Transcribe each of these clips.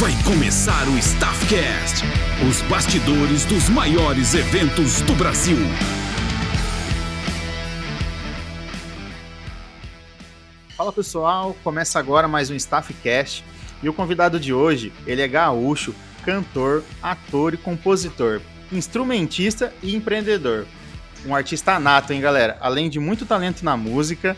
Vai começar o Staffcast, os bastidores dos maiores eventos do Brasil. Fala pessoal, começa agora mais um Staffcast e o convidado de hoje, ele é gaúcho, cantor, ator e compositor, instrumentista e empreendedor. Um artista nato, hein, galera? Além de muito talento na música,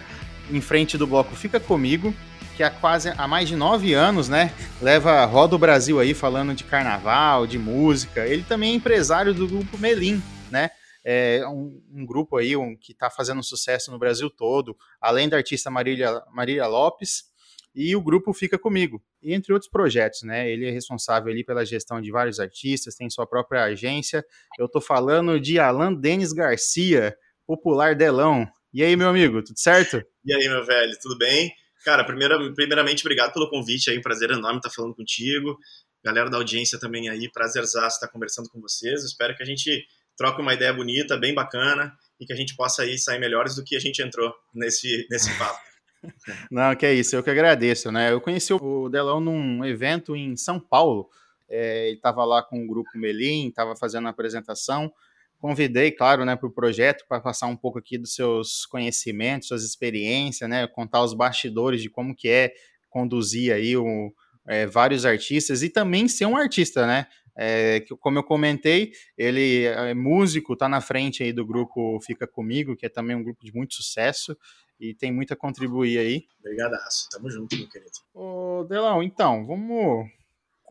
em frente do bloco Fica Comigo, que há quase há mais de nove anos, né, leva roda o Brasil aí falando de carnaval, de música. Ele também é empresário do grupo Melim, né? É um, um grupo aí um, que está fazendo sucesso no Brasil todo, além da artista Marília, Marília Lopes, e o grupo Fica Comigo, entre outros projetos, né? Ele é responsável ali pela gestão de vários artistas, tem sua própria agência. Eu tô falando de Alan Denis Garcia, popular Delão. E aí, meu amigo, tudo certo? E aí, meu velho, tudo bem? Cara, primeira, primeiramente, obrigado pelo convite aí, um prazer enorme estar falando contigo. Galera da audiência também aí, prazerzaço estar conversando com vocês. Espero que a gente troque uma ideia bonita, bem bacana, e que a gente possa aí sair melhores do que a gente entrou nesse, nesse papo. Não, que é isso, eu que agradeço, né? Eu conheci o Delão num evento em São Paulo. É, ele estava lá com o grupo Melim, estava fazendo a apresentação convidei, claro, né, para o projeto para passar um pouco aqui dos seus conhecimentos, suas experiências, né, contar os bastidores de como que é conduzir aí o, é, vários artistas e também ser um artista, né? É, que, como eu comentei, ele é músico, está na frente aí do grupo Fica Comigo, que é também um grupo de muito sucesso e tem muito a contribuir aí. Obrigadaço, tamo junto, meu querido. Ô, Delão, então, vamos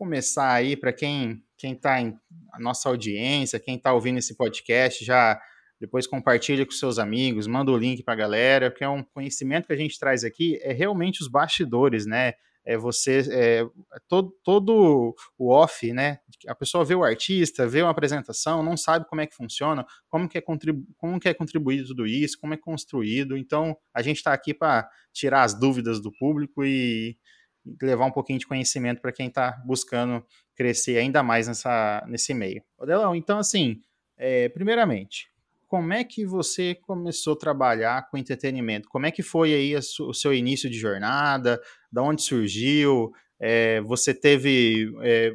começar aí para quem quem está em a nossa audiência, quem está ouvindo esse podcast, já depois compartilha com seus amigos, manda o link para a galera, porque é um conhecimento que a gente traz aqui, é realmente os bastidores, né? É você, é, todo, todo o off, né? A pessoa vê o artista, vê uma apresentação, não sabe como é que funciona, como que é, contribu como que é contribuído tudo isso, como é construído. Então, a gente está aqui para tirar as dúvidas do público e, levar um pouquinho de conhecimento para quem está buscando crescer ainda mais nessa, nesse meio. Odelão, então assim, é, primeiramente, como é que você começou a trabalhar com entretenimento? Como é que foi aí o seu início de jornada? Da onde surgiu? É, você teve é,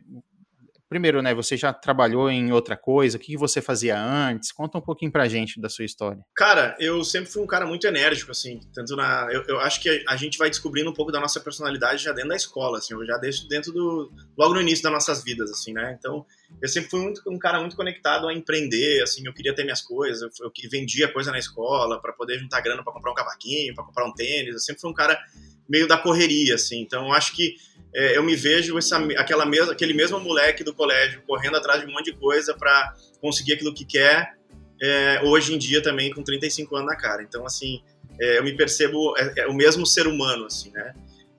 primeiro, né, você já trabalhou em outra coisa? O que você fazia antes? Conta um pouquinho pra gente da sua história. Cara, eu sempre fui um cara muito enérgico, assim, tanto na... Eu, eu acho que a gente vai descobrindo um pouco da nossa personalidade já dentro da escola, assim, eu já desde dentro do... logo no início das nossas vidas, assim, né? Então, eu sempre fui muito, um cara muito conectado a empreender, assim, eu queria ter minhas coisas, eu, eu vendia coisa na escola para poder juntar grana para comprar um cavaquinho, para comprar um tênis, eu sempre fui um cara meio da correria, assim, então eu acho que eu me vejo essa, aquela mesma, aquele mesmo moleque do colégio correndo atrás de um monte de coisa para conseguir aquilo que quer, é, hoje em dia também com 35 anos na cara. Então, assim, é, eu me percebo é, é, o mesmo ser humano, assim, né?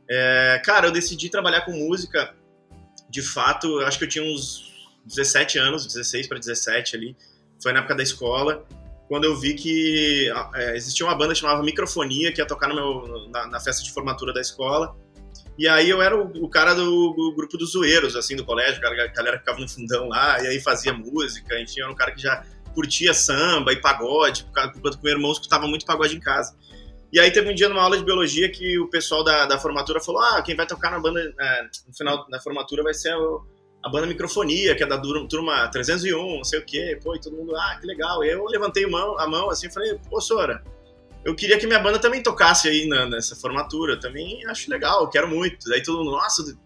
É, cara, eu decidi trabalhar com música, de fato, acho que eu tinha uns 17 anos, 16 para 17 ali, foi na época da escola, quando eu vi que existia uma banda chamada Microfonia, que ia tocar meu, na, na festa de formatura da escola, e aí eu era o, o cara do, do, grupo dos zoeiros, assim, do colégio, a galera ficava no fundão lá, e aí fazia música, enfim, era um cara que já curtia samba e pagode, enquanto meu irmão escutava muito pagode em casa. E aí teve um dia numa aula de biologia que o pessoal da, da formatura falou, ah, quem vai tocar na banda, é, no final da formatura vai ser o, a banda Microfonia, que é da turma 301, não sei o quê, pô, e todo mundo, ah, que legal. E eu levantei a mão, a mão assim, e falei, pô, Sora, eu queria que minha banda também tocasse aí na, nessa formatura. Também acho legal, quero muito. Daí todo mundo, nossa,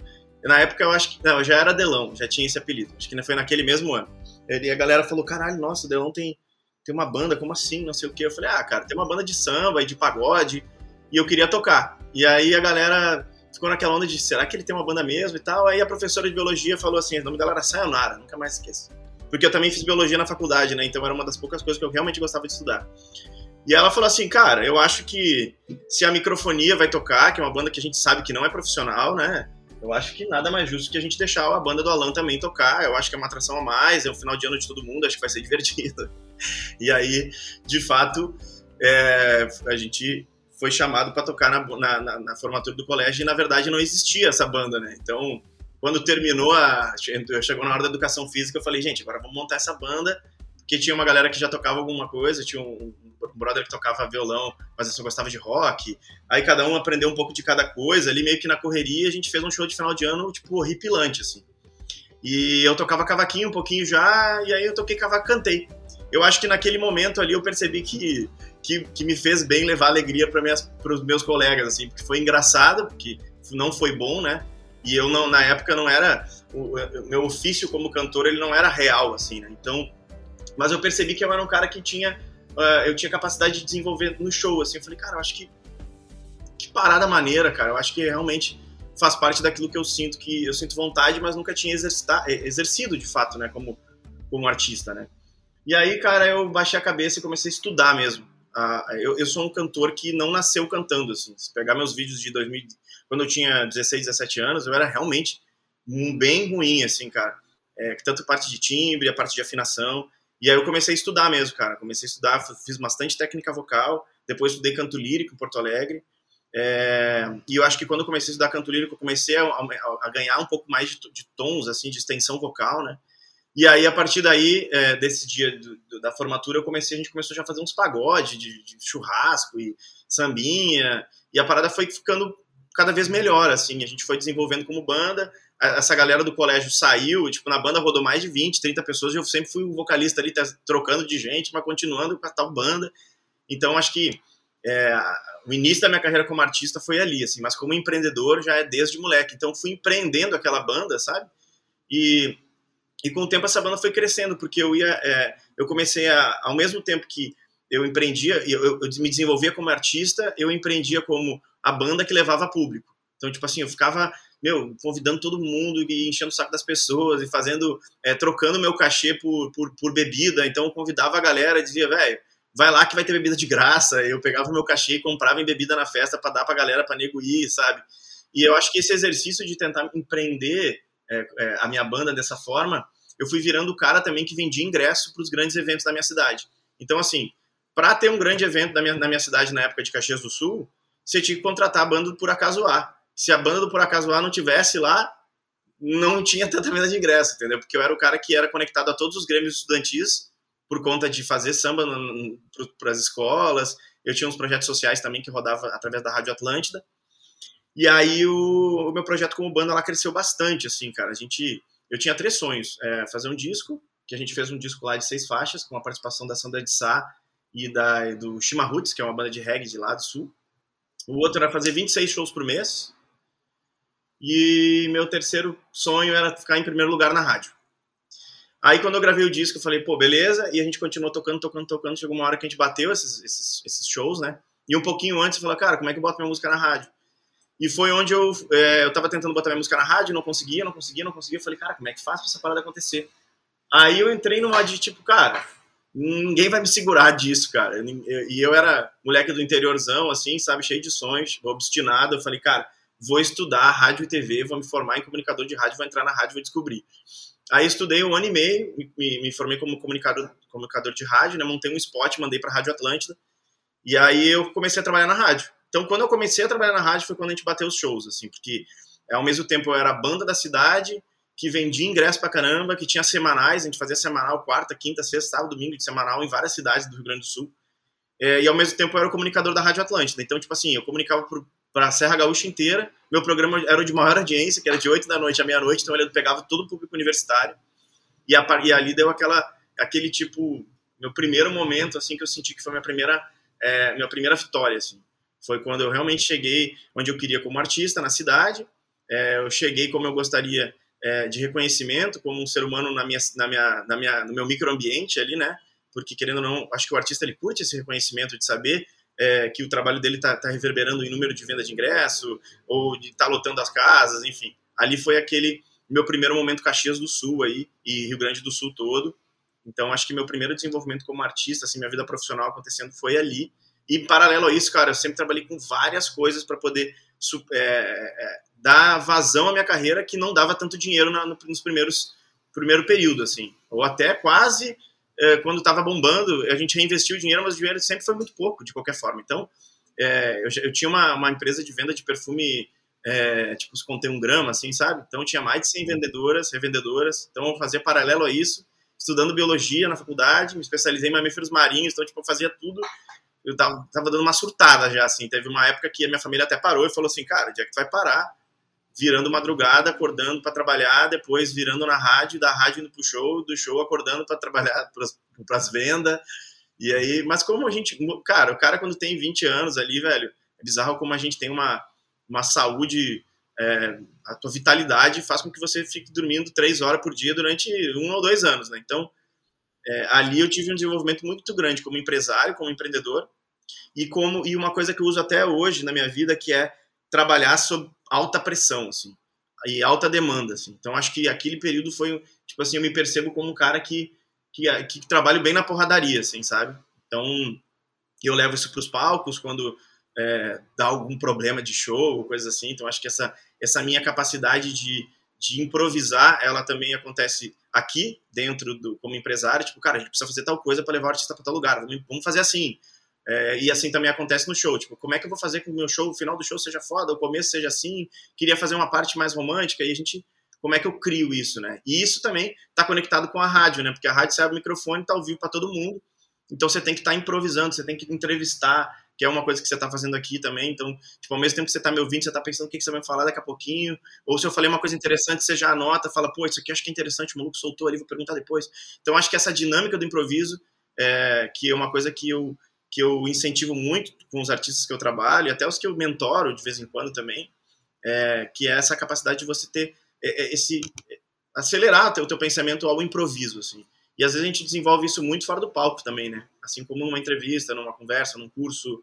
na época eu acho que. Não, já era Delão, já tinha esse apelido. Acho que foi naquele mesmo ano. E a galera falou: caralho, nossa, Delão tem, tem uma banda, como assim? Não sei o quê. Eu falei: ah, cara, tem uma banda de samba e de pagode e eu queria tocar. E aí a galera ficou naquela onda de será que ele tem uma banda mesmo e tal. Aí a professora de biologia falou assim: o nome dela era Sayonara, nunca mais esqueço. Porque eu também fiz biologia na faculdade, né? Então era uma das poucas coisas que eu realmente gostava de estudar. E ela falou assim, cara, eu acho que se a microfonia vai tocar, que é uma banda que a gente sabe que não é profissional, né? Eu acho que nada mais justo que a gente deixar a banda do Alan também tocar. Eu acho que é uma atração a mais, é o final de ano de todo mundo, acho que vai ser divertido. E aí, de fato, é, a gente foi chamado para tocar na, na, na, formatura do colégio e, na verdade, não existia essa banda, né? Então, quando terminou, a, chegou na hora da educação física, eu falei, gente, agora vamos montar essa banda, porque tinha uma galera que já tocava alguma coisa, tinha um, um brother que tocava violão, mas eu só gostava de rock. Aí cada um aprendeu um pouco de cada coisa. Ali meio que na correria a gente fez um show de final de ano, tipo, horripilante, assim. E eu tocava cavaquinho um pouquinho já, e aí eu toquei cavaco, cantei. Eu acho que naquele momento ali eu percebi que, que, que me fez bem levar alegria para os meus colegas, assim, porque foi engraçado, porque não foi bom, né? E eu não, na época não era o meu ofício como cantor, ele não era real assim, né? Então, mas eu percebi que eu era um cara que tinha uh, eu tinha capacidade de desenvolver no show, assim. Eu falei, cara, eu acho que que parada maneira, cara. Eu acho que realmente faz parte daquilo que eu sinto que eu sinto vontade, mas nunca tinha exercido de fato, né, como como artista, né? E aí, cara, eu baixei a cabeça e comecei a estudar mesmo. Uh, eu, eu, sou um cantor que não nasceu cantando, assim. Se pegar meus vídeos de 2000, quando eu tinha 16, 17 anos, eu era realmente bem ruim, assim, cara. É, tanto parte de timbre, a parte de afinação. E aí eu comecei a estudar mesmo, cara. Comecei a estudar, fiz bastante técnica vocal, depois estudei canto lírico em Porto Alegre. É, e eu acho que quando eu comecei a estudar canto lírico, eu comecei a, a, a ganhar um pouco mais de, de, tons, assim, de extensão vocal, né? E aí, a partir daí, é, desse dia do, do, da formatura, eu comecei, a gente começou já a fazer uns pagodes de, de churrasco e sambinha, e a parada foi ficando cada vez melhor, assim, a gente foi desenvolvendo como banda, essa galera do colégio saiu, tipo, na banda rodou mais de 20, 30 pessoas, e eu sempre fui o vocalista ali, tá, trocando de gente, mas continuando com a tal banda, então acho que é, o início da minha carreira como artista foi ali, assim, mas como empreendedor já é desde moleque, então fui empreendendo aquela banda, sabe, e, e com o tempo essa banda foi crescendo, porque eu ia, é, eu comecei a, ao mesmo tempo que eu empreendia, eu, eu, eu me desenvolvia como artista, eu empreendia como a banda que levava público. Então, tipo assim, eu ficava, meu, convidando todo mundo e enchendo o saco das pessoas e fazendo, é, trocando meu cachê por, por, por, bebida. Então, eu convidava a galera e dizia, velho, vai lá que vai ter bebida de graça. Eu pegava o meu cachê e comprava em bebida na festa para dar pra galera, pra nego ir, sabe? E eu acho que esse exercício de tentar empreender é, é, a minha banda dessa forma, eu fui virando o cara também que vendia ingresso para os grandes eventos da minha cidade. Então, assim, para ter um grande evento na minha, na minha cidade na época de Caxias do Sul, você tinha que contratar a banda Por Acaso A. Se a banda do Por Acaso A não tivesse lá, não tinha tanta venda de ingresso, entendeu? Porque eu era o cara que era conectado a todos os grêmios estudantis por conta de fazer samba para as escolas. Eu tinha uns projetos sociais também que rodava através da Rádio Atlântida. E aí o, o meu projeto como banda lá cresceu bastante, assim, cara. A gente, eu tinha três sonhos: é, fazer um disco, que a gente fez um disco lá de seis faixas com a participação da Sandra de Sá e da do Shima Roots, que é uma banda de reggae de lá do sul. O outro era fazer 26 shows por mês. E meu terceiro sonho era ficar em primeiro lugar na rádio. Aí quando eu gravei o disco, eu falei, pô, beleza. E a gente continuou tocando, tocando, tocando. Chegou uma hora que a gente bateu esses, esses, esses shows, né? E um pouquinho antes, eu falei, cara, como é que eu boto minha música na rádio? E foi onde eu, é, eu tava tentando botar minha música na rádio, não conseguia, não conseguia, não conseguia. Eu falei, cara, como é que faz pra essa parada acontecer? Aí eu entrei numa de tipo, cara, ninguém vai me segurar disso, cara. E eu era moleque do interiorzão, assim, sabe, cheio de sonhos, obstinado. Eu falei, cara, vou estudar rádio e TV, vou me formar em comunicador de rádio, vou entrar na rádio, vou descobrir. Aí estudei um ano e meio, me, me formei como comunicador, comunicador de rádio, né? Montei um spot, mandei para a Rádio Atlântida. E aí eu comecei a trabalhar na rádio. Então, quando eu comecei a trabalhar na rádio foi quando a gente bateu os shows, assim, porque ao mesmo tempo eu era a banda da cidade que vendia ingresso pra caramba, que tinha semanais, a gente fazia semanal quarta, quinta, sexta, sábado, domingo de semanal em várias cidades do Rio Grande do Sul. É, e ao mesmo tempo eu era o comunicador da Rádio Atlântida. Então, tipo assim, eu comunicava para a Serra Gaúcha inteira. Meu programa era de maior audiência, que era de 8 da noite à meia-noite, então ele pegava todo o público universitário. E, a, e, ali deu aquela, aquele tipo, meu primeiro momento, assim, que eu senti que foi minha primeira, é, minha primeira vitória, assim. Foi quando eu realmente cheguei onde eu queria como artista, na cidade. É, eu cheguei como eu gostaria é, de reconhecimento como um ser humano na minha, na minha, na minha, no meu microambiente ali, né? Porque, querendo ou não, acho que o artista ele curte esse reconhecimento de saber é, que o trabalho dele está tá reverberando em número de venda de ingresso, ou de estar tá lotando as casas, enfim. Ali foi aquele meu primeiro momento Caxias do Sul aí, e Rio Grande do Sul todo. Então, acho que meu primeiro desenvolvimento como artista, assim, minha vida profissional acontecendo foi ali. E, em paralelo a isso, cara, eu sempre trabalhei com várias coisas para poder é, é, dar vazão à minha carreira que não dava tanto dinheiro na, nos primeiros primeiro período, assim. Ou até quase é, quando estava bombando, a gente reinvestiu dinheiro, mas o dinheiro sempre foi muito pouco, de qualquer forma. Então, é, eu, eu, tinha uma, uma, empresa de venda de perfume, é, tipo, se contém um grama, assim, sabe? Então, tinha mais de 100 vendedoras, revendedoras. Então, eu fazia paralelo a isso. estudando biologia na faculdade, me especializei em mamíferos marinhos, então, tipo, eu fazia tudo. Eu tava, tava dando uma surtada já, assim. Teve uma época que a minha família até parou e falou assim, cara, onde é que tu vai parar? Virando madrugada, acordando para trabalhar, depois virando na rádio, da rádio indo pro show, do show acordando para trabalhar para as vendas. E aí, mas como a gente, cara, o cara quando tem 20 anos ali, velho, é bizarro como a gente tem uma, uma saúde é, a tua vitalidade faz com que você fique dormindo três horas por dia durante um ou dois anos, né? Então, é, ali eu tive um desenvolvimento muito grande como empresário, como empreendedor e como e uma coisa que eu uso até hoje na minha vida que é trabalhar sob alta pressão, assim, e alta demanda, assim. Então, acho que aquele período foi tipo assim, eu me percebo como um cara que que, que trabalha bem na porradaria, assim, sabe? Então, eu levo isso para os palcos quando é, dá algum problema de show ou coisa assim. Então, acho que essa, essa minha capacidade de, de improvisar, ela também acontece aqui, dentro do como empresário. Tipo, cara, a gente precisa fazer tal coisa para levar o artista para tal lugar. Vamos fazer assim. É, e assim também acontece no show. Tipo, como é que eu vou fazer com o meu show, o final do show seja foda, o começo seja assim? Queria fazer uma parte mais romântica e a gente. Como é que eu crio isso, né? E isso também está conectado com a rádio, né? Porque a rádio sai o microfone, tá ao vivo para todo mundo. Então você tem que estar tá improvisando, você tem que entrevistar, que é uma coisa que você está fazendo aqui também. Então, tipo, ao mesmo tempo que você está me ouvindo, você está pensando o que, que você vai falar daqui a pouquinho. Ou se eu falei uma coisa interessante, você já anota, fala, pô, isso aqui acho que é interessante, o maluco soltou ali, vou perguntar depois. Então, acho que essa dinâmica do improviso, é, que é uma coisa que eu, que eu incentivo muito com os artistas que eu trabalho, e até os que eu mentoro de vez em quando também, é, que é essa capacidade de você ter é, é, esse acelerar o teu pensamento ao improviso, assim. E às vezes a gente desenvolve isso muito fora do palco também, né? Assim como numa entrevista, numa conversa, num curso,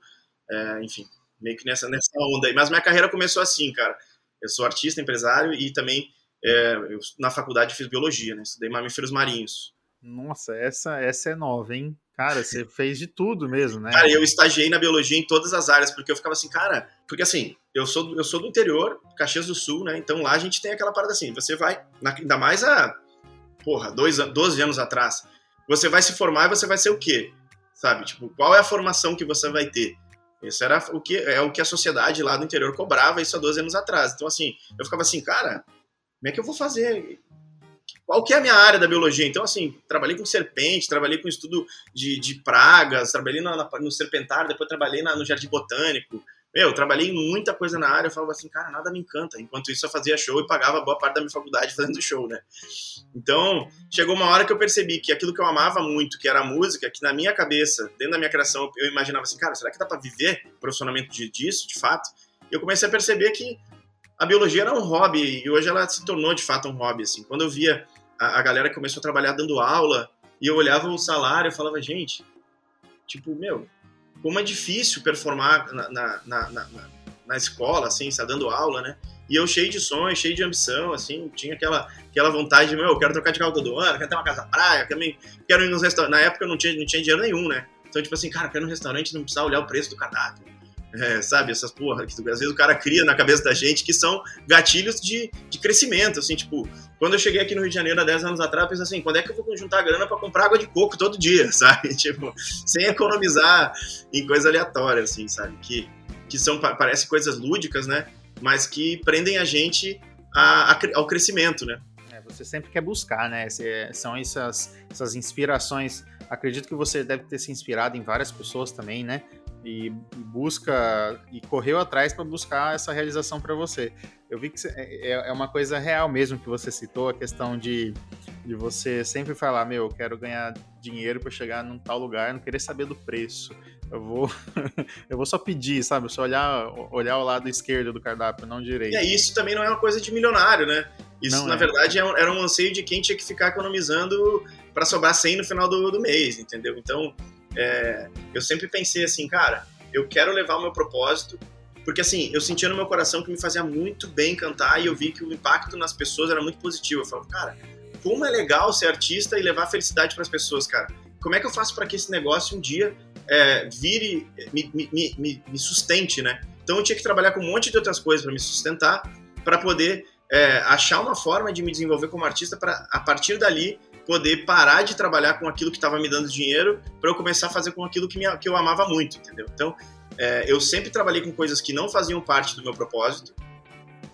é, enfim, meio que nessa, nessa onda aí. Mas minha carreira começou assim, cara. Eu sou artista, empresário e também é, eu, na faculdade fiz biologia, né? Estudei mamíferos marinhos. Nossa, essa, essa é nova, hein? Cara, você fez de tudo mesmo, né? Cara, eu estagiei na biologia em todas as áreas, porque eu ficava assim, cara, porque assim, eu sou, eu sou do interior, Caxias do Sul, né? Então lá a gente tem aquela parada assim, você vai, ainda mais a porra, dois, 12 anos atrás, você vai se formar e você vai ser o quê? Sabe? Tipo, qual é a formação que você vai ter? Isso era o que é o que a sociedade lá do interior cobrava isso há 12 anos atrás. Então, assim, eu ficava assim, cara, como é que eu vou fazer? Qual que é a minha área da biologia? Então, assim, trabalhei com serpente, trabalhei com estudo de, de pragas, trabalhei no, no serpentário, depois trabalhei na, no jardim botânico, meu, eu trabalhei muita coisa na área, eu falava assim, cara, nada me encanta. Enquanto isso, eu fazia show e pagava boa parte da minha faculdade fazendo show, né? Então, chegou uma hora que eu percebi que aquilo que eu amava muito, que era a música, que na minha cabeça, dentro da minha criação, eu imaginava assim, cara, será que dá para viver profissionalmente disso, de fato? E eu comecei a perceber que a biologia era um hobby e hoje ela se tornou de fato um hobby, assim. Quando eu via a, a galera começou a trabalhar dando aula e eu olhava o salário, eu falava, gente, tipo, meu, como é difícil performar na, na, na, na, na escola, assim, está dando aula, né? E eu cheio de sonhos, cheio de ambição, assim, tinha aquela, aquela vontade de, meu, eu quero trocar de carro todo ano, quero ter uma casa praia, quero, quero ir nos restaurantes. Na época eu não tinha, não tinha dinheiro nenhum, né? Então, tipo assim, cara, eu quero ir num restaurante não precisar olhar o preço do cardápio. É, sabe, essas porra que às vezes o cara cria na cabeça da gente que são gatilhos de, de crescimento, assim, tipo, quando eu cheguei aqui no Rio de Janeiro há 10 anos atrás, eu pensei assim, quando é que eu vou juntar grana para comprar água de coco todo dia, sabe? Tipo, sem economizar em coisa aleatória, assim, sabe? Que, que são, parece coisas lúdicas, né? Mas que prendem a gente a, a, ao crescimento, né? É, você sempre quer buscar, né? são essas, essas inspirações. Acredito que você deve ter se inspirado em várias pessoas também, né? E, e busca e correu atrás para buscar essa realização para você. Eu vi que é, é, uma coisa real mesmo que você citou, a questão de, de você sempre falar, meu, eu quero ganhar dinheiro para chegar num tal lugar, não querer saber do preço. Eu vou, eu vou só pedir, sabe? Só olhar, olhar o lado esquerdo do cardápio, não direito. É, isso também não é uma coisa de milionário, né? Isso, não na é. verdade, é era um anseio de quem tinha que ficar economizando para sobrar 100 no final do, do mês, entendeu? Então, é, eu sempre pensei assim, cara, eu quero levar o meu propósito, porque assim, eu sentia no meu coração que me fazia muito bem cantar e eu vi que o impacto nas pessoas era muito positivo. Eu falo, cara, como é legal ser artista e levar felicidade para as pessoas, cara. Como é que eu faço para que esse negócio um dia é, vire, me, me, me, me, sustente, né? Então eu tinha que trabalhar com um monte de outras coisas para me sustentar, para poder é, achar uma forma de me desenvolver como artista para a partir dali poder parar de trabalhar com aquilo que estava me dando dinheiro para eu começar a fazer com aquilo que, me, que eu amava muito, entendeu? Então, é, eu sempre trabalhei com coisas que não faziam parte do meu propósito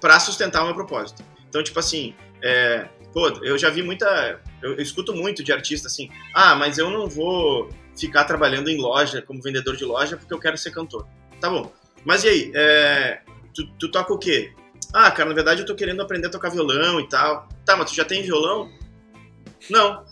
para sustentar o meu propósito. Então, tipo assim, é, Pô, eu já vi muita. Eu, eu, escuto muito de artista assim. Ah, mas eu não vou ficar trabalhando em loja, como vendedor de loja, porque eu quero ser cantor. Tá bom. Mas e aí? É, tu, tu toca o quê? Ah, cara, na verdade eu tô querendo aprender a tocar violão e tal. Tá, mas tu já tem violão? Não.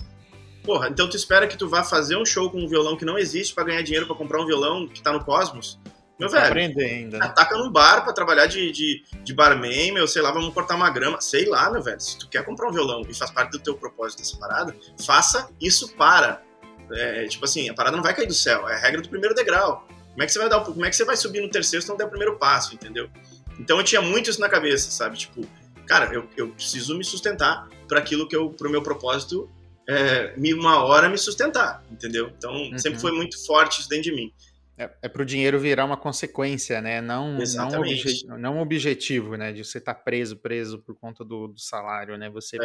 Porra, então tu espera que tu vá fazer um show com um violão que não existe para ganhar dinheiro para comprar um violão que tá no Cosmos? Meu velho, aprender ainda. Né? Ataca no bar para trabalhar de, de, de, barman, meu, sei lá, vamos cortar uma grama. Sei lá, meu velho. Se tu quer comprar um violão e faz parte do teu propósito dessa parada, faça isso para. É, tipo assim, a parada não vai cair do céu, é a regra do primeiro degrau. Como é que você vai dar, como é que você vai subir no terceiro se não der o primeiro passo, entendeu? Então eu tinha muito isso na cabeça, sabe? Tipo, cara, eu, eu preciso me sustentar para aquilo que eu, pro meu propósito, é, uma hora me sustentar, entendeu? Então uhum. sempre foi muito forte isso dentro de mim. É, é para o dinheiro virar uma consequência, né? Não, não, obje, não objetivo, né? De você estar tá preso, preso por conta do, do salário, né? Você,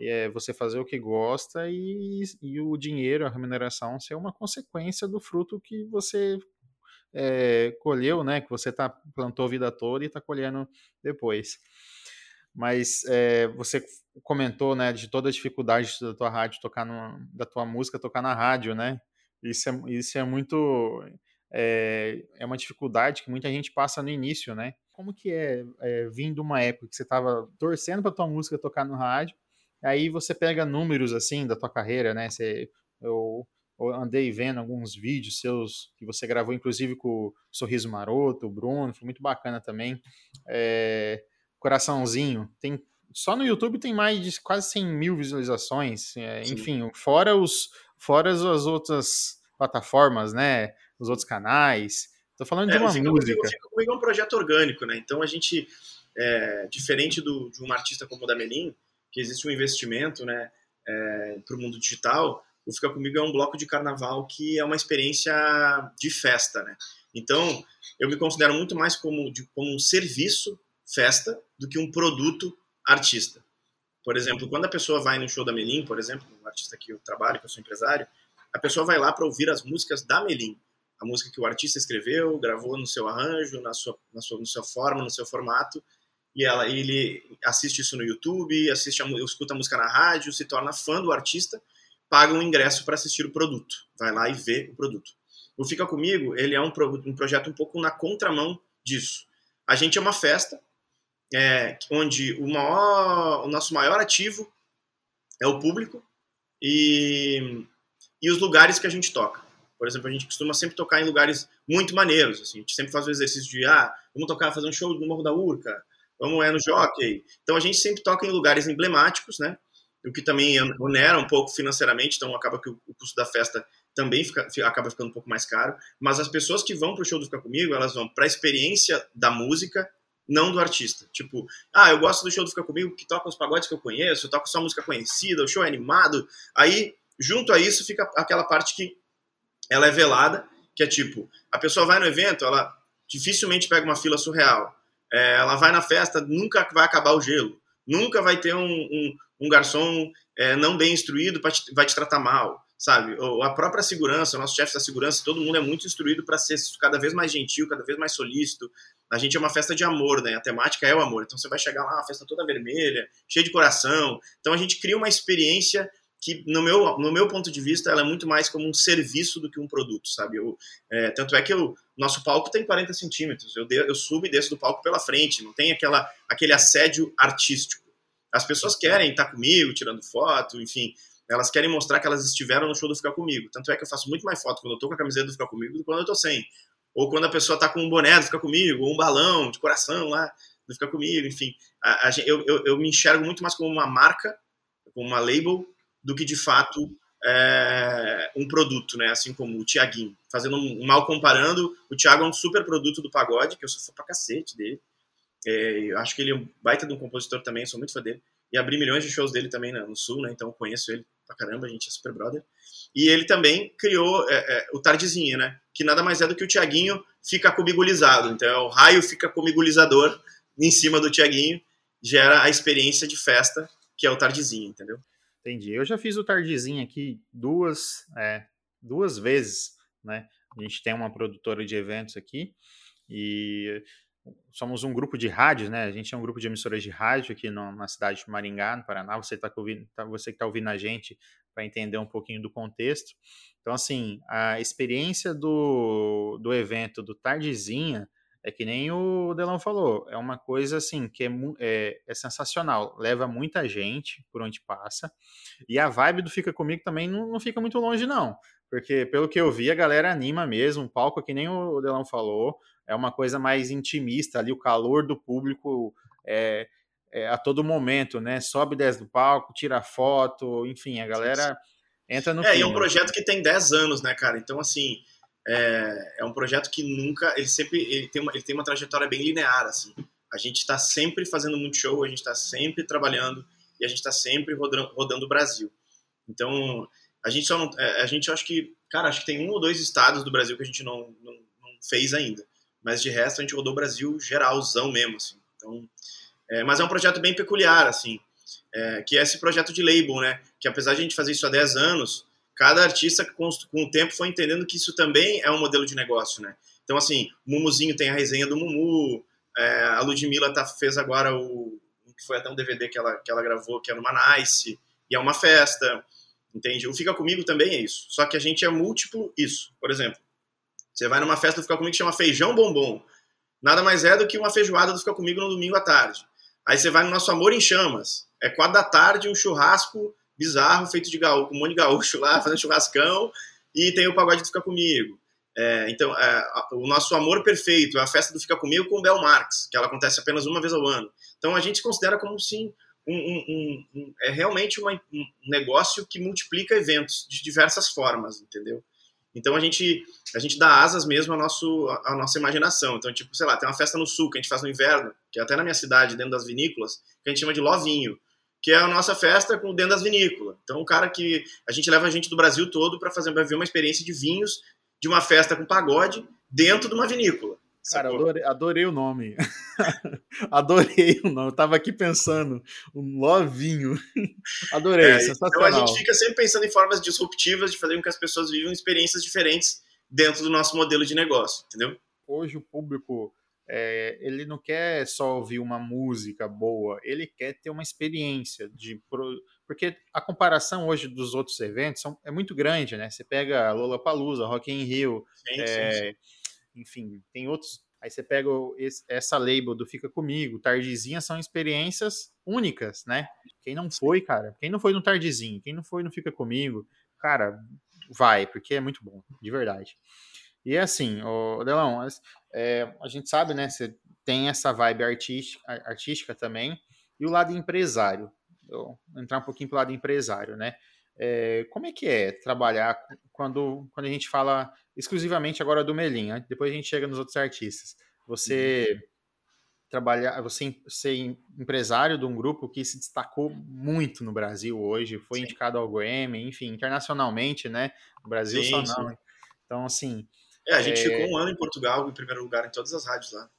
é. é. você fazer o que gosta e, e o dinheiro, a remuneração, ser uma consequência do fruto que você é, colheu, né? Que você tá, plantou a vida toda e está colhendo depois. Mas é, você comentou, né, de toda a dificuldade da tua rádio tocar da tua música tocar na rádio, né? Isso é, isso é muito é, é uma dificuldade que muita gente passa no início, né? Como que é, é vindo uma época que você estava torcendo para tua música tocar no rádio, aí você pega números assim da tua carreira, né? Você, eu, eu andei vendo alguns vídeos seus que você gravou, inclusive com o Sorriso Maroto, o Bruno, foi muito bacana também. É, Coraçãozinho, tem só no YouTube tem mais de quase 100 mil visualizações, é, enfim, fora os fora as outras plataformas, né? os outros canais. Estou falando é, de uma música. Comigo, Fica Comigo é um projeto orgânico, né? Então a gente, é, diferente do, de um artista como o Damelin, que existe um investimento, né, é, para o mundo digital, o Fica Comigo é um bloco de carnaval que é uma experiência de festa, né? Então eu me considero muito mais como, de, como um serviço festa do que um produto artista. Por exemplo, quando a pessoa vai no show da Melim, por exemplo, um artista que eu trabalho, que eu sou empresário, a pessoa vai lá para ouvir as músicas da Melim a música que o artista escreveu, gravou no seu arranjo, na sua, na sua, forma, no seu formato, e ela, ele assiste isso no YouTube, assiste a, escuta a música na rádio, se torna fã do artista, paga um ingresso para assistir o produto, vai lá e vê o produto. O Fica Comigo, ele é um, um projeto um pouco na contramão disso. A gente é uma festa é, onde o, maior, o nosso maior ativo é o público e, e os lugares que a gente toca. Por exemplo, a gente costuma sempre tocar em lugares muito maneiros, assim, a gente sempre faz o exercício de, ah, vamos tocar, fazer um show no Morro da Urca, vamos é no Jockey. Então a gente sempre toca em lugares emblemáticos, né? O que também onera um pouco financeiramente, então acaba que o custo da festa também fica, acaba ficando um pouco mais caro. Mas as pessoas que vão pro show do Fica Comigo, elas vão para a experiência da música, não do artista. Tipo, ah, eu gosto do show do Fica Comigo que toca os pagodes que eu conheço, toca só música conhecida, o show é animado. Aí, junto a isso, fica aquela parte que ela é velada, que é tipo, a pessoa vai no evento, ela dificilmente pega uma fila surreal. É, ela vai na festa, nunca vai acabar o gelo. Nunca vai ter um, um, um garçom é, não bem instruído para vai te tratar mal, sabe? Ou a própria segurança, o nosso chefe da segurança, todo mundo é muito instruído para ser cada vez mais gentil, cada vez mais solícito. A gente é uma festa de amor, né? A temática é o amor. Então você vai chegar lá, uma festa toda vermelha, cheia de coração. Então a gente cria uma experiência que no meu, no meu ponto de vista ela é muito mais como um serviço do que um produto, sabe? Eu, é, tanto é que o nosso palco tem 40 centímetros, eu, de, eu subo e desço do palco pela frente, não tem aquela, aquele assédio artístico. As pessoas querem estar comigo, tirando foto, enfim, elas querem mostrar que elas estiveram no show do Ficar Comigo. Tanto é que eu faço muito mais foto quando eu tô com a camiseta do Ficar Comigo do que quando eu tô sem. Ou quando a pessoa tá com um boné do Ficar Comigo, ou um balão de coração lá do Ficar Comigo, enfim. A, a, eu, eu, eu me enxergo muito mais como uma marca, como uma label, do que de fato é, um produto, né? Assim como o Tiaguinho. Fazendo um, mal comparando, o Thiago é um super produto do pagode, que eu sou fã pra cacete dele. É, eu acho que ele é um baita de um compositor também, sou muito fã dele. E abri milhões de shows dele também no Sul, né? Então eu conheço ele pra caramba, a gente é super brother. E ele também criou é, é, o Tardezinha, né? Que nada mais é do que o Tiaguinho fica comigulizado. Então é o raio fica comigulizador em cima do Tiaguinho, gera a experiência de festa, que é o Tardezinha, entendeu? Entendi. Eu já fiz o Tardizinho aqui duas, é, duas vezes, né? A gente tem uma produtora de eventos aqui e somos um grupo de rádios, né? A gente é um grupo de emissoras de rádio aqui no, na cidade de Maringá, no Paraná. Você tá ouvindo, tá, você que está ouvindo a gente para entender um pouquinho do contexto. Então, assim, a experiência do, do evento do Tardezinha é que nem o Delão falou, é uma coisa assim que é, é, é, sensacional, leva muita gente por onde passa, e a vibe do Fica Comigo também não, não, fica muito longe, não, porque pelo que eu vi, a galera anima mesmo, o palco, que nem o Delão falou, é uma coisa mais intimista ali, o calor do público é, é a todo momento, né? Sobe e desce do palco, tira foto, enfim, a galera entra no. É, e é um projeto que tem 10 anos, né, cara? Então, assim, é, é um projeto que nunca. Ele sempre ele tem, uma, ele tem uma trajetória bem linear, assim. A gente está sempre fazendo muito show, a gente está sempre trabalhando e a gente está sempre rodando, rodando o Brasil. Então, a gente só não. É, a gente acho que. Cara, acho que tem um ou dois estados do Brasil que a gente não, não, não fez ainda mas de resto a gente rodou o Brasil geralzão mesmo, assim. Então, é, mas é um projeto bem peculiar, assim, é, que é esse projeto de label, né? Que apesar de a gente fazer isso há 10 anos, cada artista com, o tempo foi entendendo que isso também é um modelo de negócio, né? Então, assim, o Mumuzinho tem a resenha do Mumu, é, a Ludmilla tá, fez agora o que foi até um DVD que ela, que ela gravou, que é numa Nice, e é uma festa, entende? O Fica Comigo também é isso, só que a gente é múltiplo isso. Por exemplo, você vai numa festa do Fica Comigo que chama Feijão Bombom. Nada mais é do que uma feijoada do Fica Comigo no domingo à tarde. Aí você vai no nosso Amor em Chamas. É quatro da tarde, um churrasco bizarro feito de gaúcho, com um monte de gaúcho lá, fazendo churrascão. E tem o pagode do Fica Comigo. É, então, é, o nosso Amor Perfeito é a festa do Fica Comigo com o Bel Marx, que ela acontece apenas uma vez ao ano. Então a gente se considera como sim um, um, um, é realmente uma, um negócio que multiplica eventos de diversas formas, entendeu? Então a gente a gente dá asas mesmo à, nosso, à nossa imaginação. Então, tipo, sei lá, tem uma festa no sul que a gente faz no inverno, que é até na minha cidade, dentro das vinícolas, que a gente chama de Lovinho, que é a nossa festa dentro das vinícolas. Então, o cara que a gente leva a gente do Brasil todo para fazer para ver uma experiência de vinhos de uma festa com pagode dentro de uma vinícola. Cara, adorei, adorei, o nome. adorei o nome. Eu tava aqui pensando, um lovinho. adorei, é, sensacional. Então a gente fica sempre pensando em formas disruptivas de fazer com que as pessoas vivam experiências diferentes dentro do nosso modelo de negócio, entendeu? Hoje o público é, ele não quer só ouvir uma música boa, ele quer ter uma experiência de porque a comparação hoje dos outros eventos são, é muito grande, né? Você pega Lollapalooza, Rock in Rio, sim, é, sim, sim enfim, tem outros. Aí você pega esse, essa label do Fica Comigo, Tardezinha, são experiências únicas, né? Quem não foi, cara, quem não foi no Tardezinho, quem não foi no Fica Comigo, cara, vai, porque é muito bom, de verdade. E é assim, o Delão, é, a gente sabe, né? Você tem essa vibe artística, artística também, e o lado empresário. Vou entrar um pouquinho pro lado empresário, né? É, como é que é trabalhar quando, quando a gente fala exclusivamente agora do Melim, né? depois a gente chega nos outros artistas. Você uhum. trabalhar, você ser empresário de um grupo que se destacou muito no Brasil hoje, foi sim. indicado ao Grammy, enfim, internacionalmente, né? No Brasil sim, só não. Sim. Então, assim. É, a gente é... ficou um ano em Portugal, em primeiro lugar em todas as rádios lá.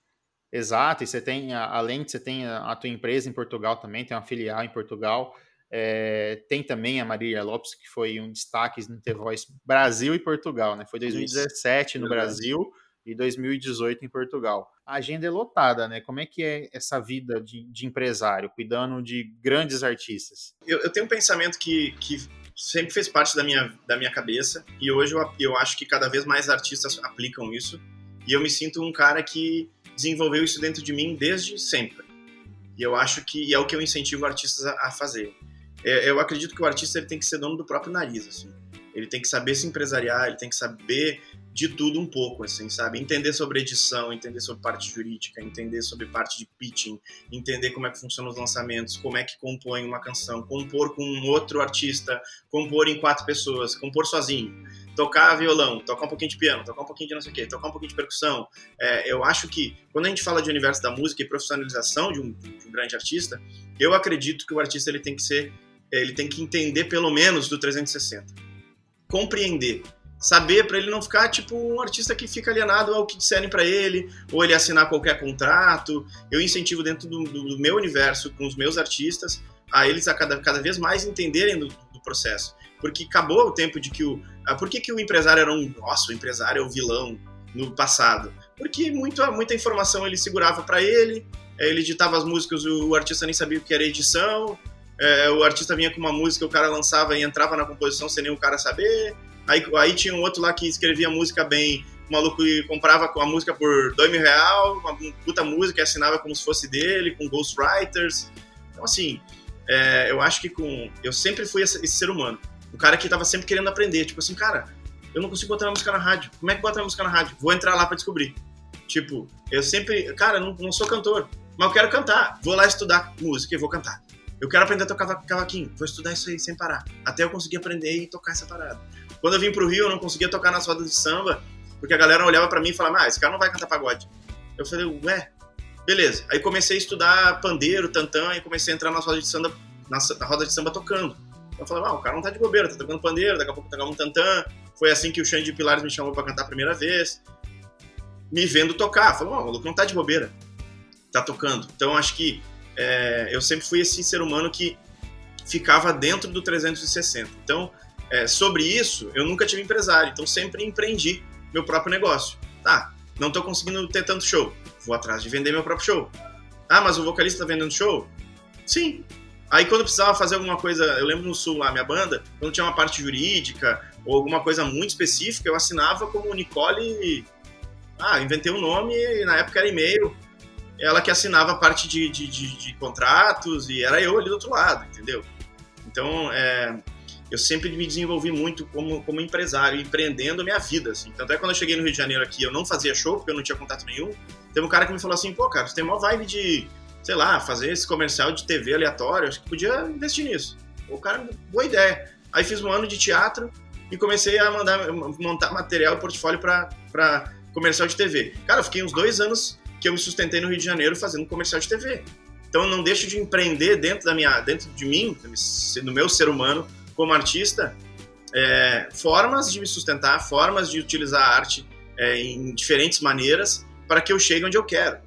Exato, e você tem, além de você tem a tua empresa em Portugal também, tem uma filial em Portugal. É, tem também a Maria Lopes, que foi um destaque no The Voice Brasil e Portugal, né? Foi 2017 Isso. no Brasil e 2018 em Portugal. A agenda é lotada, né? Como é que é essa vida de, de empresário, cuidando de grandes artistas? Eu, eu, tenho um pensamento que, que sempre fez parte da minha, da minha cabeça e hoje eu, eu acho que cada vez mais artistas aplicam isso e eu me sinto um cara que desenvolveu isso dentro de mim desde sempre. E eu acho que é o que eu incentivo artistas a, a fazer eu acredito que o artista ele tem que ser dono do próprio nariz, assim. Ele tem que saber se empresariar, ele tem que saber de tudo um pouco, assim, sabe? Entender sobre edição, entender sobre parte jurídica, entender sobre parte de pitching, entender como é que funcionam os lançamentos, como é que compõe uma canção, compor com um outro artista, compor em quatro pessoas, compor sozinho, tocar violão, tocar um pouquinho de piano, tocar um pouquinho de não sei o quê, tocar um pouquinho de percussão. É, eu acho que quando a gente fala de universo da música e profissionalização de um, de um grande artista, eu acredito que o artista ele tem que ser ele tem que entender pelo menos do 360. Compreender. Saber para ele não ficar tipo um artista que fica alienado ao que disserem para ele, ou ele assinar qualquer contrato. Eu incentivo dentro do, do, meu universo, com os meus artistas, a eles a cada, cada vez mais entenderem do, do processo. Porque acabou o tempo de que o. Ah, por que, que o empresário era um. Nossa, o empresário é o vilão no passado. porque muita, muita informação ele segurava para ele, é, ele editava as músicas, o artista nem sabia o que era edição, é, o artista vinha com uma música, o cara lançava e entrava na composição sem nenhum cara saber. Aí, aí tinha um outro lá que escrevia música bem, o maluco comprava a música por dois mil real, uma puta música e assinava como se fosse dele, com ghostwriters. Então, assim, é, eu acho que com. Eu sempre fui esse, esse, ser humano. O cara que tava sempre querendo aprender. Tipo assim, cara, eu não consigo botar a música na rádio. Como é que bota a música na rádio? Vou entrar lá para descobrir. Tipo, eu sempre. Cara, não, não sou cantor, mas eu quero cantar. Vou lá estudar música e vou cantar. Eu quero aprender a tocar cavaquinho. Vou estudar isso aí sem parar. Até eu conseguir aprender e tocar essa parada. Quando eu vim pro Rio, eu não conseguia tocar nas rodas de samba, porque a galera olhava para mim e falava, ah, esse cara não vai cantar pagode. Eu falei, ué, beleza. Aí comecei a estudar pandeiro, tantã, e comecei a entrar nas rodas de samba, na, na roda de samba tocando. Eu falei, ah, o cara não tá de bobeira, tá tocando pandeiro, daqui a pouco tocar um tantã. Foi assim que o Xande Pilares me chamou para cantar a primeira vez. Me vendo tocar. Falei, oh, o maluco não tá de bobeira. Tá tocando. Então acho que é, eu sempre fui esse ser humano que ficava dentro do 360. Então, é, sobre isso, eu nunca tive empresário, então sempre empreendi meu próprio negócio. Tá, não tô conseguindo ter tanto show, vou atrás de vender meu próprio show. Ah, mas o vocalista tá vendendo show? Sim. Aí quando precisava fazer alguma coisa, eu lembro no Sul lá, minha banda, quando tinha uma parte jurídica ou alguma coisa muito específica, eu assinava como Nicole. Ah, inventei um nome e na época era e-mail ela que assinava parte de, de, de, de, contratos e era eu ali do outro lado, entendeu? Então, é, eu sempre me desenvolvi muito como, como empresário, empreendendo a minha vida, assim. Tanto é que quando eu cheguei no Rio de Janeiro aqui, eu não fazia show, porque eu não tinha contato nenhum. Teve um cara que me falou assim, pô, cara, você tem uma vibe de, sei lá, fazer esse comercial de TV aleatório, acho que podia investir nisso. O cara, boa ideia. Aí fiz um ano de teatro e comecei a mandar, montar material, portfólio para comercial de TV. Cara, eu fiquei uns dois anos que eu me sustentei no Rio de Janeiro fazendo comercial de TV. Então eu não deixo de empreender dentro da minha, dentro de mim, no meu ser humano como artista, é, formas de me sustentar, formas de utilizar a arte é, em diferentes maneiras para que eu chegue onde eu quero.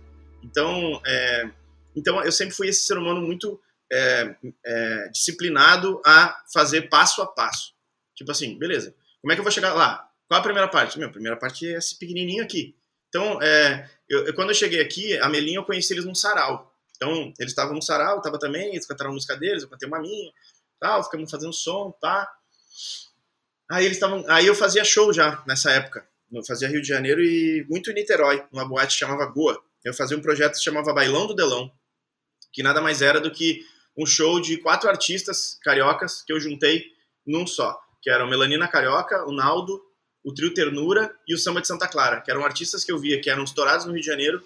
Então, é, então eu sempre fui esse ser humano muito é, é, disciplinado a fazer passo a passo. Tipo assim, beleza, como é que eu vou chegar lá? Qual a primeira parte? Meu, a primeira parte é esse pequenininho aqui. Então, é, eu, quando eu cheguei aqui, a Melinha eu conheci eles num sarau. Então, eles estavam no sarau, eu tava também, eles cantaram música deles, eu cantei uma minha, tal, ficamos fazendo som, tá. Aí eles estavam, aí eu fazia show já nessa época. Eu fazia Rio de Janeiro e muito em Niterói, numa boate que chamava Goa. Eu fazia um projeto que se chamava Bailão do Delão, que nada mais era do que um show de quatro artistas cariocas que eu juntei num só, que eram Melanina Carioca, o Naldo, o Trio Ternura e o Samba de Santa Clara, que eram artistas que eu via que eram estourados no Rio de Janeiro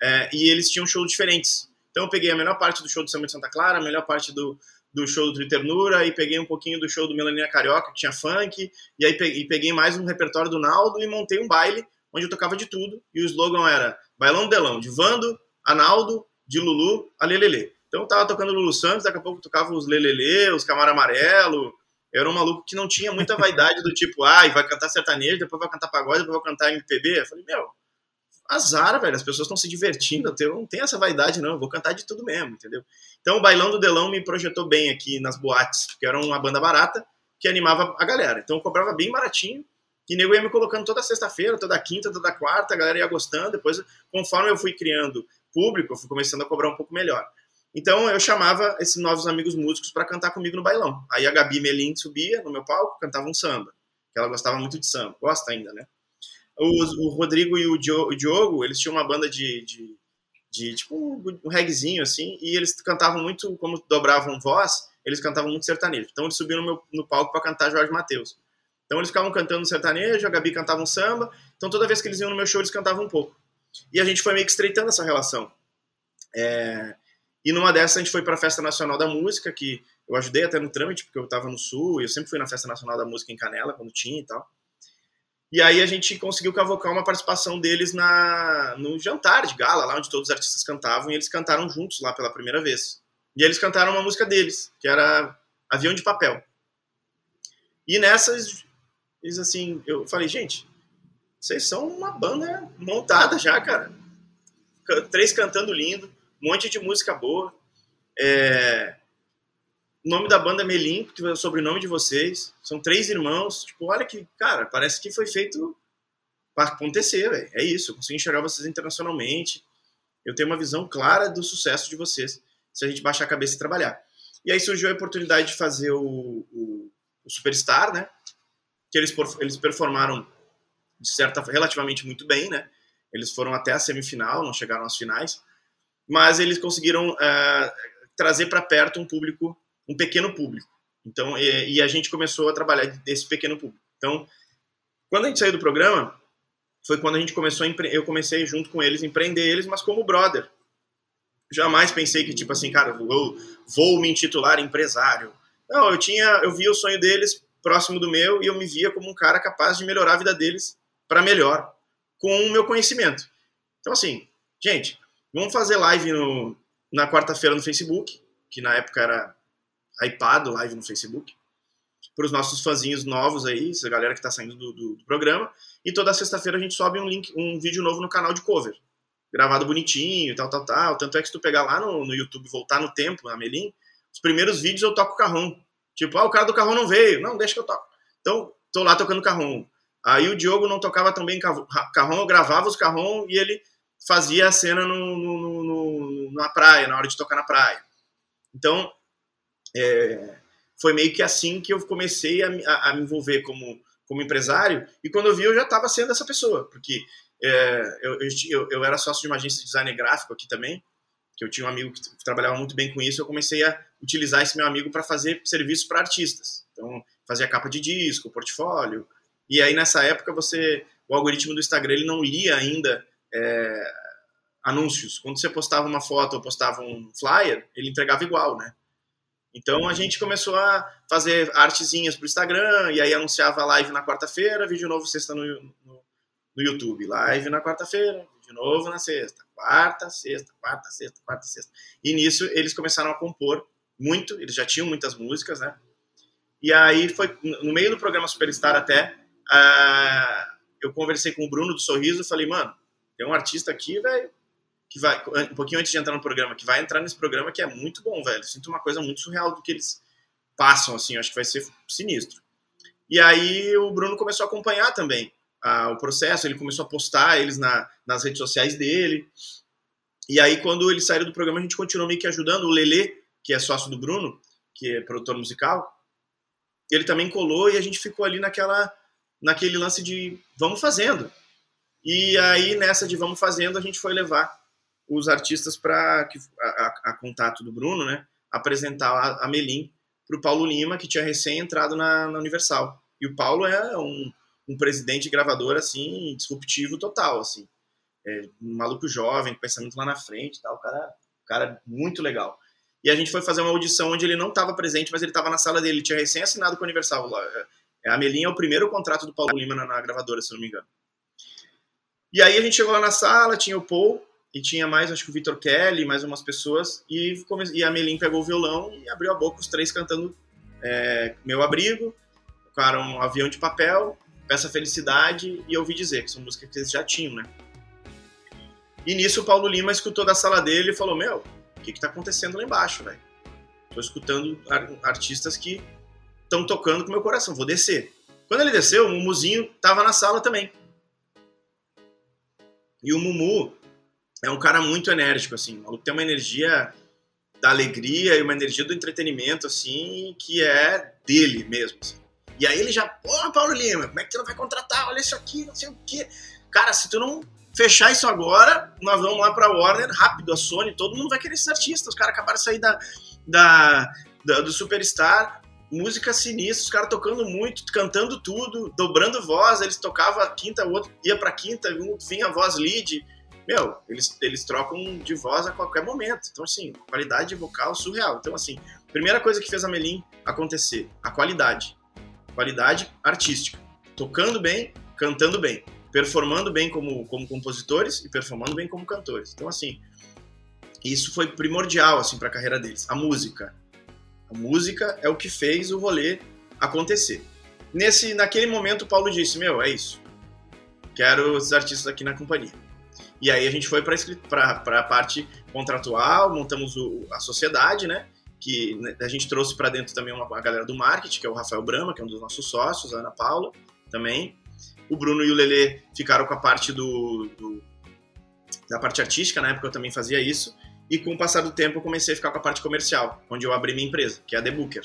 é, e eles tinham shows diferentes. Então eu peguei a melhor parte do show do Samba de Santa Clara, a melhor parte do, do show do Trio Ternura e peguei um pouquinho do show do Melanina Carioca, que tinha funk, e aí peguei, peguei mais um repertório do Naldo e montei um baile onde eu tocava de tudo e o slogan era Bailão Delão, de Vando, Analdo, de Lulu a Lelele. Então eu tava tocando Lulu Santos, daqui a pouco tocava os Lelele, os Camaro Amarelo, eu era um maluco que não tinha muita vaidade do tipo, ai, ah, vai cantar sertanejo, depois vai cantar pagode, depois vai cantar MPB. Eu falei, meu, azar, velho, as pessoas estão se divertindo, eu não tenho essa vaidade, não, eu vou cantar de tudo mesmo, entendeu? Então o Bailão do Delão me projetou bem aqui nas boates, porque era uma banda barata que animava a galera. Então eu cobrava bem baratinho, e nego ia me colocando toda sexta-feira, toda quinta, toda quarta, a galera ia gostando, depois, conforme eu fui criando público, eu fui começando a cobrar um pouco melhor. Então eu chamava esses novos amigos músicos para cantar comigo no bailão. Aí a Gabi Melim subia no meu palco, cantava um samba, que ela gostava muito de samba, gosta ainda, né? o Rodrigo e o Diogo, eles tinham uma banda de, de, de tipo um, um assim, e eles cantavam muito, como dobravam voz, eles cantavam muito sertanejo. Então eles subiam no, meu, no palco para cantar Jorge Mateus. Então eles ficavam cantando sertanejo, a Gabi cantava um samba, então toda vez que eles iam no meu show eles cantavam um pouco. E a gente foi meio que estreitando essa relação. É, e numa dessas a gente foi para a Festa Nacional da Música, que eu ajudei até no trâmite, porque eu estava no Sul, e eu sempre fui na Festa Nacional da Música em Canela, quando tinha e tal. E aí a gente conseguiu cavocar uma participação deles na, no jantar de gala, lá onde todos os artistas cantavam, e eles cantaram juntos lá pela primeira vez. E eles cantaram uma música deles, que era Avião de Papel. E nessas, eles assim, eu falei, gente, vocês são uma banda montada já, cara. Três cantando lindo, um monte de música boa. É... O nome da banda é Melim, que é o sobrenome de vocês. São três irmãos. Tipo, olha que, cara, parece que foi feito. para acontecer, velho. É isso. Eu consigo enxergar vocês internacionalmente. Eu tenho uma visão clara do sucesso de vocês se a gente baixar a cabeça e trabalhar. E aí surgiu a oportunidade de fazer o, o, o Superstar, né? Que eles, eles performaram de certa relativamente muito bem, né? Eles foram até a semifinal, não chegaram às finais, mas eles conseguiram uh, trazer para perto um público, um pequeno público. Então, e, e, a gente começou a trabalhar desse pequeno público. Então, quando a gente saiu do programa, foi quando a gente começou a eu comecei junto com eles empreender eles, mas como brother. Jamais pensei que tipo assim, cara, vou me intitular empresário. Não, eu tinha, eu via o sonho deles próximo do meu e eu me via como um cara capaz de melhorar a vida deles para melhor com o meu conhecimento. Então assim, gente, vamos fazer live no, na quarta-feira no Facebook, que na época era hypado live no Facebook para os nossos fãzinhos novos aí, essa galera que está saindo do, do, do, programa. E toda sexta-feira a gente sobe um link, um vídeo novo no canal de cover. Gravado bonitinho, tal, tal, tal. Tanto é que se tu pegar lá no, no YouTube, voltar no tempo, na Melim, os primeiros vídeos eu toco carrão. Tipo, ah, o cara do carrão não veio. Não, deixa que eu toco. Então, tô lá tocando carrão. Aí o Diogo não tocava tão bem carrão, eu gravava os carrão e ele fazia a cena no, no, no, na praia, na hora de tocar na praia. Então, é, foi meio que assim que eu comecei a, a, a me envolver como, como empresário. E quando eu vi, eu já estava sendo essa pessoa, porque é, eu, eu, eu, era sócio de uma agência de design gráfico aqui também, que eu tinha um amigo que trabalhava muito bem com isso. Eu comecei a utilizar esse meu amigo para fazer serviços para artistas. Então, fazia capa de disco, portfólio. E aí, nessa época, você o algoritmo do Instagram ele não lia ainda é, anúncios. Quando você postava uma foto ou postava um flyer, ele entregava igual, né? Então a gente começou a fazer artezinhas para o Instagram, e aí anunciava live na quarta-feira, vídeo novo sexta no, no, no YouTube. Live na quarta-feira, vídeo novo na sexta. Quarta, sexta, quarta, sexta, quarta, sexta. E nisso eles começaram a compor muito, eles já tinham muitas músicas, né? E aí foi no meio do programa Superstar até, uh, eu conversei com o Bruno do Sorriso e falei, mano, tem um artista aqui, velho, que vai, um pouquinho antes de entrar no programa, que vai entrar nesse programa que é muito bom, velho. Sinto uma coisa muito surreal do que eles passam, assim, acho que vai ser sinistro. E aí o Bruno começou a acompanhar também o processo, ele começou a postar eles na, nas redes sociais dele. E aí, quando eles saíram do programa, a gente continuou meio que ajudando. O Lele, que é sócio do Bruno, que é produtor musical, ele também colou e a gente ficou ali naquela, naquele lance de vamos fazendo. E aí, nessa de vamos fazendo, a gente foi levar os artistas para a, a, contato do Bruno, né, apresentar a, a Melim para o Paulo Lima, que tinha recém entrado na, na Universal. E o Paulo é um, um presidente gravador assim disruptivo total, assim, é, um maluco jovem, pensamento lá na frente, tal, cara, cara muito legal. E a gente foi fazer uma audição onde ele não estava presente, mas ele estava na sala dele, ele tinha recém assinado com a Universal. É, a Melim é o primeiro contrato do Paulo Lima na, na gravadora, se não me engano. E aí a gente chegou lá na sala, tinha o Paul, e tinha mais, acho que o Vitor Kelly, mais umas pessoas, e, e a Melim pegou o violão e abriu a boca, os três cantando é, Meu Abrigo, tocaram um Avião de Papel, Peça Felicidade e Ouvi Dizer, que são músicas que eles já tinham, né? E nisso o Paulo Lima escutou da sala dele e falou, meu, o que que tá acontecendo lá embaixo, velho? Tô escutando artistas que estão tocando com meu coração, vou descer. Quando ele desceu, o Mumuzinho tava na sala também. E o Mumu é um cara muito enérgico, assim. O maluco tem uma energia da alegria e uma energia do entretenimento, assim, que é dele mesmo. Assim. E aí ele já, pô, Paulo Lima, como é que tu não vai contratar? Olha isso aqui, não sei o quê. Cara, se tu não fechar isso agora, nós vamos lá pra Warner, rápido, a Sony, todo mundo vai querer esses artistas. Os caras acabaram de sair da, da, da, do Superstar, música sinistra, os caras tocando muito, cantando tudo, dobrando voz, eles tocavam a quinta, o outro ia pra quinta, um vinha a voz lead meu, eles, eles trocam de voz a qualquer momento. Então, assim, qualidade vocal surreal. Então, assim, primeira coisa que fez a Melim acontecer, a qualidade. Qualidade artística. Tocando bem, cantando bem. Performando bem como, como compositores e performando bem como cantores. Então, assim, isso foi primordial, assim, para a carreira deles. A música. A música é o que fez o rolê acontecer. Nesse, naquele momento, o Paulo disse, meu, é isso. Quero os artistas aqui na companhia. E aí a gente foi para a parte contratual, montamos o, a sociedade, né? Que né, a gente trouxe para dentro também uma, a galera do marketing, que é o Rafael Brama, que é um dos nossos sócios, a Ana Paula também. O Bruno e o Lele ficaram com a parte do, do, da parte artística, na época eu também fazia isso. E com o passar do tempo eu comecei a ficar com a parte comercial, onde eu abri minha empresa, que é a The Booker.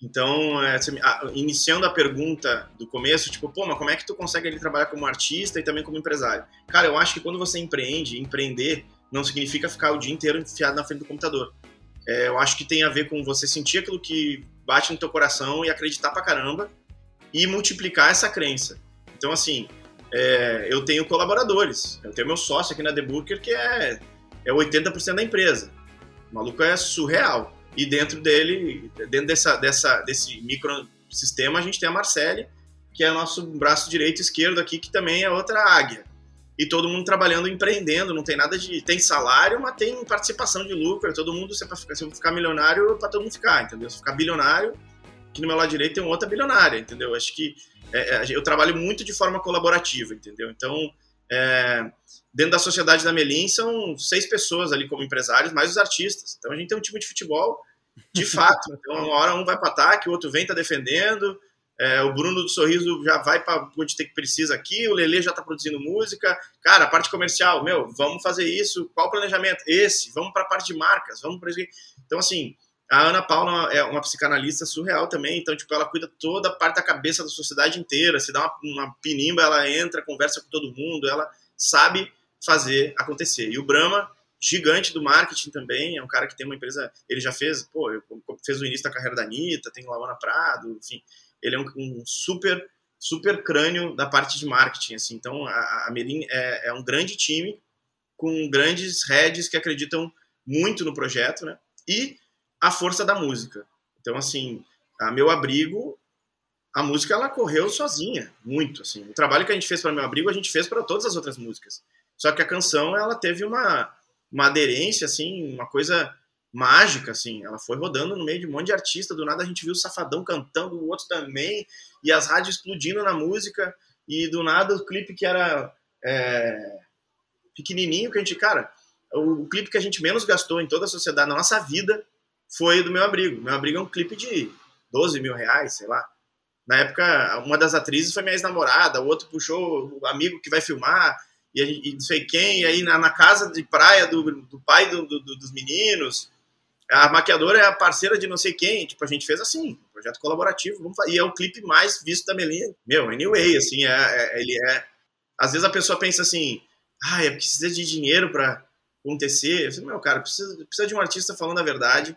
Então, é, iniciando a pergunta do começo, tipo, pô, mas como é que tu consegue ali trabalhar como artista e também como empresário? Cara, eu acho que quando você empreende, empreender não significa ficar o dia inteiro enfiado na frente do computador. É, eu acho que tem a ver com você sentir aquilo que bate no teu coração e acreditar pra caramba e multiplicar essa crença. Então, assim, é, eu tenho colaboradores. Eu tenho meu sócio aqui na The Booker, que é, é 80% da empresa. O maluco é surreal. E dentro dele, dentro dessa, dessa, desse microsistema, a gente tem a Marcele, que é nosso braço direito e esquerdo aqui, que também é outra águia. E todo mundo trabalhando, empreendendo, não tem nada de. Tem salário, mas tem participação de lucro. Todo mundo, se, é ficar, eu ficar milionário, para todo mundo ficar, entendeu? Se ficar bilionário, aqui no meu lado direito tem outra bilionária, entendeu? Acho que é, é, eu trabalho muito de forma colaborativa, entendeu? Então, é, dentro da sociedade da Melim são seis pessoas ali como empresários, mais os artistas. Então a gente tem um time de futebol de fato. Então uma hora um vai para ataque, o outro vem tá defendendo. É, o Bruno do Sorriso já vai para onde tem que precisa aqui, o Lele já está produzindo música. Cara, a parte comercial, meu, vamos fazer isso. Qual o planejamento? Esse. Vamos para a parte de marcas, vamos para Então assim, a Ana Paula é uma psicanalista surreal também, então, tipo, ela cuida toda a parte da cabeça da sociedade inteira. Se dá uma, uma pinimba, ela entra, conversa com todo mundo, ela sabe fazer acontecer. E o Brahma, gigante do marketing também, é um cara que tem uma empresa, ele já fez, pô, fez o início da carreira da Anitta, tem Laona Prado, enfim, ele é um, um, super, super crânio da parte de marketing, assim. Então, a, a Merin é, é um grande time com grandes heads que acreditam muito no projeto, né? E a força da música. Então, assim, a Meu Abrigo, a música ela correu sozinha, muito, assim. O trabalho que a gente fez para Meu Abrigo, a gente fez para todas as outras músicas. Só que a canção, ela teve uma, uma aderência, assim, uma coisa mágica, assim. Ela foi rodando no meio de um monte de artista. Do nada a gente viu o Safadão cantando, o outro também, e as rádios explodindo na música. E do nada o clipe que era é, pequenininho, que a gente, cara, o, clipe que a gente menos gastou em toda a sociedade, na nossa vida, foi do Meu Abrigo. Meu Abrigo é um clipe de 12 mil reais, sei lá. Na época, uma das atrizes foi minha ex-namorada, o outro puxou o amigo que vai filmar, e, e não sei quem, e aí na, na casa de praia do, do pai do, do, dos meninos, a maquiadora é a parceira de não sei quem, tipo, a gente fez assim, projeto colaborativo, vamos fazer, e é o clipe mais visto da Melinha. Meu, anyway, assim, é, é, ele é... Às vezes a pessoa pensa assim, ah, precisa de dinheiro para acontecer. Eu falo, meu, cara, precisa, precisa de um artista falando a verdade,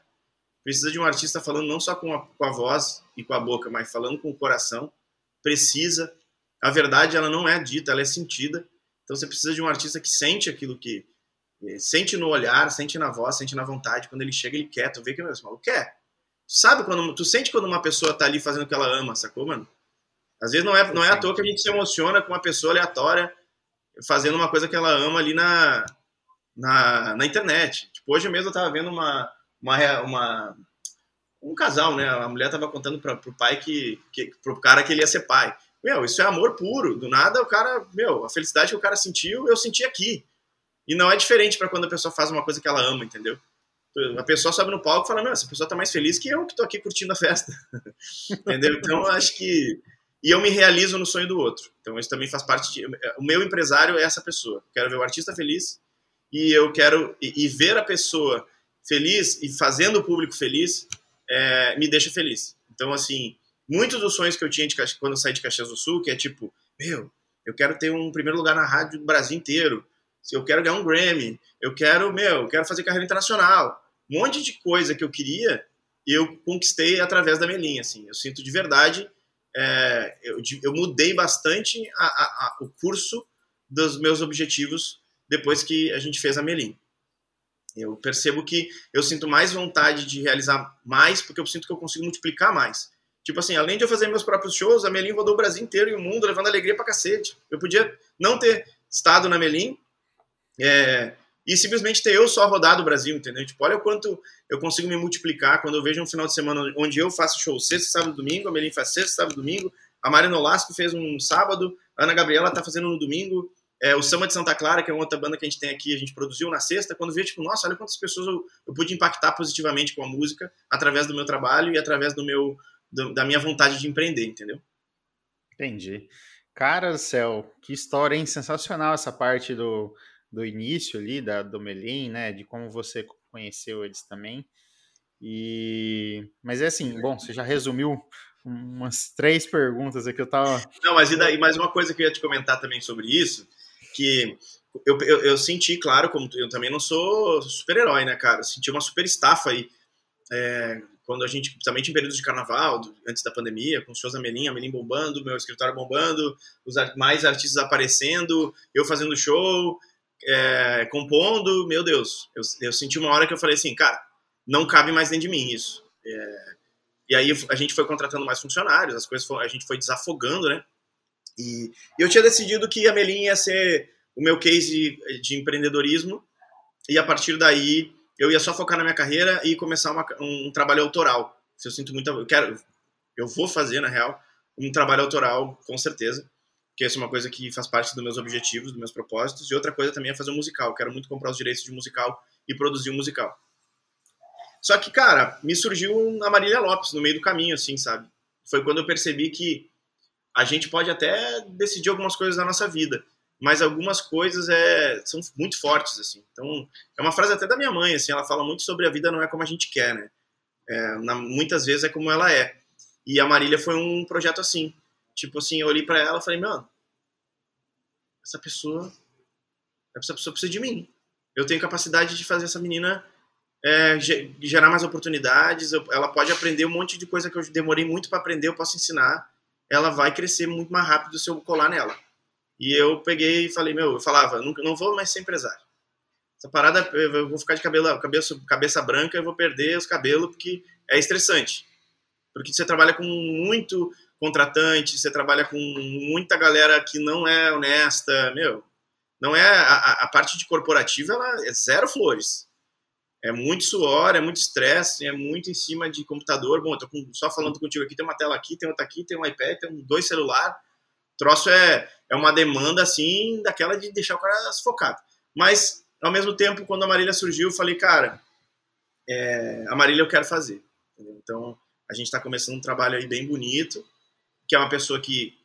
Precisa de um artista falando não só com a, com a voz e com a boca, mas falando com o coração. Precisa. A verdade, ela não é dita, ela é sentida. Então você precisa de um artista que sente aquilo que. Eh, sente no olhar, sente na voz, sente na vontade. Quando ele chega, ele quer. Tu vê que esse maluco quer. Sabe quando. Tu sente quando uma pessoa tá ali fazendo o que ela ama, sacou, mano? Às vezes não é, não é à toa que a gente se emociona com uma pessoa aleatória fazendo uma coisa que ela ama ali na, na, na internet. Tipo, hoje mesmo eu tava vendo uma, uma, uma um casal, né? A mulher tava contando para pro pai que, que pro cara que ele ia ser pai. Meu, isso é amor puro. Do nada o cara, meu, a felicidade que o cara sentiu, eu senti aqui. E não é diferente para quando a pessoa faz uma coisa que ela ama, entendeu? A pessoa sobe no palco e fala: Meu, essa pessoa tá mais feliz que eu que tô aqui curtindo a festa. entendeu? Então acho que. E eu me realizo no sonho do outro. Então isso também faz parte de. O meu empresário é essa pessoa. quero ver o artista feliz e eu quero. E, e ver a pessoa feliz e fazendo o público feliz é, me deixa feliz. Então, assim, muitos dos sonhos que eu tinha de, quando eu saí de Caxias do Sul, que é tipo, meu, eu quero ter um primeiro lugar na rádio do Brasil inteiro, eu quero ganhar um Grammy, eu quero, meu, eu quero fazer carreira internacional. Um monte de coisa que eu queria, eu conquistei através da Melinha, assim. Eu sinto de verdade, é, eu, eu, mudei bastante a, a, a, o curso dos meus objetivos depois que a gente fez a Melinha. Eu percebo que eu sinto mais vontade de realizar mais, porque eu sinto que eu consigo multiplicar mais. Tipo assim, além de eu fazer meus próprios shows, a Melim rodou o Brasil inteiro e o mundo, levando alegria pra cacete. Eu podia não ter estado na Melim é, e simplesmente ter eu só rodado o Brasil, entendeu? Tipo, olha o quanto eu consigo me multiplicar quando eu vejo um final de semana onde eu faço show sexta, sábado domingo, a Melim faz sexta, sábado domingo, a Marina Olasco fez um sábado, a Ana Gabriela tá fazendo no domingo, é, o Samba de Santa Clara, que é uma outra banda que a gente tem aqui, a gente produziu na sexta, quando vê, tipo, nossa, olha quantas pessoas eu, eu pude impactar positivamente com a música através do meu trabalho e através do meu, do, da minha vontade de empreender, entendeu? Entendi. Cara do céu, que história, hein? Sensacional essa parte do, do início ali, da, do Melim, né? De como você conheceu eles também. E... Mas é assim, bom, você já resumiu umas três perguntas aqui, eu tava... Não, mas e daí, mais uma coisa que eu ia te comentar também sobre isso, que eu, eu, eu senti, claro, como eu também não sou super-herói, né, cara? Eu senti uma super estafa aí, é, quando a gente, principalmente em períodos de carnaval, do, antes da pandemia, com os shows da Melim, a Melim bombando, meu escritório bombando, os mais artistas aparecendo, eu fazendo show, é, compondo, meu Deus, eu, eu, senti uma hora que eu falei assim, cara, não cabe mais dentro de mim isso. É, e aí a gente foi contratando mais funcionários, as coisas a gente foi desafogando, né? E, eu tinha decidido que a Melim ia ser o meu case de, de empreendedorismo e a partir daí eu ia só focar na minha carreira e começar uma, um trabalho autoral. Se eu sinto muito, eu quero, eu vou fazer na real um trabalho autoral com certeza, que essa é uma coisa que faz parte dos meus objetivos, dos meus propósitos. E outra coisa também é fazer um musical. Eu quero muito comprar os direitos de musical e produzir um musical. Só que, cara, me surgiu a Marília Lopes no meio do caminho, assim, sabe? Foi quando eu percebi que a gente pode até decidir algumas coisas na nossa vida, mas algumas coisas é, são muito fortes, assim. Então, é uma frase até da minha mãe, assim, ela fala muito sobre a vida não é como a gente quer, né? É, na, muitas vezes é como ela é. E a Marília foi um projeto assim. Tipo assim, eu olhei para ela e falei, mano, essa pessoa, essa pessoa precisa de mim. Eu tenho capacidade de fazer essa menina é, gerar mais oportunidades. Eu, ela pode aprender um monte de coisa que eu demorei muito para aprender, eu posso ensinar. Ela vai crescer muito mais rápido se eu colar nela. E eu peguei e falei, meu, eu falava, não, não vou mais ser empresário. Essa parada, eu vou ficar de cabelo, cabeça, cabeça branca, eu vou perder os cabelos, porque é estressante. Porque você trabalha com muito contratante, você trabalha com muita galera que não é honesta, meu, não é, a, a parte de corporativa, ela é zero flores. É muito suor, é muito estresse, é muito em cima de computador. Bom, eu tô com, só falando contigo aqui, tem uma tela aqui, tem outra aqui, tem um iPad, tem dois celulares troço é, é uma demanda, assim, daquela de deixar o cara sufocado. Mas, ao mesmo tempo, quando a Marília surgiu, eu falei, cara, é, a Marília eu quero fazer. Então, a gente está começando um trabalho aí bem bonito, que é uma pessoa que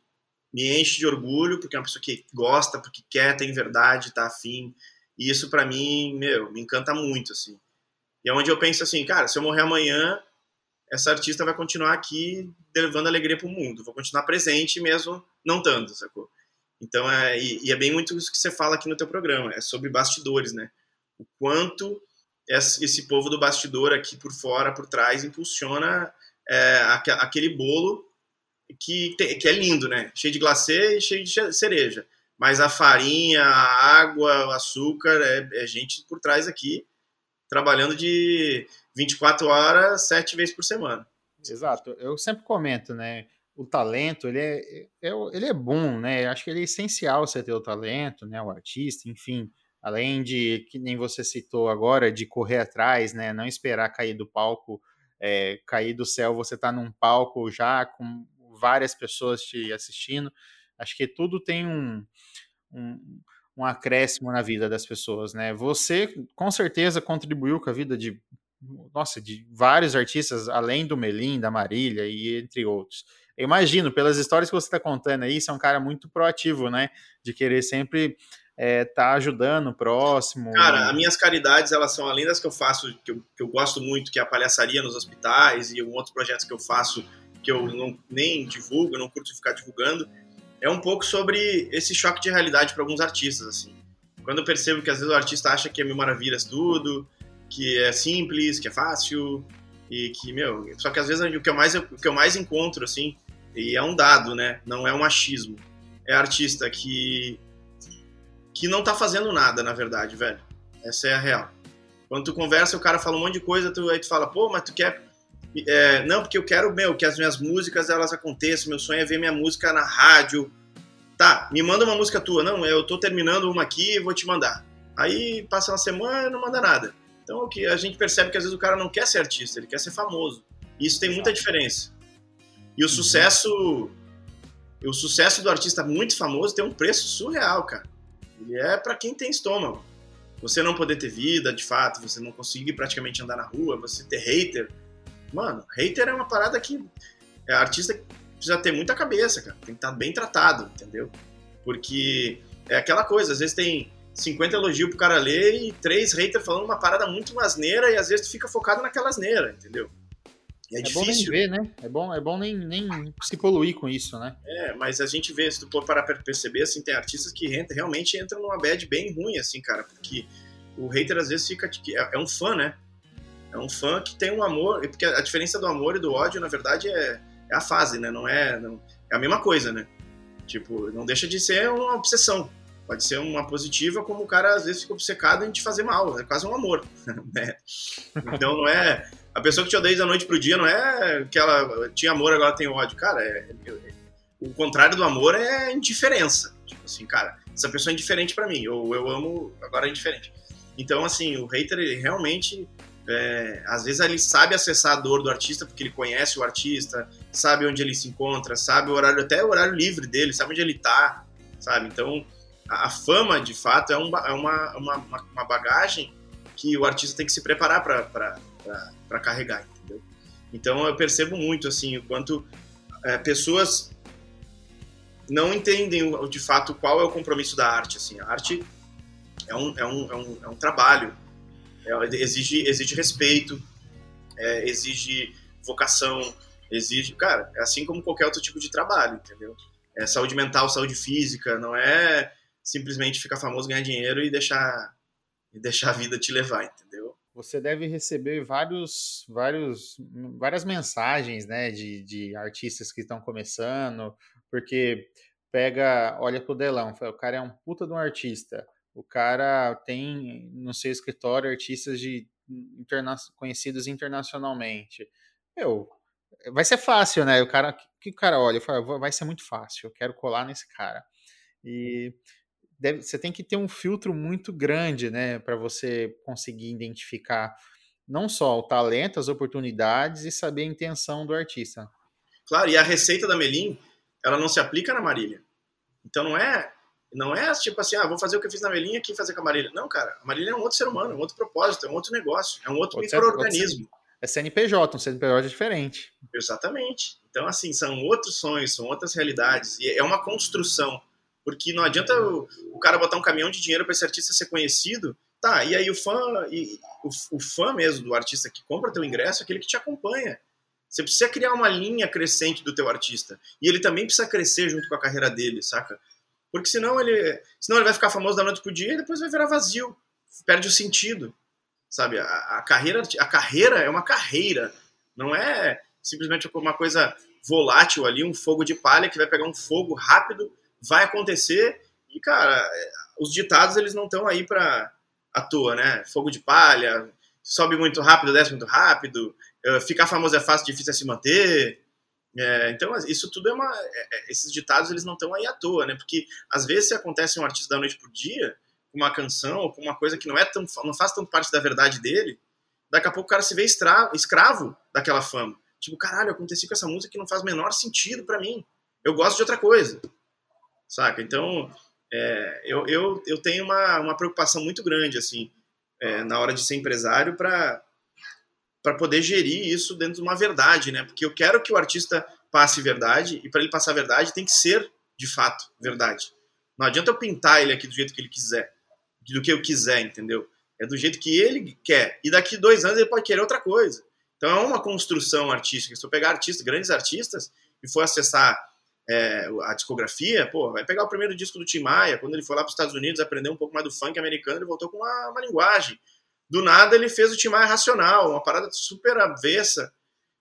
me enche de orgulho, porque é uma pessoa que gosta, porque quer, tem verdade, tá afim. E isso, para mim, meu, me encanta muito, assim. E é onde eu penso assim, cara, se eu morrer amanhã, essa artista vai continuar aqui levando alegria para o mundo, vou continuar presente mesmo não tanto, sacou? Então, é, e, e, é bem muito isso que você fala aqui no teu programa, é sobre bastidores, né? O quanto esse povo do bastidor aqui por fora, por trás, impulsiona é, aquele bolo que, que é lindo, né? Cheio de glacê e cheio de cereja. Mas a farinha, a água, o açúcar, é, é gente por trás aqui, trabalhando de 24 horas, sete vezes por semana. Exato. Eu sempre comento, né? O talento, ele é, é, ele é bom, né? Acho que ele é essencial você ter o talento, né? O artista, enfim. Além de, que nem você citou agora, de correr atrás, né? Não esperar cair do palco, é, cair do céu, você tá num palco já com várias pessoas te assistindo. Acho que tudo tem um, um, um acréscimo na vida das pessoas, né? Você com certeza contribuiu com a vida de nossa, de vários artistas, além do Melim, da Marília e entre outros. Eu imagino, pelas histórias que você está contando aí, você é um cara muito proativo, né? De querer sempre estar é, tá ajudando o próximo. Cara, as minhas caridades, elas são além das que eu faço, que eu, que eu gosto muito, que é a palhaçaria nos hospitais e outros projetos que eu faço que eu não, nem divulgo, não curto ficar divulgando, é um pouco sobre esse choque de realidade para alguns artistas, assim. Quando eu percebo que às vezes o artista acha que é mil maravilhas tudo, que é simples, que é fácil e que, meu, só que às vezes o que eu mais, o que eu mais encontro, assim, e é um dado, né, não é um achismo, é artista que que não tá fazendo nada, na verdade, velho. Essa é a real. Quando tu conversa, o cara fala um monte de coisa, tu, aí tu fala, pô, mas tu quer... É, não, porque eu quero, meu, que as minhas músicas, elas aconteçam, meu sonho é ver minha música na rádio. Tá, me manda uma música tua. Não, eu tô terminando uma aqui e vou te mandar. Aí passa uma semana e não manda nada. Então, o que a gente percebe que às vezes o cara não quer ser artista, ele quer ser famoso. E isso tem muita diferença. E o uhum. sucesso, o sucesso do artista muito famoso tem um preço surreal, cara. Ele é para quem tem estômago. Você não poder ter vida, de fato, você não conseguir praticamente andar na rua, você ter hater. Mano, hater é uma parada que é artista precisa ter muita cabeça, cara. Tem que estar tá bem tratado, entendeu? Porque é aquela coisa, às vezes tem 50 elogios pro cara ler e três haters falando uma parada muito asneira e às vezes tu fica focado naquela asneira, entendeu? é, é difícil. bom nem ver, né? É bom, é bom nem, nem se poluir com isso, né? É, mas a gente vê, se tu for parar pra perceber, assim, tem artistas que realmente entram numa bad bem ruim, assim, cara, porque o hater às vezes fica. É, é um fã, né? É um fã que tem um amor, porque a diferença do amor e do ódio, na verdade, é, é a fase, né? Não é, não, é a mesma coisa, né? Tipo, não deixa de ser uma obsessão. Pode ser uma positiva, como o cara às vezes fica obcecado em te fazer mal. É quase um amor. Né? Então não é. A pessoa que te odeia da noite pro dia não é que ela tinha amor, agora tem ódio. Cara, é, é, o contrário do amor é indiferença. Tipo assim, cara, essa pessoa é indiferente para mim, ou eu amo, agora é indiferente. Então, assim, o hater, ele realmente. É, às vezes ele sabe acessar a dor do artista porque ele conhece o artista, sabe onde ele se encontra, sabe o horário, até o horário livre dele, sabe onde ele tá, sabe? Então, a, fama, de fato, é, um, é uma, uma, uma, bagagem que o artista tem que se preparar para carregar, entendeu? Então eu percebo muito, assim, o quanto é, pessoas não entendem de fato qual é o compromisso da arte, assim. A arte é um, é um, é um, é um trabalho, é, exige, exige respeito, é, exige vocação, exige... Cara, é assim como qualquer outro tipo de trabalho, entendeu? É saúde mental, saúde física, não é simplesmente ficar famoso, ganhar dinheiro e deixar, e deixar a vida te levar, entendeu? Você deve receber vários, vários, várias mensagens, né, de, de artistas que estão começando, porque pega, olha pro Delão, o cara é um puta de um artista, o cara tem no seu escritório artistas de interna conhecidos internacionalmente. Eu, vai ser fácil, né? O cara, que o cara olha, fala, vai ser muito fácil, eu quero colar nesse cara. E deve, você tem que ter um filtro muito grande, né, para você conseguir identificar não só o talento, as oportunidades e saber a intenção do artista. Claro, e a receita da Melim, ela não se aplica na Marília. Então não é não é tipo assim, ah, vou fazer o que eu fiz na Melinha aqui fazer com a Marília. Não, cara, a Marília é um outro ser humano, é um outro propósito, é um outro negócio, é um outro, outro microorganismo. É CNPJ, um CNPJ diferente. Exatamente. Então, assim, são outros sonhos, são outras realidades. E é uma construção. Porque não adianta o, o cara botar um caminhão de dinheiro para esse artista ser conhecido. Tá, e aí o fã, e, o, o fã mesmo do artista que compra teu ingresso é aquele que te acompanha. Você precisa criar uma linha crescente do teu artista. E ele também precisa crescer junto com a carreira dele, saca? Porque senão ele, senão ele vai ficar famoso da noite pro dia e depois vai virar vazio. Perde o sentido. Sabe? A, a carreira, a carreira é uma carreira. Não é simplesmente uma coisa volátil ali, um fogo de palha que vai pegar um fogo rápido vai acontecer e, cara, é, os ditados eles não estão aí para à toa, né? Fogo de palha, sobe muito rápido, desce muito rápido, é, ficar famoso é fácil, difícil é se manter. É, então, isso tudo é uma. É, esses ditados eles não estão aí à toa, né? Porque às vezes se acontece um artista da noite pro dia, com uma canção ou com uma coisa que não é tão, não faz tanto parte da verdade dele, daqui a pouco o cara se vê escravo, daquela fama. Tipo, caralho, aconteceu com essa música que não faz menor sentido para mim. Eu gosto de outra coisa saca? Então, é, eu, eu, eu tenho uma, uma preocupação muito grande, assim, é, na hora de ser empresário para para poder gerir isso dentro de uma verdade, né? Porque eu quero que o artista passe verdade e para ele passar verdade tem que ser de fato verdade. Não adianta eu pintar ele aqui do jeito que ele quiser, do que eu quiser, entendeu? É do jeito que ele quer. E daqui dois anos ele pode querer outra coisa. Então é uma construção artística. Se eu pegar artistas, grandes artistas, e for acessar é, a discografia, pô, vai pegar o primeiro disco do Tim Maia, quando ele foi lá para os Estados Unidos aprender um pouco mais do funk americano, ele voltou com uma, uma linguagem. Do nada ele fez o Tim Maia racional, uma parada super avessa,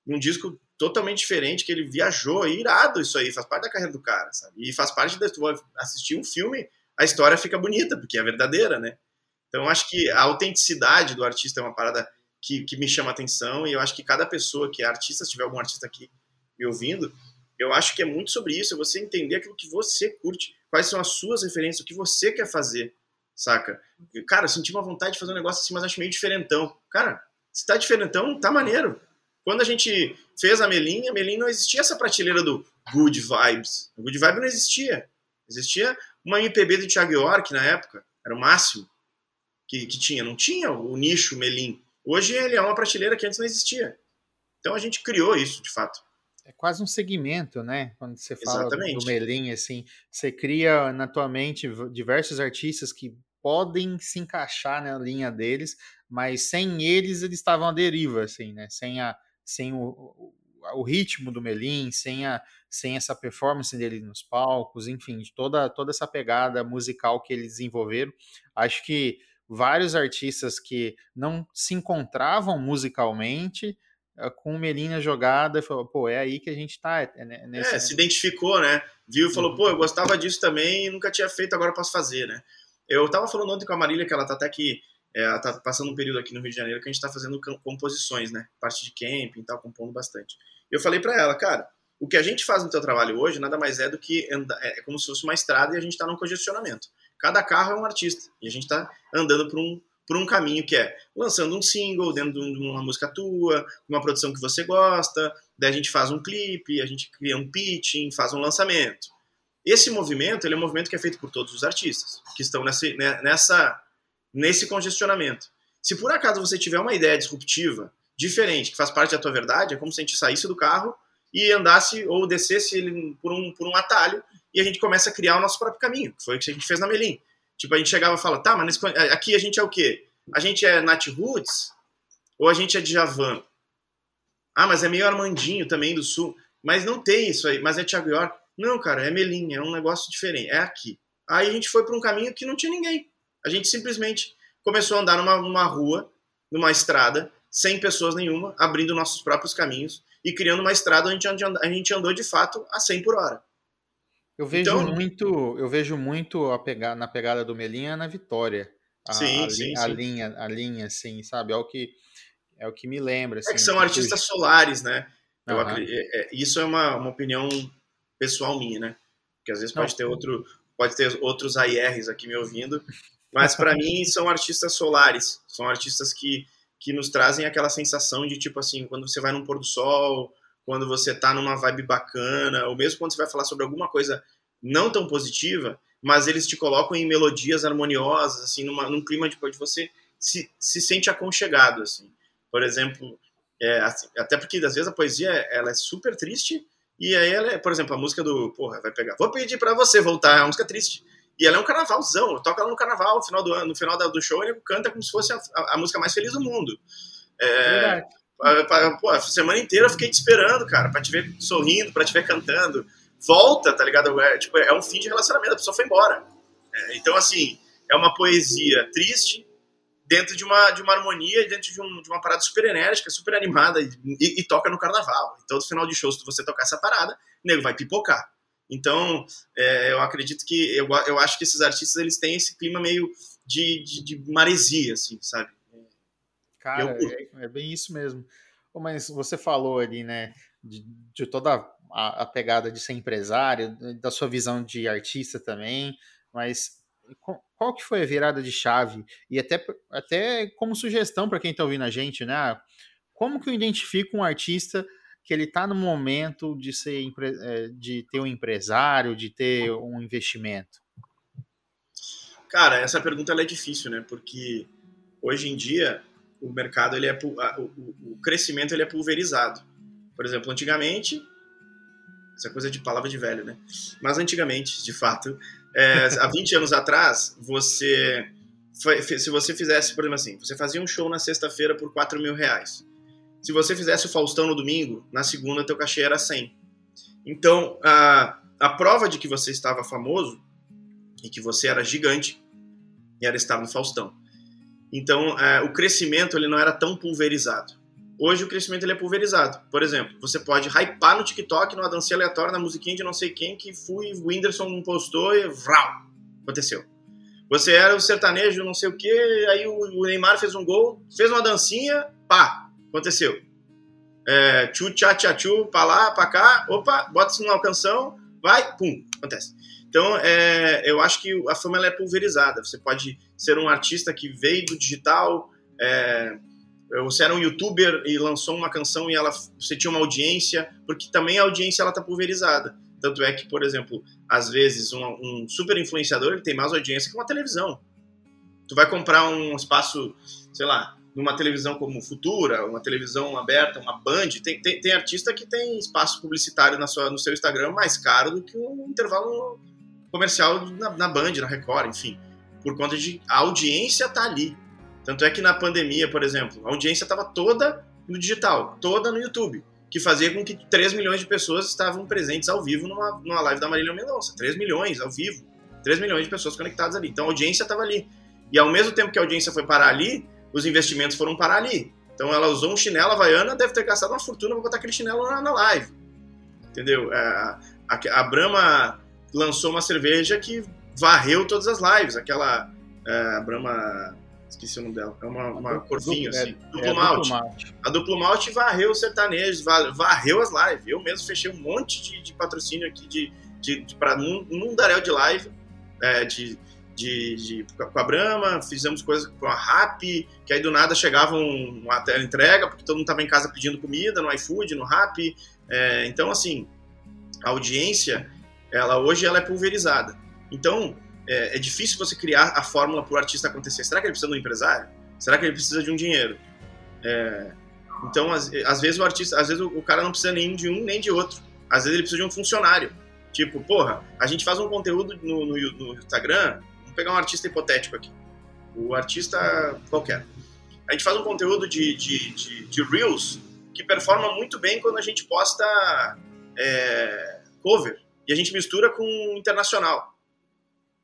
um disco totalmente diferente, que ele viajou, irado isso aí, faz parte da carreira do cara, sabe? E faz parte de assistir um filme, a história fica bonita, porque é verdadeira, né? Então acho que a autenticidade do artista é uma parada que, que me chama atenção, e eu acho que cada pessoa que é artista, se tiver algum artista aqui me ouvindo, eu acho que é muito sobre isso, é você entender aquilo que você curte, quais são as suas referências, o que você quer fazer, saca? Cara, eu senti uma vontade de fazer um negócio assim, mas acho meio diferentão. Cara, se tá diferentão, tá maneiro. Quando a gente fez a Melinha, a Melinha não existia essa prateleira do Good Vibes. O Good Vibe não existia. Existia uma MPB do Thiago York na época, era o máximo que, que tinha. Não tinha o nicho Melim. Hoje ele é uma prateleira que antes não existia. Então a gente criou isso, de fato. é quase um segmento, né? Quando você fala Exatamente. do Melim, assim, você cria na tua mente diversos artistas que podem se encaixar na linha deles, mas sem eles eles estavam à deriva, assim, né? Sem, a, sem o, o, o ritmo do Melim, sem, a, sem essa performance dele nos palcos, enfim, de toda, toda essa pegada musical que eles desenvolveram. Acho que vários artistas que não se encontravam musicalmente eh, com o Melina jogada, falou, pô, é aí que a gente tá. É, é, nesse... é se identificou, né? Viu e falou, uhum. pô, eu gostava disso também e nunca tinha feito, agora posso fazer, né? Eu tava falando ontem com a Marília, que ela tá até aqui, é, ela tá passando um período aqui no Rio de Janeiro que a gente tá fazendo composições, né? Parte de camping e tal, compondo bastante. Eu falei para ela, cara, o que a gente faz no teu trabalho hoje nada mais é do que anda, é como se fosse uma estrada e a gente está num congestionamento. Cada carro é um artista e a gente está andando por um, por um caminho que é lançando um single dentro de uma música tua, uma produção que você gosta, daí a gente faz um clipe, a gente cria um pitching, faz um lançamento. Esse movimento, ele é um movimento que é feito por todos os artistas que estão nessa, né, nessa, nesse congestionamento. Se por acaso você tiver uma ideia disruptiva, diferente, que faz parte da tua verdade, é como se a gente saísse do carro e andasse ou descesse ele por um, por um atalho e a gente começa a criar o nosso próprio caminho, que foi o que a gente fez na Melim. Tipo, a gente chegava e fala, tá, mas nesse, aqui a gente é o quê? A gente é Nat Roots ou a gente é Djavan? Ah, mas é meio Armandinho também do Sul. Mas não tem isso aí, mas é Thiago York. Não, cara, é Melim, é um negócio diferente, é aqui. Aí a gente foi para um caminho que não tinha ninguém. A gente simplesmente começou a andar numa, numa rua, numa estrada, sem pessoas nenhuma, abrindo nossos próprios caminhos e criando uma estrada onde a gente andou de fato a 100 por hora. Eu vejo então, muito, eu vejo muito a pegar na pegada do Melinha na Vitória. A, sim, a, sim, a sim. linha, a linha, assim, sabe? É o que é o que me lembra. Assim, é que assim, são artistas eu... solares, né? Uhum. Acredito, é, é, isso é uma, uma opinião pessoal minha, né? Porque às vezes Não. pode ter outro, pode ter outros AIRs aqui me ouvindo, mas para mim são artistas solares, são artistas que que nos trazem aquela sensação de tipo assim, quando você vai num pôr do sol, quando você tá numa vibe bacana, ou mesmo quando você vai falar sobre alguma coisa não tão positiva, mas eles te colocam em melodias harmoniosas, assim, numa, num clima de onde você se, se sente aconchegado, assim. Por exemplo, é, assim, até porque às vezes a poesia ela é super triste e aí ela é, por exemplo, a música do, porra, vai pegar, vou pedir para você voltar, é uma música triste. E ela é um carnavalzão, toca ela no carnaval, no final do ano, no final do show, ele canta como se fosse a, a, a música mais feliz do mundo. É, pô, a semana inteira eu fiquei te esperando, cara, pra te ver sorrindo, pra te ver cantando. Volta, tá ligado? É, tipo, é um fim de relacionamento, a pessoa foi embora. É, então, assim, é uma poesia triste, dentro de uma, de uma harmonia, dentro de, um, de uma parada super enérgica, super animada, e, e, e toca no carnaval. Então, no final de show, se você tocar essa parada, o nego vai pipocar. Então, é, eu acredito que eu, eu acho que esses artistas eles têm esse clima meio de, de, de maresia, assim, sabe? Cara, é, é, bem isso mesmo. Mas você falou ali, né, de, de toda a, a, pegada de ser empresário, da sua visão de artista também, mas qual que foi a virada de chave? E até, até como sugestão para quem está ouvindo a gente, né? Como que eu identifico um artista que ele está no momento de ser é, de ter um empresário, de ter um investimento? Cara, essa pergunta é difícil, né? Porque hoje em dia o mercado ele é o, crescimento ele é pulverizado. Por exemplo, antigamente essa coisa de palavra de velho, né? Mas antigamente, de fato, é, há 20 anos atrás, você se você fizesse, por exemplo assim, você fazia um show na sexta-feira por 4 mil reais. Se você fizesse o Faustão no domingo, na segunda teu cachê era 100. Então, a, a prova de que você estava famoso e que você era gigante era estar no Faustão. Então, é, o crescimento ele não era tão pulverizado. Hoje o crescimento ele é pulverizado. Por exemplo, você pode hypar no TikTok, numa dancinha aleatória, na musiquinha de não sei quem, que fui, o Whindersson postou e vrau, aconteceu. Você era o sertanejo, não sei o que, aí o Neymar fez um gol, fez uma dancinha, pá, Aconteceu. É, tchu, tchá, tchá, tchu, pra lá, pra cá, opa, bota isso numa canção, vai, pum, acontece. Então, é, eu acho que a fama ela é pulverizada. Você pode ser um artista que veio do digital, é, você era um youtuber e lançou uma canção e ela, você tinha uma audiência, porque também a audiência ela tá pulverizada. Tanto é que, por exemplo, às vezes um, um super influenciador ele tem mais audiência que uma televisão. Tu vai comprar um espaço, sei lá, numa televisão como Futura, uma televisão aberta, uma Band, tem, tem, tem artista que tem espaço publicitário na sua, no seu Instagram mais caro do que um intervalo comercial na, na Band, na Record, enfim. Por conta de a audiência tá ali. Tanto é que na pandemia, por exemplo, a audiência estava toda no digital, toda no YouTube, que fazia com que 3 milhões de pessoas estavam presentes ao vivo numa, numa live da Marília Mendonça. 3 milhões ao vivo. 3 milhões de pessoas conectadas ali. Então a audiência estava ali. E ao mesmo tempo que a audiência foi parar ali, os investimentos foram parar ali. Então ela usou um chinelo havaiana, deve ter gastado uma fortuna para botar aquele chinelo na, na live. Entendeu? É, a, a, a Brahma lançou uma cerveja que varreu todas as lives. Aquela é, Brahma. Esqueci o nome dela. É uma, uma corfinha, assim. É, duplo, é, malte. duplo malte. A duplo malte varreu os sertanejos, varreu as lives. Eu mesmo fechei um monte de, de patrocínio aqui de, de, de para num, num daréu de live. É, de, de, de, com a Brahma, fizemos coisas com a Rap, que aí do nada chegava um, uma entrega, porque todo mundo estava em casa pedindo comida no iFood, no Rap. É, então, assim, a audiência, ela hoje ela é pulverizada. Então, é, é difícil você criar a fórmula para o artista acontecer. Será que ele precisa de um empresário? Será que ele precisa de um dinheiro? É, então, às, às, vezes o artista, às vezes o, o cara não precisa nem de um nem de outro. Às vezes ele precisa de um funcionário. Tipo, porra, a gente faz um conteúdo no, no, no Instagram pegar um artista hipotético aqui. O artista qualquer. A gente faz um conteúdo de, de, de, de Reels que performa muito bem quando a gente posta é, cover e a gente mistura com internacional.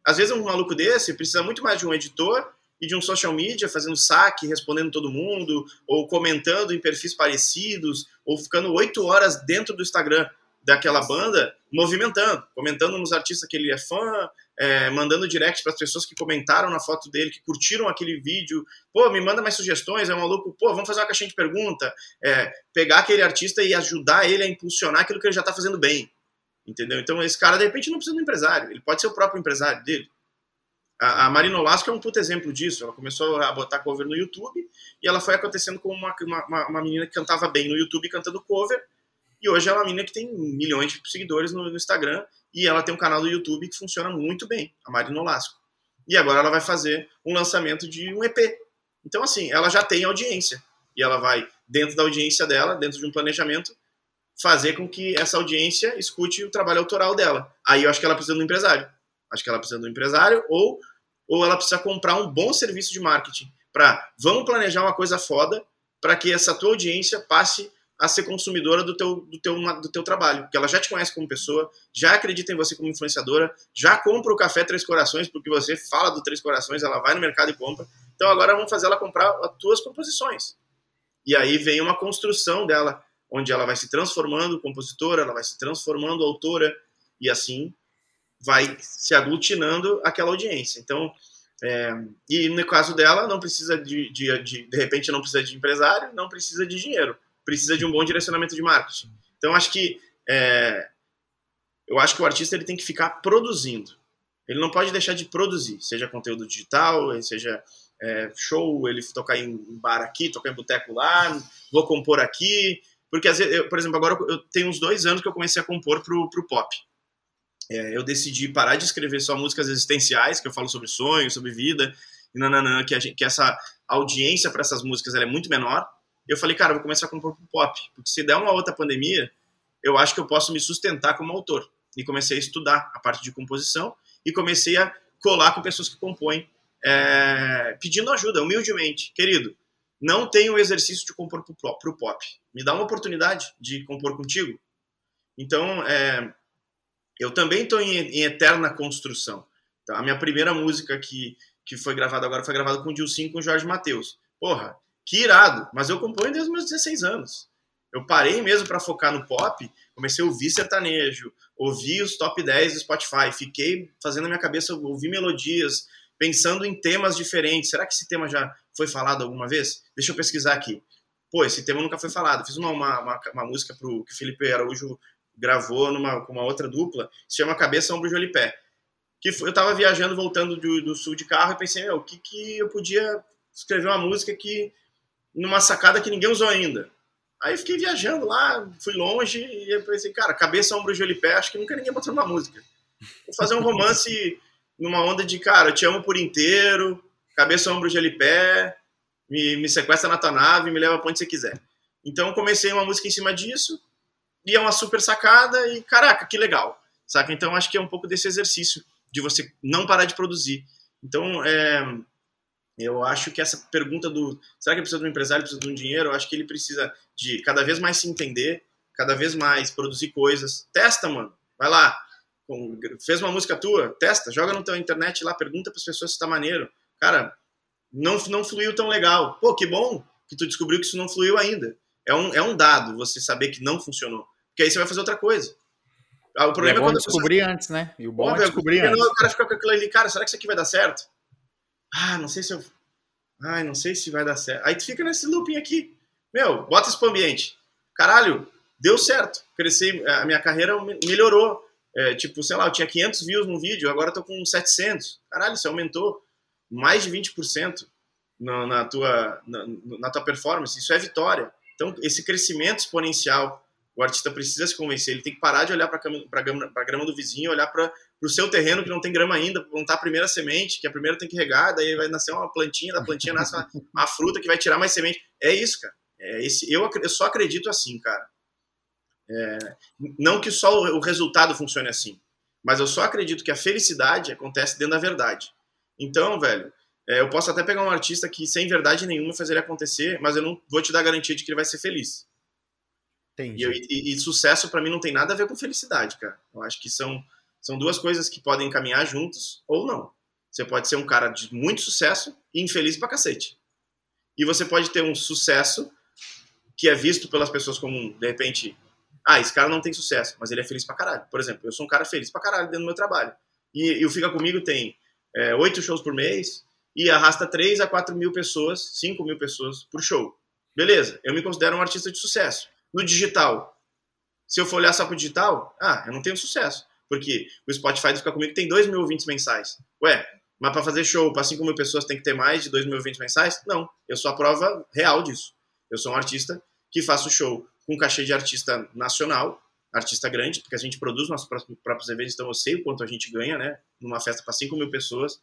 Às vezes um maluco desse precisa muito mais de um editor e de um social media fazendo saque, respondendo todo mundo, ou comentando em perfis parecidos, ou ficando oito horas dentro do Instagram daquela banda, movimentando, comentando nos artistas que ele é fã, é, mandando direct para as pessoas que comentaram na foto dele, que curtiram aquele vídeo. Pô, me manda mais sugestões, é um maluco. Pô, vamos fazer uma caixinha de pergunta. É, pegar aquele artista e ajudar ele a impulsionar aquilo que ele já está fazendo bem. Entendeu? Então, esse cara, de repente, não precisa de um empresário. Ele pode ser o próprio empresário dele. A, a Marina Olasco é um puto exemplo disso. Ela começou a botar cover no YouTube e ela foi acontecendo com uma, uma, uma menina que cantava bem no YouTube cantando cover e hoje ela é uma menina que tem milhões de seguidores no, no Instagram e ela tem um canal do YouTube que funciona muito bem, a Marina Olasco. E agora ela vai fazer um lançamento de um EP. Então, assim, ela já tem audiência. E ela vai, dentro da audiência dela, dentro de um planejamento, fazer com que essa audiência escute o trabalho autoral dela. Aí eu acho que ela precisa de um empresário. Acho que ela precisa de um empresário ou, ou ela precisa comprar um bom serviço de marketing para vamos planejar uma coisa foda para que essa tua audiência passe a ser consumidora do teu, do, teu, do teu trabalho, porque ela já te conhece como pessoa, já acredita em você como influenciadora, já compra o café Três Corações, porque você fala do Três Corações, ela vai no mercado e compra. Então agora vamos fazer ela comprar as tuas composições. E aí vem uma construção dela, onde ela vai se transformando compositora, ela vai se transformando autora, e assim vai se aglutinando aquela audiência. Então, é, e no caso dela, não precisa de, de, de, de repente, não precisa de empresário, não precisa de dinheiro precisa de um bom direcionamento de marketing. Então, acho que é, eu acho que o artista ele tem que ficar produzindo. Ele não pode deixar de produzir, seja conteúdo digital, seja é, show, ele tocar em bar aqui, tocar em boteco lá, vou compor aqui. Porque, eu, por exemplo, agora eu tenho uns dois anos que eu comecei a compor pro, pro pop. É, eu decidi parar de escrever só músicas existenciais, que eu falo sobre sonhos, sobre vida, e nananã, que, gente, que essa audiência para essas músicas é muito menor eu falei, cara, eu vou começar a compor pro pop, porque se der uma outra pandemia, eu acho que eu posso me sustentar como autor. E comecei a estudar a parte de composição e comecei a colar com pessoas que compõem, é, pedindo ajuda, humildemente. Querido, não tenho o exercício de compor pro pop. Me dá uma oportunidade de compor contigo. Então, é, eu também estou em, em, eterna construção. Então, a minha primeira música que, que foi gravada agora foi gravada com o Dilcinho com o Jorge Matheus. Porra, que irado, mas eu componho desde os meus 16 anos. Eu parei mesmo para focar no pop, comecei a ouvir sertanejo, ouvi os top 10 do Spotify, fiquei fazendo na minha cabeça, ouvir melodias, pensando em temas diferentes. Será que esse tema já foi falado alguma vez? Deixa eu pesquisar aqui. Pô, esse tema nunca foi falado. Fiz uma, uma, uma, uma música pro, que o Felipe Araújo gravou numa, com uma outra dupla, se chama Cabeça, Ombro, Joelho e Pé. Que foi, eu tava viajando, voltando do, do sul de carro e pensei, meu, o que, que eu podia escrever uma música que numa sacada que ninguém usou ainda. Aí fiquei viajando lá, fui longe e eu pensei, cara, cabeça, ombro, joelho e pé, acho que nunca ninguém botou numa música. Vou fazer um romance numa onda de, cara, eu te amo por inteiro, cabeça, ombro, joelho e pé, me, me sequestra na tua nave me leva pra onde você quiser. Então comecei uma música em cima disso, e é uma super sacada, e caraca, que legal, saca? Então acho que é um pouco desse exercício, de você não parar de produzir. Então, é, eu acho que essa pergunta do será que precisa de um empresário, precisa de um dinheiro, eu acho que ele precisa de cada vez mais se entender, cada vez mais produzir coisas. Testa, mano. Vai lá. Fez uma música tua, testa, joga no teu internet lá, pergunta para as pessoas se tá maneiro. Cara, não, não fluiu tão legal. Pô, que bom que tu descobriu que isso não fluiu ainda. É um, é um dado você saber que não funcionou. Porque aí você vai fazer outra coisa. Ah, o problema é, é quando descobrir pessoa... antes, né? E o bom, bom é descobrir antes. O cara fica com aquilo ali, cara, será que isso aqui vai dar certo? Ah, não sei se eu. Ai, não sei se vai dar certo. Aí tu fica nesse looping aqui. Meu, bota isso pro ambiente. Caralho, deu certo. Cresci, a minha carreira melhorou. É, tipo, sei lá, eu tinha 500 views no vídeo, agora eu tô com 700. Caralho, você aumentou mais de 20% na, na, tua, na, na tua performance. Isso é vitória. Então, esse crescimento exponencial o artista precisa se convencer, ele tem que parar de olhar para a grama, do vizinho, olhar para o seu terreno que não tem grama ainda, plantar a primeira semente, que a primeira tem que regar, daí vai nascer uma plantinha, da plantinha nasce uma, uma fruta que vai tirar mais semente. É isso, cara. É esse, eu, eu só acredito assim, cara. É, não que só o, o resultado funcione assim, mas eu só acredito que a felicidade acontece dentro da verdade. Então, velho, é, eu posso até pegar um artista que sem verdade nenhuma fazer ele acontecer, mas eu não vou te dar garantia de que ele vai ser feliz. E, e, e, sucesso para mim não tem nada a ver com felicidade, cara. Eu acho que são, são duas coisas que podem caminhar juntos ou não. Você pode ser um cara de muito sucesso e infeliz pra cacete. E você pode ter um sucesso que é visto pelas pessoas como, de repente, ah, esse cara não tem sucesso, mas ele é feliz pra caralho. Por exemplo, eu sou um cara feliz pra caralho dentro do meu trabalho. E, e o Fica Comigo tem oito é, shows por mês e arrasta 3 a 4 mil pessoas, 5 mil pessoas por show. Beleza, eu me considero um artista de sucesso no digital. Se eu for olhar só pro digital, ah, eu não tenho sucesso. Porque o Spotify fica comigo tem 2 mil ouvintes mensais. Ué, mas para fazer show para 5 mil pessoas tem que ter mais de 2 mil ouvintes mensais? Não, eu sou a prova real disso. Eu sou um artista que faço show com cachê de artista nacional, artista grande, porque a gente produz nossos próprios eventos, então eu sei o quanto a gente ganha, né? Numa festa para 5 mil pessoas,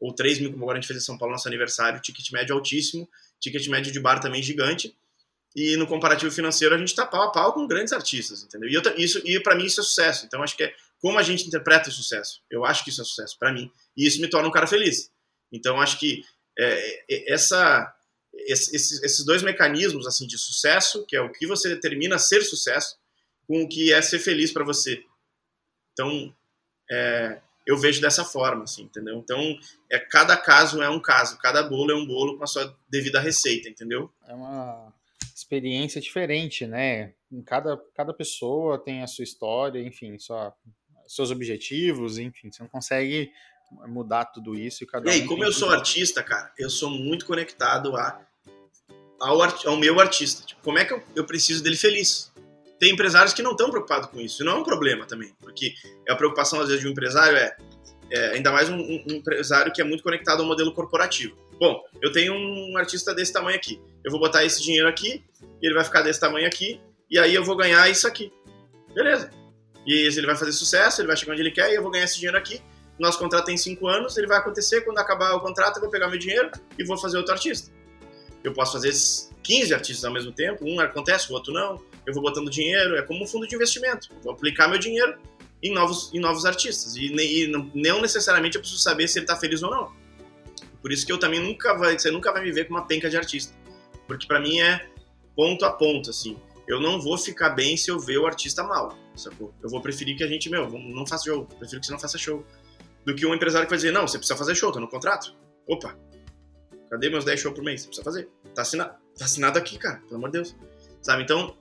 ou 3 mil, como agora a gente fez em São Paulo, nosso aniversário, ticket médio altíssimo, ticket médio de bar também gigante e no comparativo financeiro a gente está pau a pau com grandes artistas, entendeu? E, eu, isso, e para mim isso é sucesso. Então acho que é como a gente interpreta o sucesso. Eu acho que isso é sucesso para mim. E isso me torna um cara feliz. Então acho que é, é essa, esses, esses dois mecanismos assim de sucesso, que é o que você determina ser sucesso, com o que é ser feliz para você. Então é, eu vejo dessa forma, assim, entendeu? Então é cada caso é um caso, cada bolo é um bolo com a sua devida receita, entendeu? É uma experiência diferente, né? Cada, cada pessoa tem a sua história, enfim, sua, seus objetivos, enfim, você não consegue mudar tudo isso. E, cada e aí, um como eu sou artista, cara, eu sou muito conectado a, ao, ao meu artista. Tipo, como é que eu, eu preciso dele feliz? Tem empresários que não estão preocupados com isso, não é um problema também, porque a preocupação às vezes de um empresário é, é ainda mais um, um empresário que é muito conectado ao modelo corporativo. Bom, eu tenho um artista desse tamanho aqui. Eu vou botar esse dinheiro aqui, ele vai ficar desse tamanho aqui, e aí eu vou ganhar isso aqui. Beleza. E ele vai fazer sucesso, ele vai chegar onde ele quer, e eu vou ganhar esse dinheiro aqui. Nosso contrato tem cinco anos, ele vai acontecer, quando acabar o contrato, eu vou pegar meu dinheiro e vou fazer outro artista. Eu posso fazer 15 artistas ao mesmo tempo, um acontece, o outro não. Eu vou botando dinheiro, é como um fundo de investimento. Vou aplicar meu dinheiro em novos, em novos artistas. E, e não necessariamente eu preciso saber se ele está feliz ou não. Por isso que eu também nunca vai, você nunca vai me ver com uma penca de artista. Porque para mim é ponto a ponto, assim. Eu não vou ficar bem se eu ver o artista mal, sacou? Eu vou preferir que a gente, meu, não faça show. Prefiro que você não faça show. Do que um empresário que vai dizer, não, você precisa fazer show, tá no contrato. Opa, cadê meus 10 shows por mês? Você precisa fazer. Tá assinado, tá assinado aqui, cara, pelo amor de Deus. Sabe, então,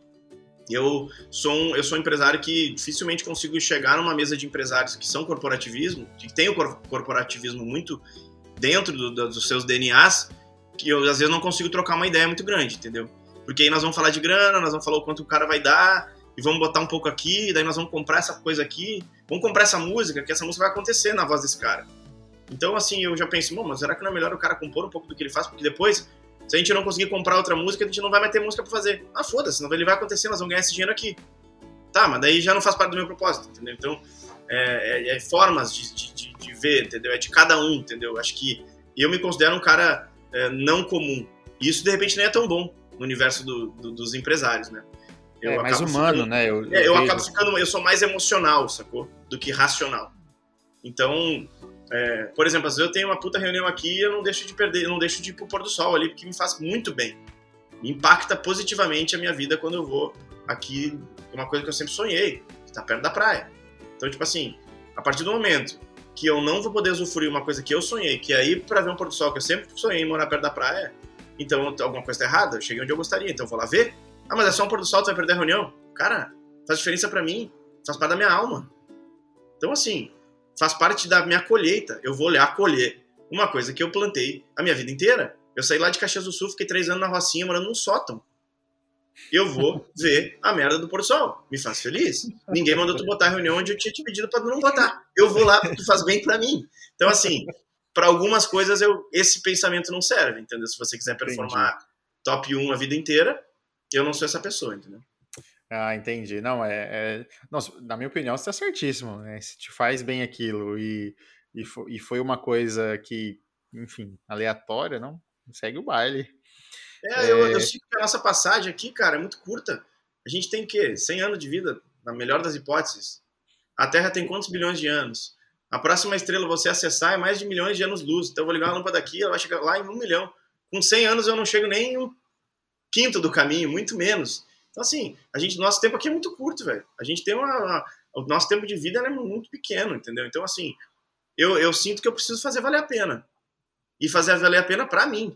eu sou, um, eu sou um empresário que dificilmente consigo chegar numa mesa de empresários que são corporativismo, que tem o corporativismo muito dentro do, do, dos seus DNAs que eu às vezes não consigo trocar uma ideia muito grande, entendeu? Porque aí nós vamos falar de grana, nós vamos falar o quanto o cara vai dar, e vamos botar um pouco aqui, daí nós vamos comprar essa coisa aqui, vamos comprar essa música, que essa música vai acontecer na voz desse cara. Então, assim, eu já penso, mas será que não é melhor o cara compor um pouco do que ele faz? Porque depois, se a gente não conseguir comprar outra música, a gente não vai mais ter música pra fazer. Ah, foda-se, ele vai acontecer, nós vamos ganhar esse dinheiro aqui. Tá, mas daí já não faz parte do meu propósito, entendeu? Então, é, é, é formas de, de, de, ver, entendeu? É de cada um, entendeu? Acho que eu me considero um cara é, não comum. E isso, de repente, nem é tão bom no universo do, do, dos empresários, né? Eu é mais humano, ficando, né? Eu, é, eu, eu acabo ficando, eu sou mais emocional, sacou? Do que racional. Então, é, por exemplo, às vezes eu tenho uma puta reunião aqui e eu não deixo de perder, eu não deixo de ir pro pôr do sol ali, porque me faz muito bem. Me impacta positivamente a minha vida quando eu vou aqui, uma coisa que eu sempre sonhei, estar perto da praia. Então, tipo assim, a partir do momento que eu não vou poder usufruir uma coisa que eu sonhei, que é para ver um pôr do sol, que eu sempre sonhei morar perto da praia, então alguma coisa tá errada, eu cheguei onde eu gostaria, então eu vou lá ver. Ah, mas é só um pôr do sol, tu vai perder a reunião? Cara, faz diferença para mim, faz parte da minha alma. Então, assim, faz parte da minha colheita. Eu vou olhar colher uma coisa que eu plantei a minha vida inteira. Eu saí lá de Caxias do Sul, fiquei três anos na Rocinha, morando num sótão. Eu vou ver a merda do pôr sol. Me faz feliz. Ninguém mandou tu botar a reunião onde eu tinha te pedido para não botar. Eu vou lá porque tu faz bem para mim. Então, assim, para algumas coisas eu, esse pensamento não serve, entendeu? Se você quiser performar Entendi. top 1 a vida inteira, eu não sou essa pessoa, entendeu? Ah, entendi. Não, é. é... Nossa, na minha opinião, você está certíssimo. Né? Se te faz bem aquilo e, e, foi, e foi uma coisa que, enfim, aleatória, não? Segue o baile. É, é... Eu, eu sinto que a nossa passagem aqui, cara, é muito curta. A gente tem o quê? 100 anos de vida, na melhor das hipóteses. A Terra tem quantos bilhões de anos? A próxima estrela você acessar é mais de milhões de anos-luz. Então eu vou ligar uma lâmpada aqui, ela vai chegar lá em um milhão. Com 100 anos eu não chego nem um quinto do caminho, muito menos. Então, assim, a gente, nosso tempo aqui é muito curto, velho. A gente tem uma, uma, O nosso tempo de vida é muito pequeno, entendeu? Então, assim, eu, eu sinto que eu preciso fazer valer a pena. E fazer valer a pena para mim.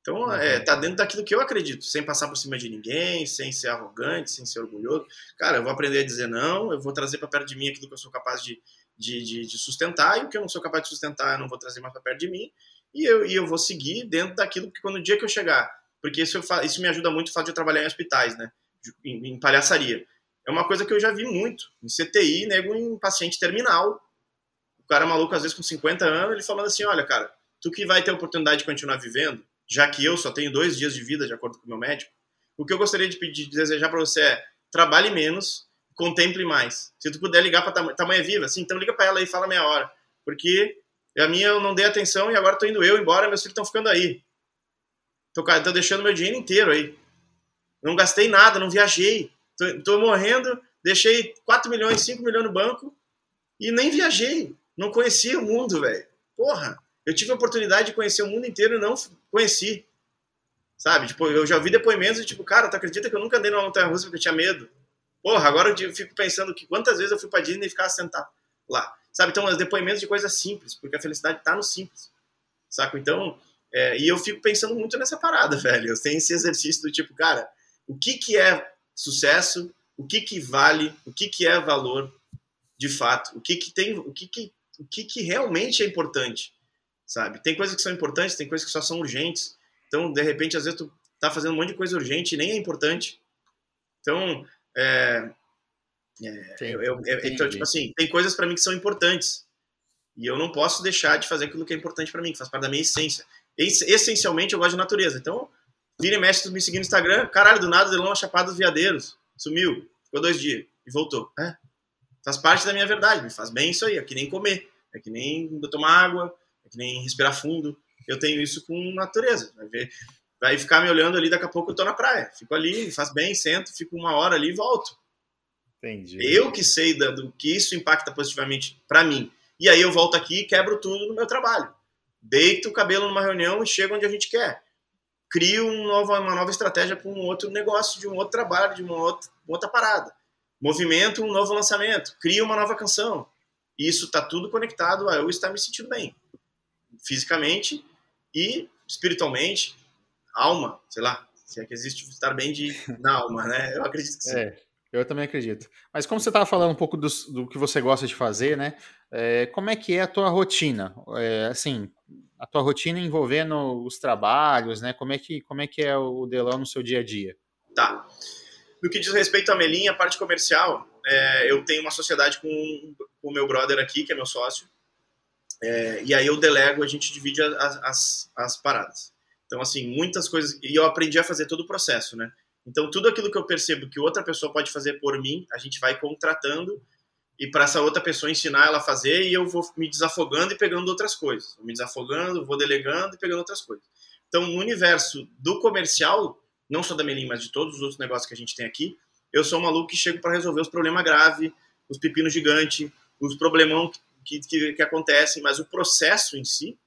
Então, uhum. é, tá dentro daquilo que eu acredito, sem passar por cima de ninguém, sem ser arrogante, sem ser orgulhoso. Cara, eu vou aprender a dizer não, eu vou trazer para perto de mim aquilo que eu sou capaz de, de, de, de, sustentar, e o que eu não sou capaz de sustentar, eu não vou trazer mais para perto de mim, e eu, e eu vou seguir dentro daquilo, porque quando o dia que eu chegar porque isso, eu, isso me ajuda muito o fato de eu trabalhar em hospitais, né? Em, em, palhaçaria. É uma coisa que eu já vi muito. Em CTI, nego em paciente terminal. O cara maluco, às vezes com 50 anos, ele falando assim: olha, cara, tu que vai ter a oportunidade de continuar vivendo, já que eu só tenho dois dias de vida, de acordo com o meu médico, o que eu gostaria de pedir, de desejar para você é trabalhe menos, contemple mais. Se tu puder ligar para tam tamanha viva, assim, então liga para ela e fala meia hora. Porque a minha eu não dei atenção e agora tô indo eu embora, meus filhos estão ficando aí. Tô, tô deixando meu dinheiro inteiro aí. Não gastei nada, não viajei. Tô, tô morrendo, deixei 4 milhões, 5 milhões no banco e nem viajei. Não conhecia o mundo, velho. Porra, eu tive a oportunidade de conhecer o mundo inteiro e não conheci. Sabe? Tipo, eu já vi depoimentos de tipo, cara, tu acredita que eu nunca andei numa montanha russa porque eu tinha medo? Porra, agora eu fico pensando que quantas vezes eu fui pra Disney e ficava sentado lá. Sabe? Então, os depoimentos de coisas simples, porque a felicidade tá no simples. Saco? Então, é, e eu fico pensando muito nessa parada, velho. Eu tenho esse exercício do tipo, cara, o que, que é sucesso? O que, que vale? O que, que é valor de fato? O que, que tem. O que, que, o que, que realmente é importante? Sabe? Tem coisas que são importantes, tem coisas que só são urgentes. Então, de repente, às vezes tu tá fazendo um monte de coisa urgente e nem é importante. Então, é, é, eu, eu, então tipo assim, tem coisas para mim que são importantes. E eu não posso deixar de fazer aquilo que é importante para mim, que faz parte da minha essência essencialmente eu gosto de natureza. Então, vira e mexe, me seguir no Instagram, caralho, do nada, Delão Chapada dos Veadeiros, sumiu, ficou dois dias e voltou. É, faz parte da minha verdade, me faz bem isso aí, é que nem comer, é que nem tomar água, é que nem respirar fundo. Eu tenho isso com natureza, vai ver, vai ficar me olhando ali, daqui a pouco eu tô na praia, fico ali, faz bem, sento, fico uma hora ali e volto. Entendi. Eu que sei do que isso impacta positivamente para mim. E aí eu volto aqui e quebro tudo no meu trabalho deito o cabelo numa reunião e chego onde a gente quer. Crio um novo, uma nova estratégia para um outro negócio, de um outro trabalho, de uma outra, outra parada. Movimento um novo lançamento. Crio uma nova canção. Isso está tudo conectado a eu estar me sentindo bem. Fisicamente e espiritualmente, alma, sei lá, se é que existe estar bem de, na alma, né? Eu acredito que sim. É, eu também acredito. Mas como você estava falando um pouco do, do, que você gosta de fazer, né? É, como é que é a tua rotina? É, assim, a tua rotina envolvendo os trabalhos, né? Como é que, como é, que é o Delão no seu dia a dia? Tá. No que diz respeito à Melinha, a parte comercial, é, eu tenho uma sociedade com, com o meu brother aqui, que é meu sócio, e aí eu delego, a gente divide as, as, as paradas. Então, assim, muitas coisas. E eu aprendi a fazer todo o processo, né? Então, tudo aquilo que eu percebo que outra pessoa pode fazer por mim, a gente vai contratando e para essa outra pessoa ensinar ela a fazer e eu vou me desafogando e pegando outras coisas. Vou me desafogando, vou delegando e pegando outras coisas. Então, no universo do comercial, não só da Melim, mas de todos os outros negócios que a gente tem aqui, eu sou um maluco que chego para resolver os problemas graves, os pepinos gigantes, os problemão que, que, que, acontecem, mas o processo em si,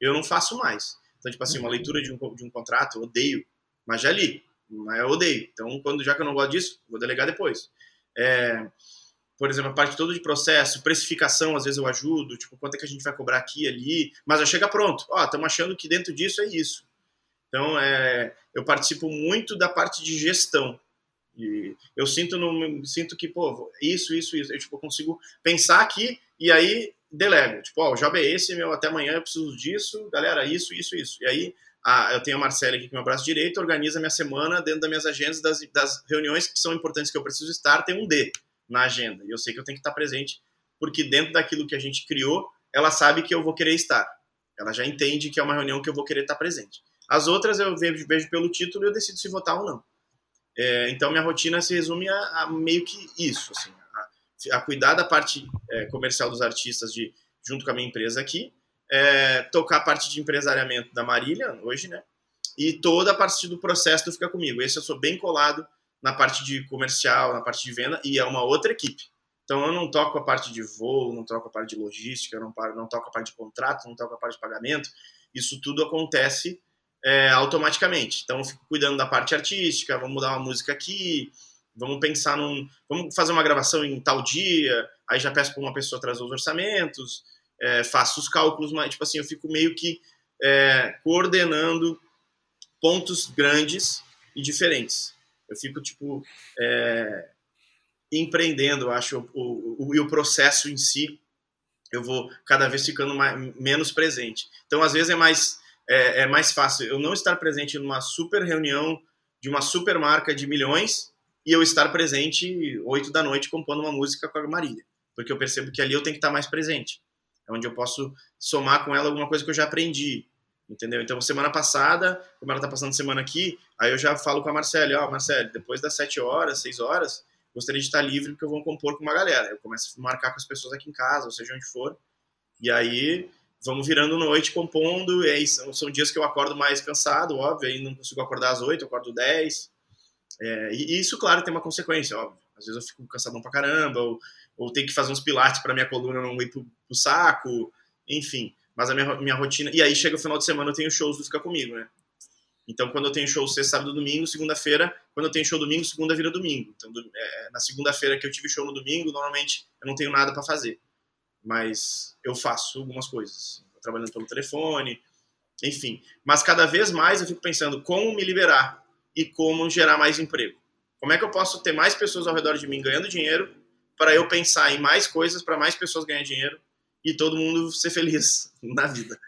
eu não faço mais. Então, tipo assim, uma leitura de um, de um contrato, eu odeio, mas já li, mas eu odeio. Então, quando já que eu não gosto disso, vou delegar depois. É, por exemplo, a parte toda de processo, precificação, às vezes eu ajudo, tipo, quanto é que a gente vai cobrar aqui ali, mas já chega pronto. Ó, estamos achando que dentro disso é isso. Então, é, eu participo muito da parte de gestão. E eu sinto, no, sinto que, pô, isso, isso, isso. Eu tipo, consigo pensar aqui e aí delego. Tipo, ó, o job é esse, meu, até amanhã eu preciso disso, galera, isso, isso, isso. E aí, a, eu tenho a Marcela aqui com meu braço direito, organiza minha semana dentro das minhas agendas, das, das reuniões que são importantes que eu preciso estar, tem um D na agenda. E eu sei que eu tenho que estar presente, porque dentro daquilo que a gente criou, ela sabe que eu vou querer estar. Ela já entende que é uma reunião que eu vou querer estar presente. As outras eu vejo, vejo pelo título e eu decido se votar ou não. É, então minha rotina se resume a, a meio que isso, assim, a, a cuidar da parte é, comercial dos artistas de, junto com a minha empresa aqui, é, tocar a parte de empresariamento da Marília hoje, né? E toda a parte do processo Fica Comigo. Esse eu sou bem colado na parte de comercial, na parte de venda, e é uma outra equipe. Então eu não toco a parte de voo, não toco a parte de logística, não, não toco a parte de contrato, não toco a parte de pagamento. Isso tudo acontece é, automaticamente. Então eu fico cuidando da parte artística, vamos mudar uma música aqui, vamos pensar num. Vamos fazer uma gravação em tal dia, aí já peço para uma pessoa trazer os orçamentos, é, faço os cálculos, mas tipo assim, eu fico meio que é, coordenando pontos grandes e diferentes. Eu fico, tipo, é, empreendendo, acho, o, o, o, o processo em si, eu vou cada vez ficando mais, menos presente. Então, às vezes, é mais, é, é mais fácil eu não estar presente numa super reunião de uma super marca de milhões e eu estar presente oito da noite compondo uma música com a Marília. Porque eu percebo que ali eu tenho que estar mais presente. É onde eu posso somar com ela alguma coisa que eu já aprendi entendeu? Então, semana passada, como ela tá passando semana aqui, aí eu já falo com a Marcele, ó, oh, Marcele, depois das 7 horas, 6 horas, gostaria de estar livre porque eu vou compor com uma galera. Eu começo a marcar com as pessoas aqui em casa, ou seja onde for, e aí vamos virando noite compondo, e aí são, são dias que eu acordo mais cansado, óbvio, aí não consigo acordar às 8, eu acordo 10, é, e isso, claro, tem uma consequência, óbvio. Às vezes eu fico cansadão pra caramba, ou, ou tenho que fazer uns pilates para minha coluna não ir pro, pro saco, enfim. Mas a minha, minha rotina. E aí chega o final de semana, eu tenho shows do Fica Comigo, né? Então, quando eu tenho show sexta, sábado, domingo, segunda-feira, quando eu tenho show domingo, segunda vira domingo. Então, é, na segunda-feira que eu tive show no domingo, normalmente eu não tenho nada para fazer. Mas eu faço algumas coisas. Trabalhando pelo telefone, enfim. Mas cada vez mais eu fico pensando como me liberar e como gerar mais emprego. Como é que eu posso ter mais pessoas ao redor de mim ganhando dinheiro para eu pensar em mais coisas para mais pessoas ganhar dinheiro e todo mundo ser feliz na vida.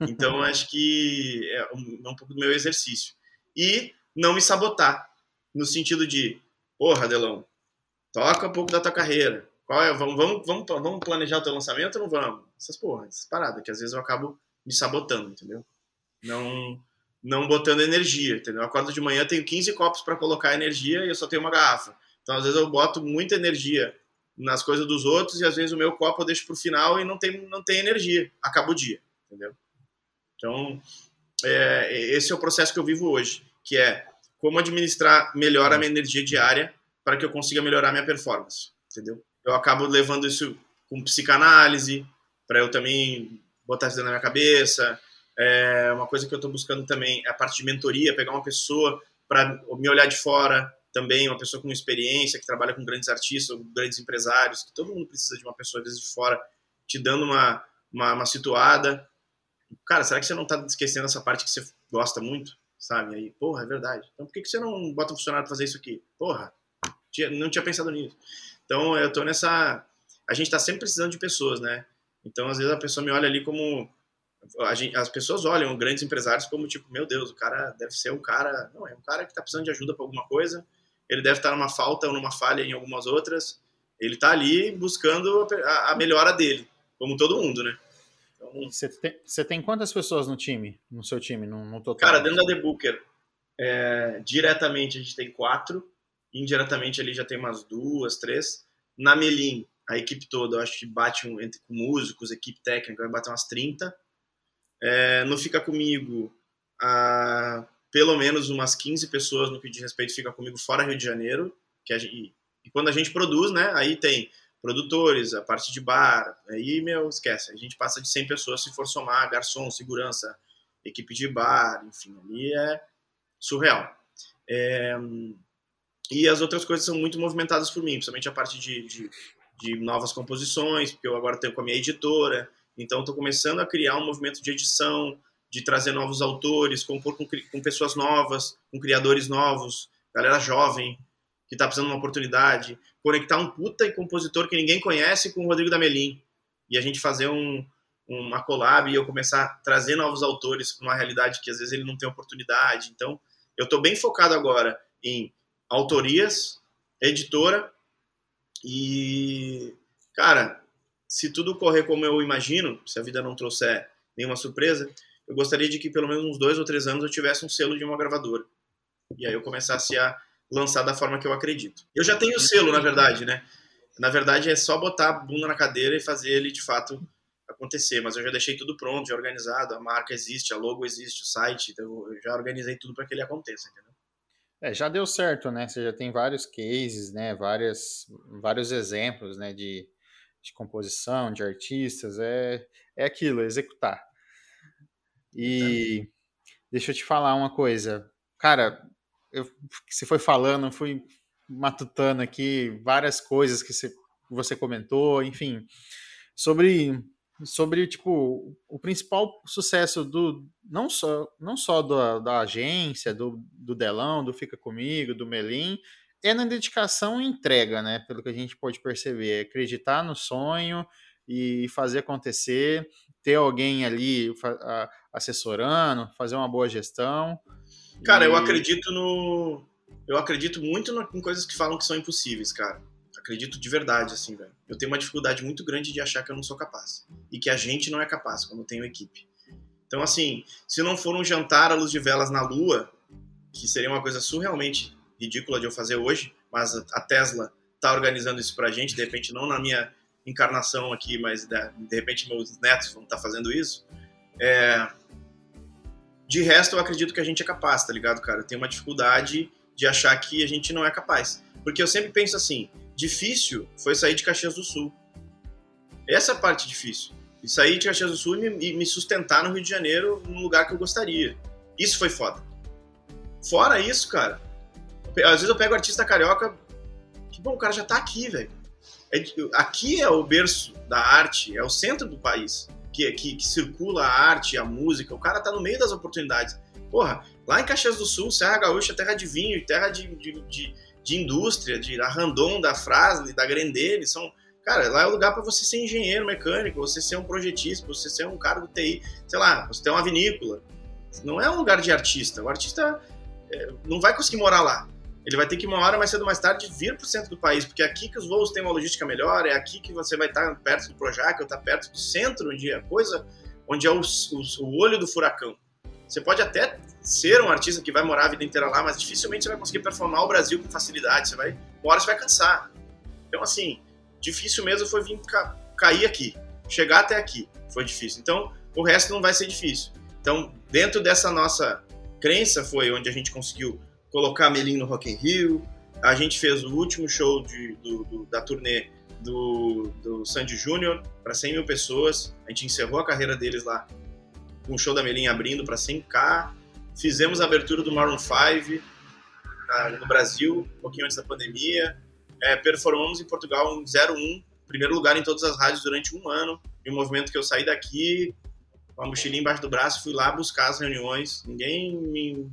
Então, acho que é um, é um pouco do meu exercício. E não me sabotar, no sentido de, porra, Adelão, toca um pouco da tua carreira. Qual é? Vamos, vamos, vamos, vamos planejar o teu lançamento ou não vamos? Essas porra, essas paradas, que às vezes eu acabo me sabotando, entendeu? Não, não botando energia, entendeu? Eu acordo de manhã, tenho 15 copos para colocar energia e eu só tenho uma garrafa. Então, às vezes eu boto muita energia nas coisas dos outros e às vezes o meu copo eu deixo pro final e não tem, não tem energia, acaba o dia, entendeu? Então, é, esse é o processo que eu vivo hoje, que é como administrar melhor a minha energia diária para que eu consiga melhorar a minha performance, entendeu? Eu acabo levando isso com psicanálise, para eu também botar isso da minha cabeça. É uma coisa que eu estou buscando também é a parte de mentoria, pegar uma pessoa para me olhar de fora, também uma pessoa com experiência, que trabalha com grandes artistas, grandes empresários, que todo mundo precisa de uma pessoa, às vezes, de fora, te dando uma, uma, uma situada. Cara, será que você não está esquecendo essa parte que você gosta muito? Sabe? Aí, porra, é verdade. Então por que, que você não bota um funcionário para fazer isso aqui? Porra, não tinha pensado nisso. Então eu tô nessa. A gente está sempre precisando de pessoas, né? Então às vezes a pessoa me olha ali como. Gente, as pessoas olham grandes empresários como tipo, meu Deus, o cara deve ser um cara. Não, é um cara que está precisando de ajuda para alguma coisa ele deve estar numa falta ou numa falha em algumas outras. Ele está ali buscando a, a, melhora dele, como todo mundo, né? Então, você, tem, você tem quantas pessoas no time, no seu time, no, no total? Cara, dentro da The Booker, é, diretamente a gente tem quatro, indiretamente ali já tem umas duas, três. Na Melim, a equipe toda, eu acho que bate um, entre com músicos, equipe técnica, vai bater umas 30. É, no Fica Comigo, a pelo menos umas 15 pessoas no que diz respeito fica comigo fora Rio de Janeiro, que gente, e quando a gente produz, né, aí tem produtores, a parte de bar, aí, meu, esquece, a gente passa de 100 pessoas se for somar garçom, segurança, equipe de bar, enfim, ali é surreal. É, e as outras coisas são muito movimentadas por mim, principalmente a parte de, de, de novas composições, porque eu agora tenho com a minha editora, então estou começando a criar um movimento de edição, de trazer novos autores, compor com, com pessoas novas, com criadores novos, galera jovem, que está precisando de uma oportunidade, conectar um puta e compositor que ninguém conhece com o Rodrigo Damelin, e a gente fazer um, uma collab e eu começar a trazer novos autores para uma realidade que às vezes ele não tem oportunidade. Então, eu estou bem focado agora em autorias, editora e, cara, se tudo correr como eu imagino, se a vida não trouxer nenhuma surpresa, eu gostaria de que pelo menos uns dois ou três anos eu tivesse um selo de uma gravadora. E aí eu começasse a lançar da forma que eu acredito. Eu já tenho o selo, na verdade, né? Na verdade é só botar a bunda na cadeira e fazer ele de fato acontecer, mas eu já deixei tudo pronto, já organizado, a marca existe, a logo existe, o site, então eu já organizei tudo para que ele aconteça, entendeu? É, já deu certo, né? Você já tem vários cases, né? Várias, vários exemplos, né? De, de composição, de artistas, é, é aquilo, executar. E deixa eu te falar uma coisa. Cara, eu, você foi falando, fui matutando aqui várias coisas que você, você comentou, enfim, sobre sobre tipo o principal sucesso do não só não só da, da agência do, do Delão do Fica Comigo do Melim é na dedicação e entrega né? Pelo que a gente pode perceber. É acreditar no sonho e fazer acontecer ter alguém ali assessorando fazer uma boa gestão Cara, e... eu acredito no. Eu acredito muito no, em coisas que falam que são impossíveis, cara. Acredito de verdade, assim, velho. Eu tenho uma dificuldade muito grande de achar que eu não sou capaz. E que a gente não é capaz quando tem equipe. Então, assim, se não for um jantar à luz de velas na Lua, que seria uma coisa surrealmente ridícula de eu fazer hoje, mas a Tesla tá organizando isso pra gente, de repente não na minha encarnação aqui, mas de, de repente meus netos vão estar tá fazendo isso. É, de resto, eu acredito que a gente é capaz, tá ligado, cara? Eu tenho uma dificuldade de achar que a gente não é capaz. Porque eu sempre penso assim: difícil foi sair de Caxias do Sul. Essa é a parte difícil. E sair de Caxias do Sul e me, sustentar no Rio de Janeiro no lugar que eu gostaria. Isso foi foda. Fora isso, cara, às vezes eu pego artista carioca, que bom, o cara já tá aqui, velho. É, aqui é o berço da arte, é o centro do país que, que, que, circula a arte, a música, o cara tá no meio das oportunidades. Porra, lá em Caxias do Sul, Serra Gaúcha, terra de vinho, terra de, de, de, de indústria, de da Randon, da Frasle, da Grendene, são... Cara, lá é o lugar para você ser engenheiro mecânico, você ser um projetista, você ser um cara do TI, sei lá, você ter uma vinícola. Não é um lugar de artista. O artista é, não vai conseguir morar lá. Ele vai ter que uma hora mais cedo ou mais tarde vir para o centro do país, porque é aqui que os voos têm uma logística melhor, é aqui que você vai estar perto do Projac, ou estar perto do centro, onde é coisa, onde é o, o, o olho do furacão. Você pode até ser um artista que vai morar a vida inteira lá, mas dificilmente você vai conseguir performar o Brasil com facilidade. Você vai, uma hora você vai cansar. Então, assim, difícil mesmo foi vir ca, cair aqui, chegar até aqui. Foi difícil. Então, o resto não vai ser difícil. Então, dentro dessa nossa crença foi onde a gente conseguiu colocar Melim no Rock in Rio. A gente fez o último show de, do, do, da turnê do, do Sandy Júnior para 100 mil pessoas. A gente encerrou a carreira deles lá com o show da Melim abrindo para 100k. Fizemos a abertura do Maroon 5 no Brasil, um pouquinho antes da pandemia. É, performamos em Portugal em 01, primeiro lugar em todas as rádios durante um ano. E um movimento que eu saí daqui com a mochilinha embaixo do braço, fui lá buscar as reuniões. Ninguém me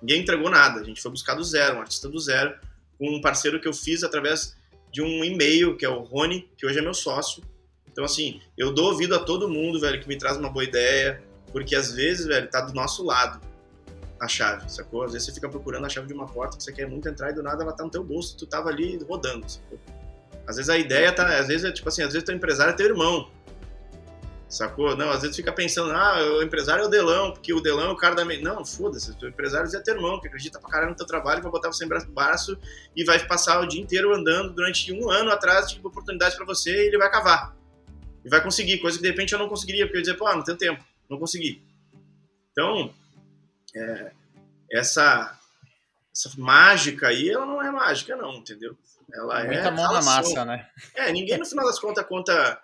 Ninguém entregou nada, a gente foi buscar do zero, um artista do zero, com um parceiro que eu fiz através de um e-mail, que é o Rony, que hoje é meu sócio. Então, assim, eu dou ouvido a todo mundo, velho, que me traz uma boa ideia, porque às vezes, velho, tá do nosso lado a chave, sacou? Às vezes você fica procurando a chave de uma porta que você quer muito entrar e do nada ela tá no teu bolso, tu tava ali rodando, sacou? Às vezes a ideia tá, às vezes é tipo assim, às vezes teu empresário é teu irmão, Sacou? Não, às vezes fica pensando, ah, o empresário é o Delão, porque o Delão é o cara da. Não, foda-se, o empresário é teu irmão, que acredita pra caralho no teu trabalho, vai botar você em braço, e vai passar o dia inteiro andando durante um ano atrás de oportunidades para você e ele vai cavar. E vai conseguir, coisa que de repente eu não conseguiria, porque eu ia dizer, pô, não tenho tempo, não consegui. Então, é, essa, essa mágica aí, ela não é mágica, não, entendeu? Ela Muita é. mão na massa, né? É, ninguém no final das contas conta,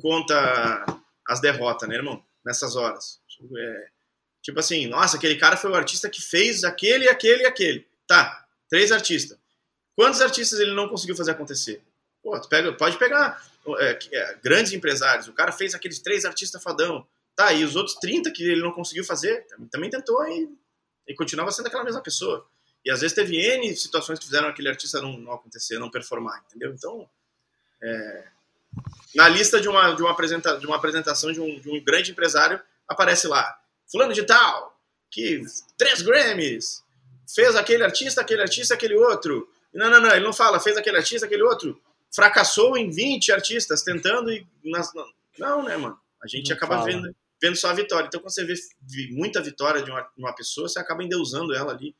conta as derrotas, né, irmão? Nessas horas. É, tipo assim, nossa, aquele cara foi o artista que fez aquele, aquele e aquele. Tá, três artistas. Quantos artistas ele não conseguiu fazer acontecer? Pô, pega, pode pegar é, é, grandes empresários. O cara fez aqueles três artistas fadão. Tá, e os outros 30 que ele não conseguiu fazer, também tentou e, e continuava sendo aquela mesma pessoa. E às vezes teve N situações que fizeram aquele artista não, não acontecer, não performar, entendeu? Então, é, na lista de uma, de uma, apresenta, de uma apresentação de um, de um grande empresário, aparece lá, fulano de tal, que três Grammys, fez aquele artista, aquele artista, aquele outro. Não, não, não, ele não fala, fez aquele artista, aquele outro. Fracassou em 20 artistas tentando e. Nas, não, né, mano? A gente não acaba vendo, vendo só a vitória. Então, quando você vê muita vitória de uma, uma pessoa, você acaba endeusando ela ali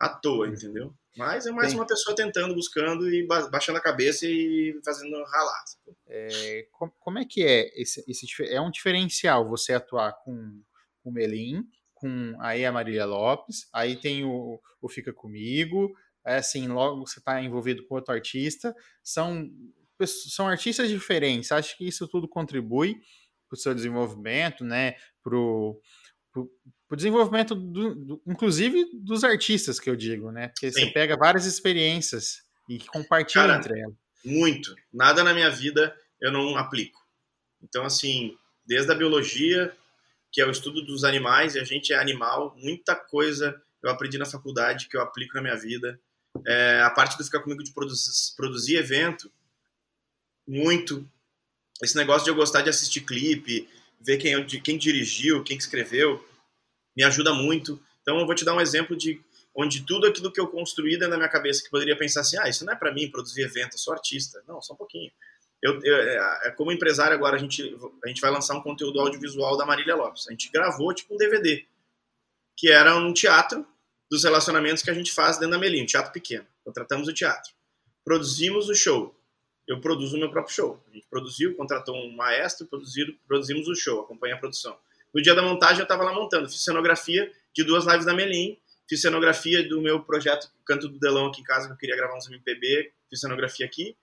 à toa, entendeu? Mas é mais uma pessoa tentando, buscando e baixando a cabeça e fazendo ralar. É, como é que é esse, esse, É um diferencial você atuar com o Melim, com aí a Marília Lopes, aí tem o, o Fica Comigo, é assim, logo você está envolvido com outro artista, são, são artistas diferentes, acho que isso tudo contribui para o seu desenvolvimento, né, para o desenvolvimento, do, do, inclusive, dos artistas, que eu digo, né, porque Sim. você pega várias experiências e compartilha Cara, entre elas. Muito. Nada na minha vida eu não aplico. Então, assim, desde a biologia, que é o estudo dos animais, e a gente é animal. Muita coisa eu aprendi na faculdade que eu aplico na minha vida. É, a parte do ficar comigo de produzir, produzir evento, muito. Esse negócio de eu gostar de assistir clipe, ver quem, quem dirigiu, quem escreveu, me ajuda muito. Então eu vou te dar um exemplo de onde tudo aquilo que eu construí dentro da minha cabeça, que poderia pensar assim, ah, isso não é para mim produzir evento, eu sou artista. Não, só um pouquinho. Eu, eu, é, é, como empresário agora, a gente, a gente vai lançar um conteúdo audiovisual da Marília Lopes. A gente gravou tipo um DVD, que era um teatro dos relacionamentos que a gente faz dentro da Melim, um teatro pequeno. Contratamos o teatro. Produzimos o show. Eu produzo o meu próprio show. A gente produziu, contratou um maestro, produziram, produzimos o show, acompanha a produção. No dia da montagem eu estava lá montando, fiz cenografia de duas lives da Melim, fiz cenografia do meu projeto Canto do Delão aqui em casa, que eu queria gravar uns MPB, fiz cenografia aqui,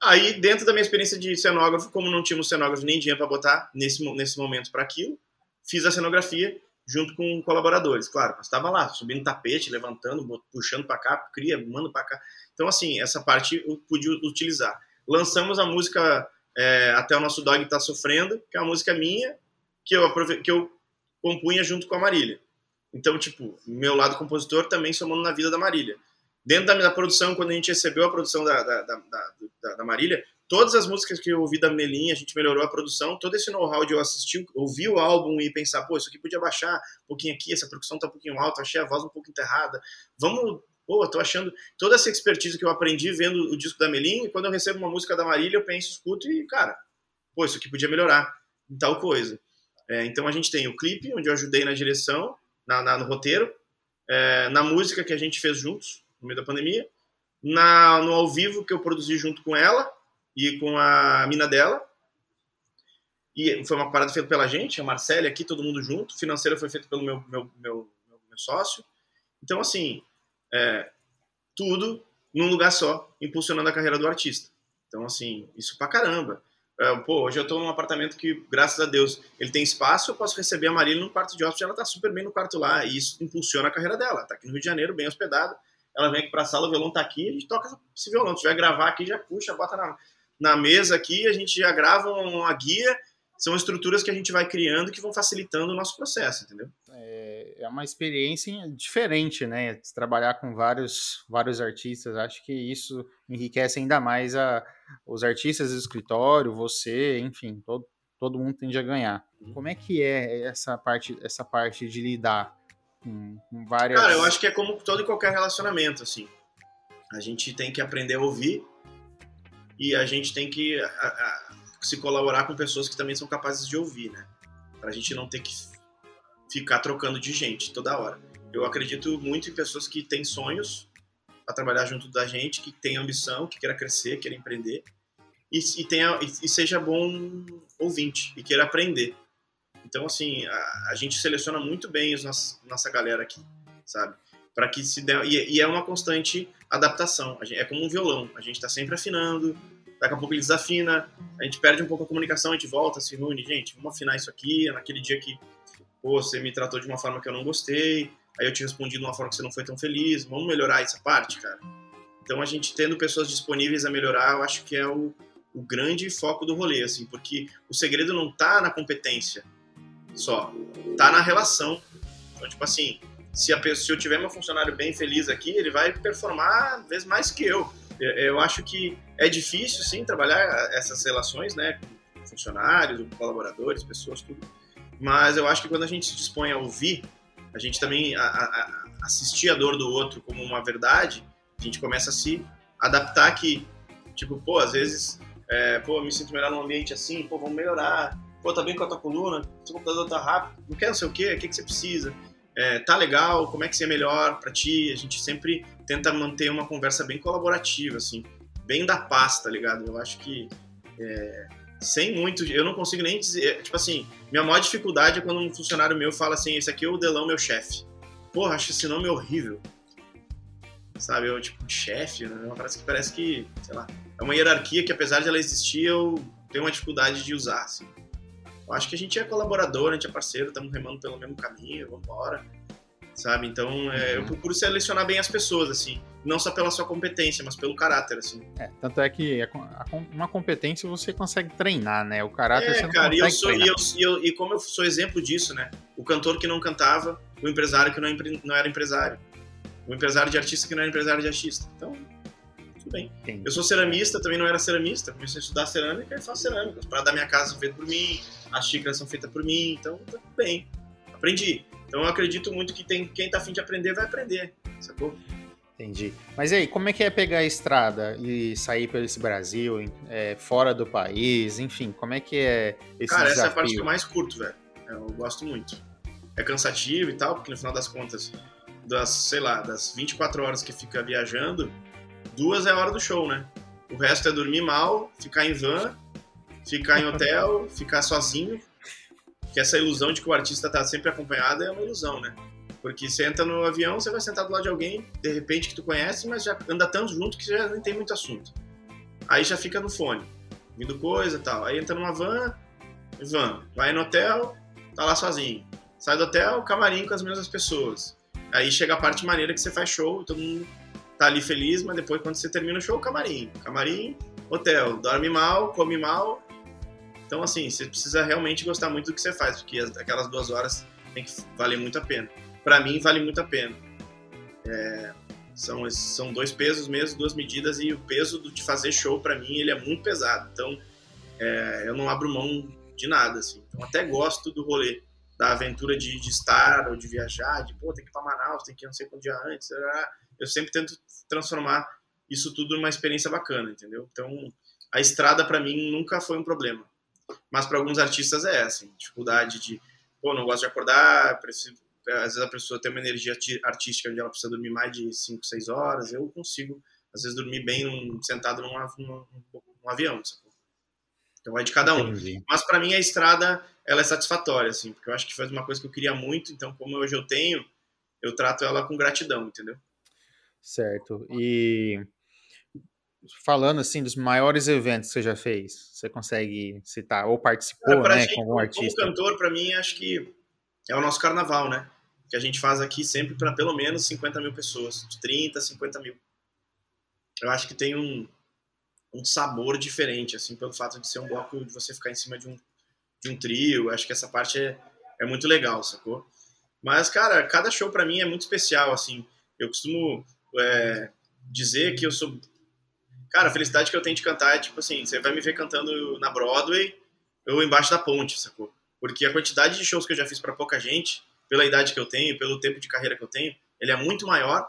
Aí, dentro da minha experiência de cenógrafo, como não tínhamos cenógrafo nem dinheiro para botar nesse, nesse momento para aquilo, fiz a cenografia junto com colaboradores, claro. Estava lá, subindo tapete, levantando, puxando para cá, cria, mando para cá. Então, assim, essa parte eu pude utilizar. Lançamos a música é, Até o Nosso Dog Tá Sofrendo, que é uma música minha, que eu, que eu compunha junto com a Marília. Então, tipo, meu lado compositor também somando na vida da Marília. Dentro da, da produção, quando a gente recebeu a produção da, da, da, da, Marília, todas as músicas que eu ouvi da Melinha, a gente melhorou a produção, todo esse know-how de eu assistir, ouvir o álbum e pensar, pô, isso aqui podia baixar um pouquinho aqui, essa produção tá um pouquinho alta, achei a voz um pouco enterrada, vamos, pô, tô achando toda essa expertise que eu aprendi vendo o disco da Melinha, e quando eu recebo uma música da Marília, eu penso, escuto e, cara, pô, isso aqui podia melhorar tal coisa. É, então a gente tem o clipe, onde eu ajudei na direção, na, na no roteiro, é, na música que a gente fez juntos, no meio da pandemia, na, no ao vivo que eu produzi junto com ela e com a mina dela. E foi uma parada feita pela gente, a Marcele aqui, todo mundo junto. Financeira foi feita pelo meu, meu, meu, meu sócio. Então, assim, é, tudo num lugar só, impulsionando a carreira do artista. Então, assim, isso pra caramba. É, pô, hoje eu tô num apartamento que, graças a Deus, ele tem espaço, eu posso receber a Marília no quarto de hóspede, ela tá super bem no quarto lá, e isso impulsiona a carreira dela. Tá aqui no Rio de Janeiro, bem hospedada, ela vem aqui pra sala, o violão tá aqui, a gente toca esse violão. Se tiver gravar aqui, já puxa, bota na, na mesa aqui, a gente já grava uma guia. São estruturas que a gente vai criando que vão facilitando o nosso processo, entendeu? É, é uma experiência diferente, né? Trabalhar com vários, vários artistas, acho que isso enriquece ainda mais a, os artistas do escritório, você, enfim, todo, todo mundo tende a ganhar. Uhum. Como é que é essa parte, essa parte de lidar com, com várias. Cara, eu acho que é como todo e qualquer relacionamento, assim. A gente tem que aprender a ouvir e a gente tem que a, a, se colaborar com pessoas que também são capazes de ouvir, né? Pra gente não ter que ficar trocando de gente toda hora. Eu acredito muito em pessoas que têm sonhos para trabalhar junto da gente, que têm ambição, que queira crescer, queira empreender e, e, tenha, e, e seja bom ouvinte e queira aprender. Então, assim, a, a gente seleciona muito bem os nossa, galera aqui, sabe? Para que se dê, e, e, é uma constante adaptação. Gente, é como um violão, a gente está sempre afinando, daqui a pouco ele desafina, a gente perde um pouco a comunicação, a gente volta, se reúne, gente, vamos afinar isso aqui, naquele dia que pô, você me tratou de uma forma que eu não gostei, aí eu te respondi de uma forma que você não foi tão feliz, vamos melhorar essa parte, cara. Então a gente tendo pessoas disponíveis a melhorar, eu acho que é o, o grande foco do rolê, assim, porque o segredo não tá na competência só, tá na relação. Então, tipo assim, se, a pessoa, se eu tiver meu funcionário bem feliz aqui, ele vai performar vezes mais que eu. eu. Eu acho que é difícil, sim, trabalhar essas relações, né, com funcionários, colaboradores, pessoas, tudo. Mas eu acho que quando a gente se dispõe a ouvir, a gente também a, a, assistir a dor do outro como uma verdade, a gente começa a se adaptar que, tipo, pô, às vezes, é, pô, me sinto melhor num ambiente assim, pô, vamos melhorar, pô, tá bem com a tua coluna, seu computador tá rápido, não quer não sei o quê, o que, que você precisa, é, tá legal, como é que você é melhor para ti, a gente sempre tenta manter uma conversa bem colaborativa, assim, bem da paz, tá ligado? Eu acho que é, sem muito, eu não consigo nem dizer, tipo assim, minha maior dificuldade é quando um funcionário meu fala assim, esse aqui é o Delão, meu chefe. Porra, acho esse nome horrível. Sabe, eu, tipo, chefe, né? Uma que parece que, sei lá, é uma hierarquia que apesar de ela existir, eu tenho uma dificuldade de usar, assim. Eu acho que a gente é colaborador, a gente é parceiro, estamos remando pelo mesmo caminho, vamos embora sabe? Então, é, eu uhum. procuro selecionar bem as pessoas, assim, não só pela sua competência, mas pelo caráter, assim. É, tanto é que uma competência você consegue treinar, né? O caráter é, você não cara, consegue e eu sou, e, eu, e, eu, e, como eu sou exemplo disso, né? O cantor que não cantava, o empresário que não, não era empresário, o empresário de artista que não era empresário de artista. Então, tudo bem. Entendi. Eu sou ceramista, também não era ceramista, comecei a estudar cerâmica e faço cerâmica. Paradas da minha casa são feitas por mim, as xícaras são feitas por mim, então, tudo bem. Aprendi. Então eu acredito muito que tem, quem tá afim de aprender vai aprender, sacou? Entendi. Mas aí, como é que é pegar a estrada e sair pelo esse Brasil, é, fora do país, enfim, como é que é esse Cara, desafio? essa é a parte que eu mais curto, velho. Eu gosto muito. É cansativo e tal, porque no final das contas, das, sei lá, das 24 horas que fica viajando, duas é a hora do show, né? O resto é dormir mal, ficar em van, ficar em hotel, ficar sozinho, que essa ilusão de que o artista está sempre acompanhado é uma ilusão, né? Porque você entra no avião, você vai sentar do lado de alguém, de repente, que tu conhece, mas já anda tanto junto que já nem tem muito assunto. Aí já fica no fone, vindo coisa tal. Aí entra numa van, van. Vai no hotel, tá lá sozinho. Sai do hotel, camarim com as mesmas pessoas. Aí chega a parte maneira que você faz show, todo mundo tá ali feliz, mas depois quando você termina o show, camarim. Camarim, hotel. Dorme mal, come mal, então, assim, você precisa realmente gostar muito do que você faz, porque aquelas duas horas tem que valer muito a pena. Para mim, vale muito a pena. É, são, são dois pesos mesmo, duas medidas, e o peso de fazer show, para mim, ele é muito pesado. Então, é, eu não abro mão de nada, assim. Então, até gosto do rolê, da aventura de, de estar ou de viajar, de, pô, tem que ir pra Manaus, tem que ir não sei quanto dia antes. Eu sempre tento transformar isso tudo numa experiência bacana, entendeu? Então, a estrada, para mim, nunca foi um problema. Mas para alguns artistas é assim, dificuldade de, pô, não gosto de acordar, preciso, às vezes a pessoa tem uma energia artística onde ela precisa dormir mais de 5, 6 horas, eu consigo, às vezes, dormir bem num, sentado num, num, num avião, sacou? Então vai de cada um. Entendi. Mas para mim a estrada, ela é satisfatória, assim, porque eu acho que foi uma coisa que eu queria muito, então como hoje eu tenho, eu trato ela com gratidão, entendeu? Certo. E falando assim dos maiores eventos que você já fez, você consegue citar ou participou, é, né, gente, como um artista? Como cantor, para mim, acho que é o nosso carnaval, né? Que a gente faz aqui sempre para pelo menos 50 mil pessoas, de 30, 50 mil. Eu acho que tem um, um sabor diferente, assim, pelo fato de ser um bloco de você ficar em cima de um, de um trio. Acho que essa parte é, é muito legal, sacou? Mas, cara, cada show para mim é muito especial, assim. Eu costumo é, dizer que eu sou Cara, a felicidade que eu tenho de cantar é tipo assim: você vai me ver cantando na Broadway ou embaixo da ponte, sacou? Porque a quantidade de shows que eu já fiz para pouca gente, pela idade que eu tenho, pelo tempo de carreira que eu tenho, ele é muito maior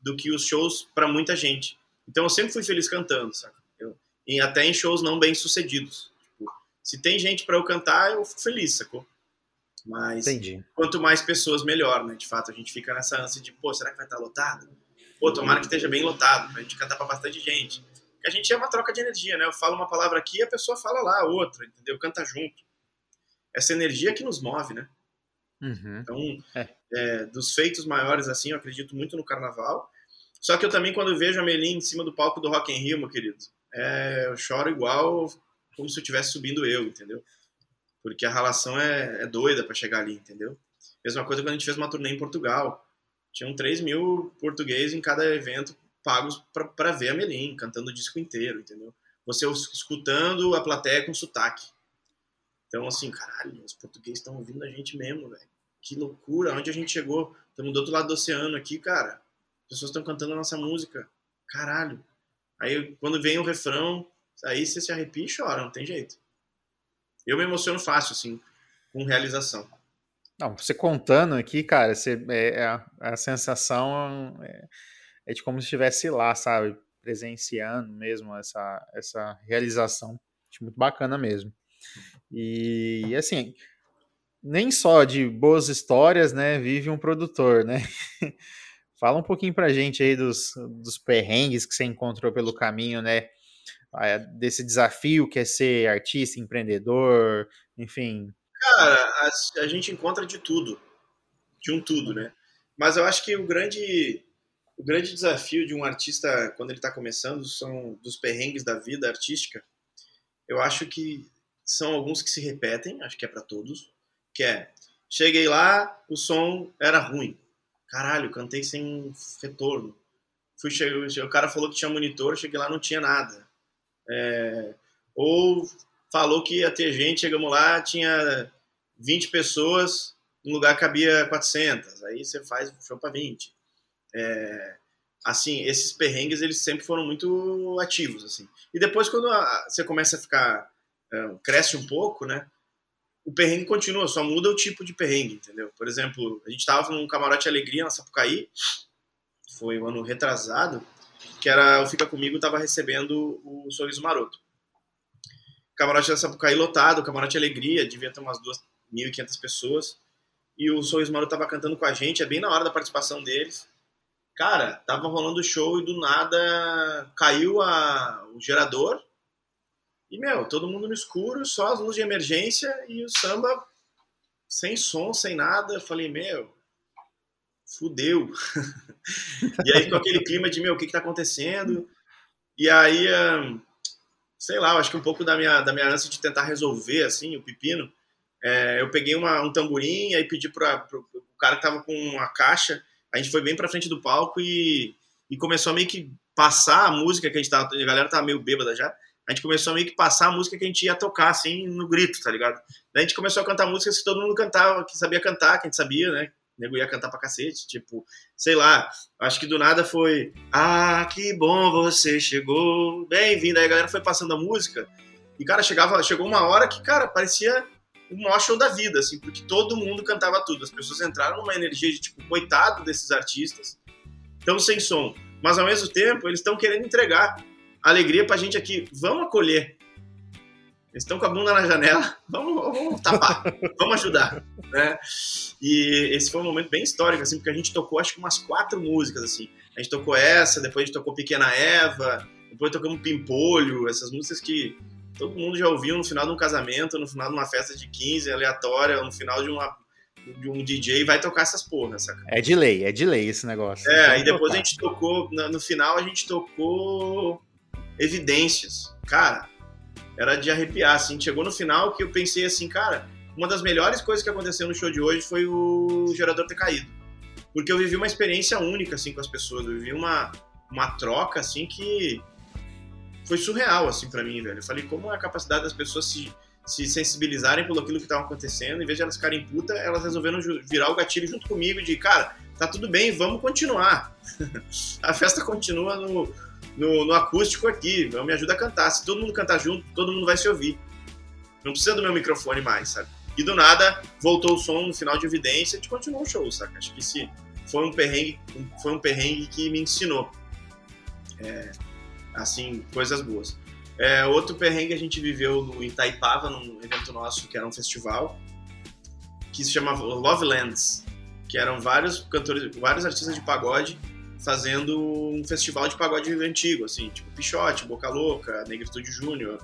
do que os shows para muita gente. Então eu sempre fui feliz cantando, saca? Eu, e até em shows não bem sucedidos. Tipo, se tem gente para eu cantar, eu fico feliz, sacou? Mas Entendi. quanto mais pessoas, melhor, né? De fato, a gente fica nessa ânsia de, pô, será que vai estar lotado? Pô, tomara que esteja bem lotado, pra gente cantar pra bastante gente que a gente é uma troca de energia, né? Eu falo uma palavra aqui, a pessoa fala lá outra, entendeu? Canta junto. essa energia que nos move, né? Uhum. Então, É. é, dos feitos maiores, assim, eu acredito muito no carnaval. Só que eu também, quando vejo a Melim em cima do palco do Rock in Rio, meu querido, é, eu choro igual como se eu estivesse subindo eu, entendeu? Porque a relação é, é doida para chegar ali, entendeu? Mesma coisa quando a gente fez uma turnê em Portugal. Tinham 3 mil portugueses em cada evento pagos para ver a Melim, cantando o disco inteiro, entendeu? Você escutando a plateia com sotaque. Então, assim, caralho, os portugueses estão ouvindo a gente mesmo, velho. Que loucura, onde a gente chegou? Estamos do outro lado do oceano aqui, cara. As pessoas estão cantando a nossa música. Caralho. Aí, quando vem o refrão, aí você se arrepia e chora, não tem jeito. Eu me emociono fácil, assim, com realização. Não, você contando aqui, cara, você, é, a, a, sensação é, é, de como se estivesse lá, sabe? Presenciando mesmo essa, essa realização. Acho muito bacana mesmo. E, assim, nem só de boas histórias, né, vive um produtor, né? Fala um pouquinho pra gente aí dos, dos perrengues que você encontrou pelo caminho, né? Desse desafio que é ser artista, empreendedor, enfim. Cara, a, a gente encontra de tudo. De um tudo, né? Mas eu acho que o grande, o grande desafio de um artista, quando ele está começando, são dos perrengues da vida artística. Eu acho que são alguns que se repetem, acho que é para todos, que é, cheguei lá, o som era ruim. Caralho, cantei sem retorno. Fui cheguei, o cara falou que tinha monitor, cheguei lá não tinha nada. É, ou falou que ia ter gente, chegamos lá, tinha 20 pessoas, no lugar cabia 400. Aí você faz show para 20. É, assim, esses perrengues eles sempre foram muito ativos assim. E depois quando a, você começa a ficar é, cresce um pouco, né? o perrengue continua, só muda o tipo de perrengue, entendeu? Por exemplo, a gente estava num camarote Alegria na Sapucaí, foi um ano retrasado, que era o Fica Comigo estava recebendo o Sorriso Maroto. Camarote da Sapucaí lotado, camarote Alegria, devia ter umas 2.500 pessoas, e o Sorriso Maroto estava cantando com a gente, é bem na hora da participação deles. Cara, tava rolando o show e do nada caiu a, o gerador, e, meu, todo mundo no escuro, só as luzes de emergência e o samba sem som, sem nada. Eu falei, meu, fudeu. e aí com aquele clima de, meu, o que que tá acontecendo? E aí, sei lá, acho que um pouco da minha, da minha ânsia de tentar resolver, assim, o pepino, é, eu peguei uma, um tamborim, aí pedi para o cara que tava com uma caixa, a gente foi bem pra frente do palco e, e começou a meio que passar a música que a gente tava, a galera tava meio bêbada já, a gente começou a meio que passar a música que a gente ia tocar, assim, no grito, tá ligado? Daí a gente começou a cantar músicas que todo mundo cantava, que sabia cantar, que a gente sabia, né? O nego ia cantar pra cacete, tipo, sei lá, acho que do nada foi Ah, que bom você chegou, bem-vindo. Aí a galera foi passando a música e, cara, chegava, chegou uma hora que, cara, parecia o maior show da vida, assim, porque todo mundo cantava tudo. As pessoas entraram numa energia de, tipo, coitado desses artistas, estão sem som, mas ao mesmo tempo eles estão querendo entregar alegria pra gente aqui. Vamos acolher. Eles estão com a bunda na janela, vamos, vamos tapar, vamos ajudar, né? E esse foi um momento bem histórico, assim, porque a gente tocou acho que umas quatro músicas, assim. A gente tocou essa, depois a gente tocou Pequena Eva, depois tocamos Pimpolho, essas músicas que todo mundo já ouviu no final de um casamento, no final de uma festa de 15 aleatória, no final de uma de um DJ vai tocar essas porras, saca? É de lei, é de lei esse negócio. É, e depois tocar. a gente tocou, no, no final a gente tocou evidências. Cara, era de arrepiar, assim. Chegou no final que eu pensei assim, cara, uma das melhores coisas que aconteceu no show de hoje foi o gerador ter caído. Porque eu vivi uma experiência única, assim, com as pessoas. Eu vivi uma, uma troca, assim, que foi surreal, assim, para mim, velho. Eu falei, como é a capacidade das pessoas se, se sensibilizarem pelo aquilo que estava acontecendo, em vez de elas ficarem putas, elas resolveram virar o gatilho junto comigo de, cara, tá tudo bem, vamos continuar. a festa continua no, no, no acústico aqui, me ajuda a cantar. Se todo mundo cantar junto, todo mundo vai se ouvir. Não precisa do meu microfone mais, sabe? E do nada, voltou o som no final de evidência e continuou o show, saca? Acho que esse foi um perrengue, foi um perrengue que me ensinou. É, assim, coisas boas. É, outro perrengue a gente viveu no Itaipava, num evento nosso que era um festival, que se chamava Love Lands, que eram vários cantores, vários artistas de pagode fazendo um festival de pagode antigo, assim, tipo Pichote, Boca Louca, Negritude Júnior,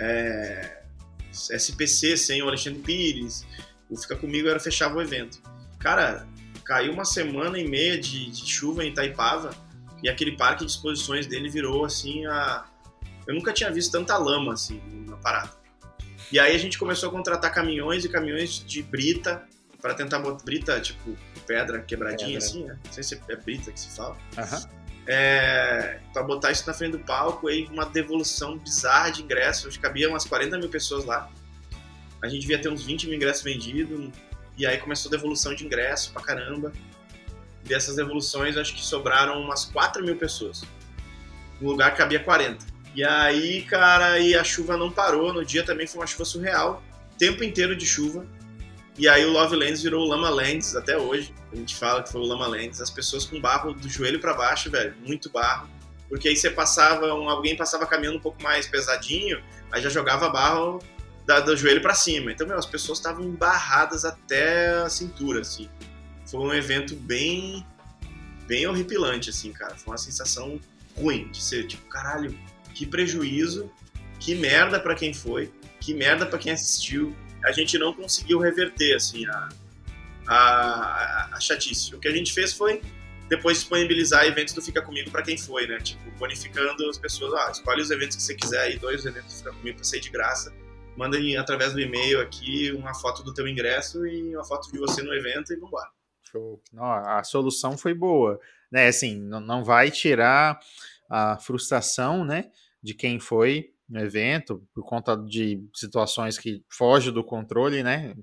é, SPC sem o Alexandre Pires, o Fica Comigo era fechava o evento. Cara, caiu uma semana e meia de, de chuva em Itaipava e aquele parque de exposições dele virou assim a. Eu nunca tinha visto tanta lama assim na parada. E aí a gente começou a contratar caminhões e caminhões de brita para tentar botar brita, tipo, pedra quebradinha pedra. assim, né? Não sei se é brita que se fala. Uhum. É, para botar isso na frente do palco, aí uma devolução bizarra de ingressos. Cabia umas 40 mil pessoas lá. A gente devia ter uns 20 mil ingressos vendidos. E aí começou a devolução de ingresso pra caramba. Dessas devoluções, acho que sobraram umas 4 mil pessoas. No lugar cabia 40. E aí, cara, e a chuva não parou. No dia também foi uma chuva surreal. Tempo inteiro de chuva. E aí o Love Lands virou o Lama Lands até hoje. A gente fala que foi o Lama Lands. As pessoas com barro do joelho para baixo, velho. Muito barro. Porque aí você passava, um, alguém passava caminhando um pouco mais pesadinho, aí já jogava barro da, do joelho para cima. Então, meu, as pessoas estavam embarradas até a cintura, assim. Foi um evento bem, bem horripilante, assim, cara. Foi uma sensação ruim de ser, tipo, caralho, que prejuízo, que merda para quem foi, que merda para quem assistiu, a gente não conseguiu reverter assim a, a, a chatice. O que a gente fez foi depois disponibilizar eventos do Fica Comigo para quem foi, né? Tipo, bonificando as pessoas. Ah, escolhe os eventos que você quiser aí, dois eventos do Fica Comigo para sair de graça. Manda através do e-mail aqui uma foto do teu ingresso e uma foto de você no evento e vambora. Show. Não, a solução foi boa. Né, assim, não, vai tirar a frustração, né, de quem foi, no evento, por conta de situações que fogem do controle, né?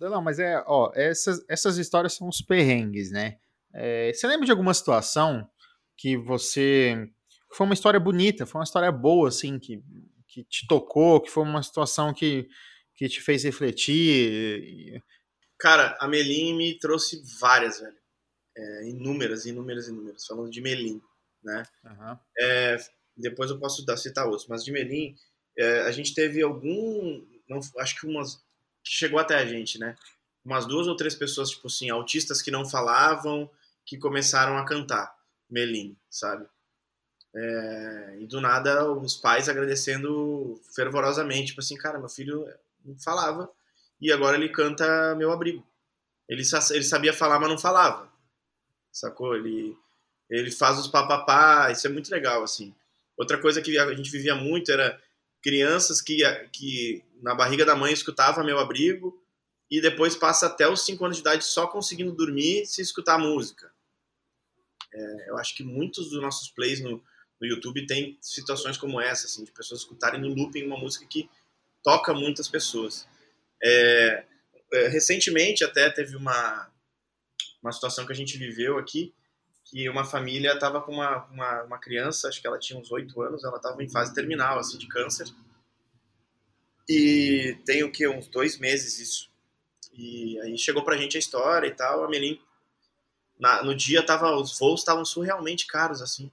Não, mas é, ó, essas, essas histórias são os perrengues, né? É, você lembra de alguma situação que você. Foi uma história bonita, foi uma história boa, assim, que, que te tocou, que foi uma situação que, que te fez refletir? Cara, a Melim me trouxe várias, velho. É, inúmeras, inúmeras, inúmeras. Falando de Melim, né? Uhum. É, depois eu posso dar, citar outros, mas de Melim, é, a gente teve algum, não, acho que umas, que chegou até a gente, né? Umas duas ou três pessoas, tipo assim, autistas que não falavam, que começaram a cantar Melim, sabe? É, e do nada os pais agradecendo fervorosamente, tipo assim, cara, meu filho não falava e agora ele canta Meu Abrigo. Ele, ele sabia falar, mas não falava, sacou? Ele, ele faz os papapá, isso é muito legal, assim. Outra coisa que a gente vivia muito era crianças que, que na barriga da mãe escutava meu abrigo e depois passa até os 5 anos de idade só conseguindo dormir se escutar música. É, eu acho que muitos dos nossos plays no, no YouTube tem situações como essa, assim, de pessoas escutarem no looping uma música que toca muitas pessoas. É, é, recentemente até teve uma, uma situação que a gente viveu aqui, que uma família estava com uma, uma, uma, criança, acho que ela tinha uns oito anos, ela estava em fase terminal, assim, de câncer. E tem o que, uns dois meses isso. E aí chegou pra gente a história e tal, a Melim, na, no dia tava, os voos estavam surrealmente caros, assim.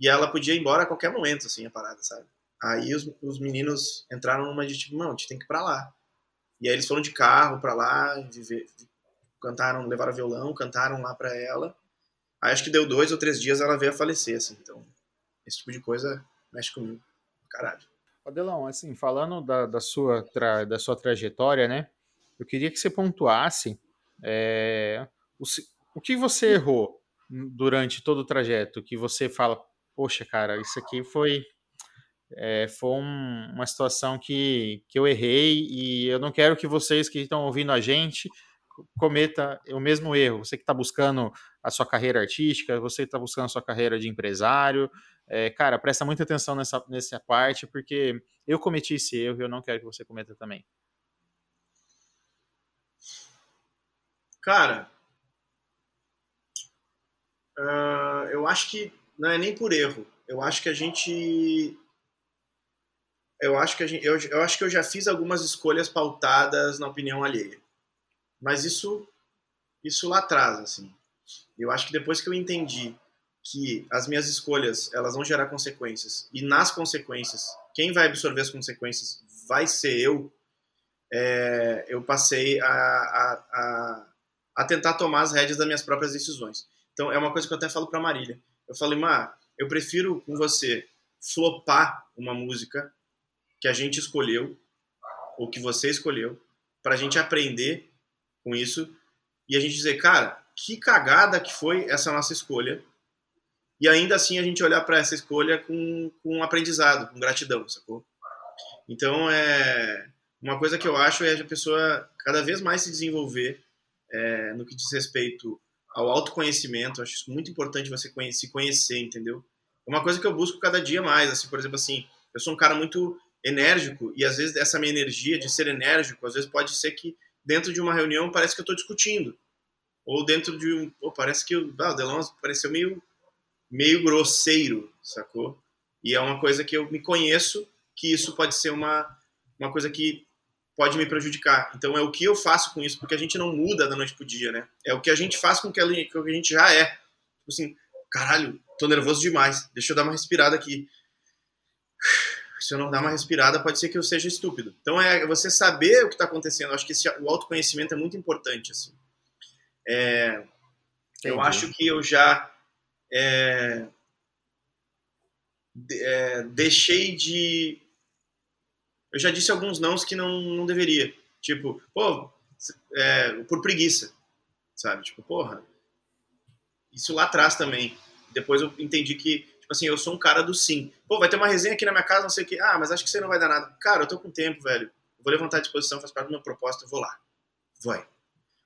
E ela podia ir embora a qualquer momento, assim, a parada, sabe? Aí os, os meninos entraram numa de tipo, não, a gente tem que ir pra lá. E aí eles foram de carro pra lá, viver, cantaram, levaram violão, cantaram lá pra ela. Aí acho que deu dois ou três dias ela veio a falecer, assim. Então, esse tipo de coisa mexe comigo. Caralho. Adelão, assim, falando da, da, sua, tra, da sua trajetória, né? Eu queria que você pontuasse é, o, o que você errou durante todo o trajeto, que você fala, poxa, cara, isso aqui foi é, foi um, uma situação que, que eu errei e eu não quero que vocês que estão ouvindo a gente cometa o mesmo erro. Você que está buscando a sua carreira artística, você que está buscando a sua carreira de empresário, é, cara, presta muita atenção nessa, nessa parte, porque eu cometi esse erro e eu não quero que você cometa também. Cara, uh, eu acho que não é nem por erro. Eu acho que a gente eu acho que gente, eu, eu acho que eu já fiz algumas escolhas pautadas na opinião alheia. Mas isso, isso lá atrás, assim. Eu acho que depois que eu entendi que as minhas escolhas elas vão gerar consequências e nas consequências quem vai absorver as consequências vai ser eu é, eu passei a, a, a, a, tentar tomar as rédeas das minhas próprias decisões então é uma coisa que eu até falo para Marília eu falei Mar eu prefiro com você flopar uma música que a gente escolheu ou que você escolheu, para a gente aprender com isso e a gente dizer, cara, que cagada que foi essa nossa escolha. E ainda assim a gente olhar para essa escolha com, com um aprendizado, com gratidão, sacou? Então, é uma coisa que eu acho é a pessoa cada vez mais se desenvolver é, no que diz respeito ao autoconhecimento. Eu acho isso muito importante você conhecer, se conhecer, entendeu? É uma coisa que eu busco cada dia mais. Assim, por exemplo, assim, eu sou um cara muito enérgico e às vezes essa minha energia de ser enérgico, às vezes pode ser que dentro de uma reunião parece que eu estou discutindo ou dentro de um, parece que ah, o Delon pareceu meio meio grosseiro, sacou? E é uma coisa que eu me conheço que isso pode ser uma uma coisa que pode me prejudicar. Então é o que eu faço com isso, porque a gente não muda da noite pro dia, né? É o que a gente faz com o que a gente já é. Tipo assim, caralho, tô nervoso demais. Deixa eu dar uma respirada aqui. Se eu não dar uma respirada, pode ser que eu seja estúpido. Então é você saber o que está acontecendo. Eu acho que esse, o autoconhecimento é muito importante, assim. É, eu acho que eu já é, é, deixei de eu já disse alguns nãos que não, não deveria. Tipo, pô, é, por preguiça, sabe? Tipo, porra, isso lá atrás também. Depois eu entendi que, assim, eu sou um cara do sim. Pô, vai ter uma resenha aqui na minha casa, não sei o que. Ah, mas acho que você não vai dar nada. Cara, eu tô com tempo, velho. Vou levantar a disposição, faz parte do meu propósito, eu vou lá. Vai.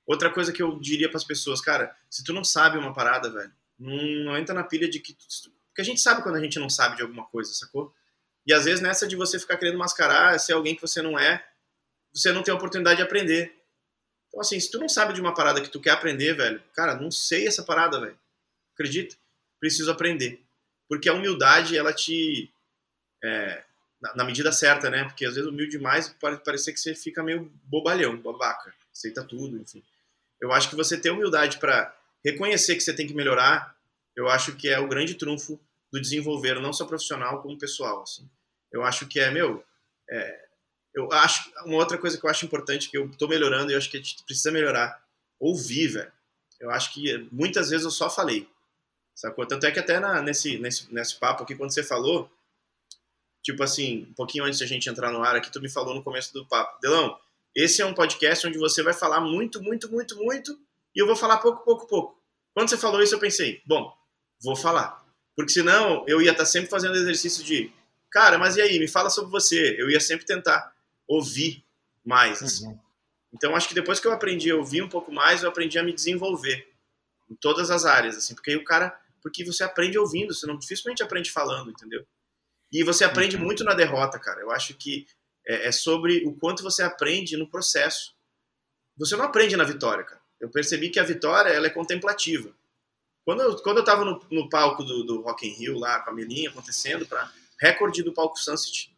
Outra coisa que eu diria para as pessoas, cara, se tu não sabe uma parada, velho, não, não entra na pilha de que. Tu, porque a gente sabe quando a gente não sabe de alguma coisa, sacou? E às vezes nessa de você ficar querendo mascarar, ser alguém que você não é, você não tem a oportunidade de aprender. Então, assim, se tu não sabe de uma parada que tu quer aprender, velho, cara, não sei essa parada, velho. Acredita? Preciso aprender. Porque a humildade, ela te. É, na, na, medida certa, né? Porque às vezes humilde demais pode parecer que você fica meio bobalhão, babaca, aceita tudo, enfim. Eu acho que você ter humildade para reconhecer que você tem que melhorar, eu acho que é o grande trunfo do desenvolver, não só profissional, como pessoal, assim. Eu acho que é, meu, é, eu acho, uma outra coisa que eu acho importante, que eu tô melhorando e eu acho que a gente precisa melhorar, ouvir, velho. Eu acho que muitas vezes eu só falei, sacou? Tanto é que até na, nesse, nesse, nesse papo aqui, quando você falou, tipo assim, um pouquinho antes da gente entrar no ar aqui, tu me falou no começo do papo, Delão, esse é um podcast onde você vai falar muito, muito, muito, muito, e eu vou falar pouco, pouco, pouco. Quando você falou isso, eu pensei, bom, vou falar. Porque senão eu ia estar sempre fazendo exercício de cara, mas e aí, me fala sobre você. Eu ia sempre tentar ouvir mais. Assim. Uhum. Então acho que depois que eu aprendi a ouvir um pouco mais, eu aprendi a me desenvolver em todas as áreas, assim, porque aí o cara, porque você aprende ouvindo, você não dificilmente aprende falando, entendeu? E você aprende uhum. muito na derrota, cara. Eu acho que é, é, sobre o quanto você aprende no processo. Você não aprende na vitória, cara. Eu percebi que a vitória ela é contemplativa. Quando eu, quando eu tava no, no palco do, do Rock in Rio lá com a Melinha acontecendo para recorde do palco Sunset.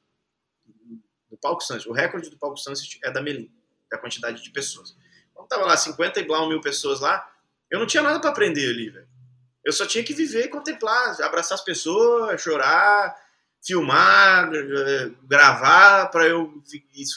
Do palco Sunset. O recorde do palco Sunset é da Melim, da quantidade de pessoas. Quando tava lá 50 e blau mil pessoas lá, eu não tinha nada para aprender ali, velho. Eu só tinha que viver e contemplar, abraçar as pessoas, chorar, filmar, gravar para eu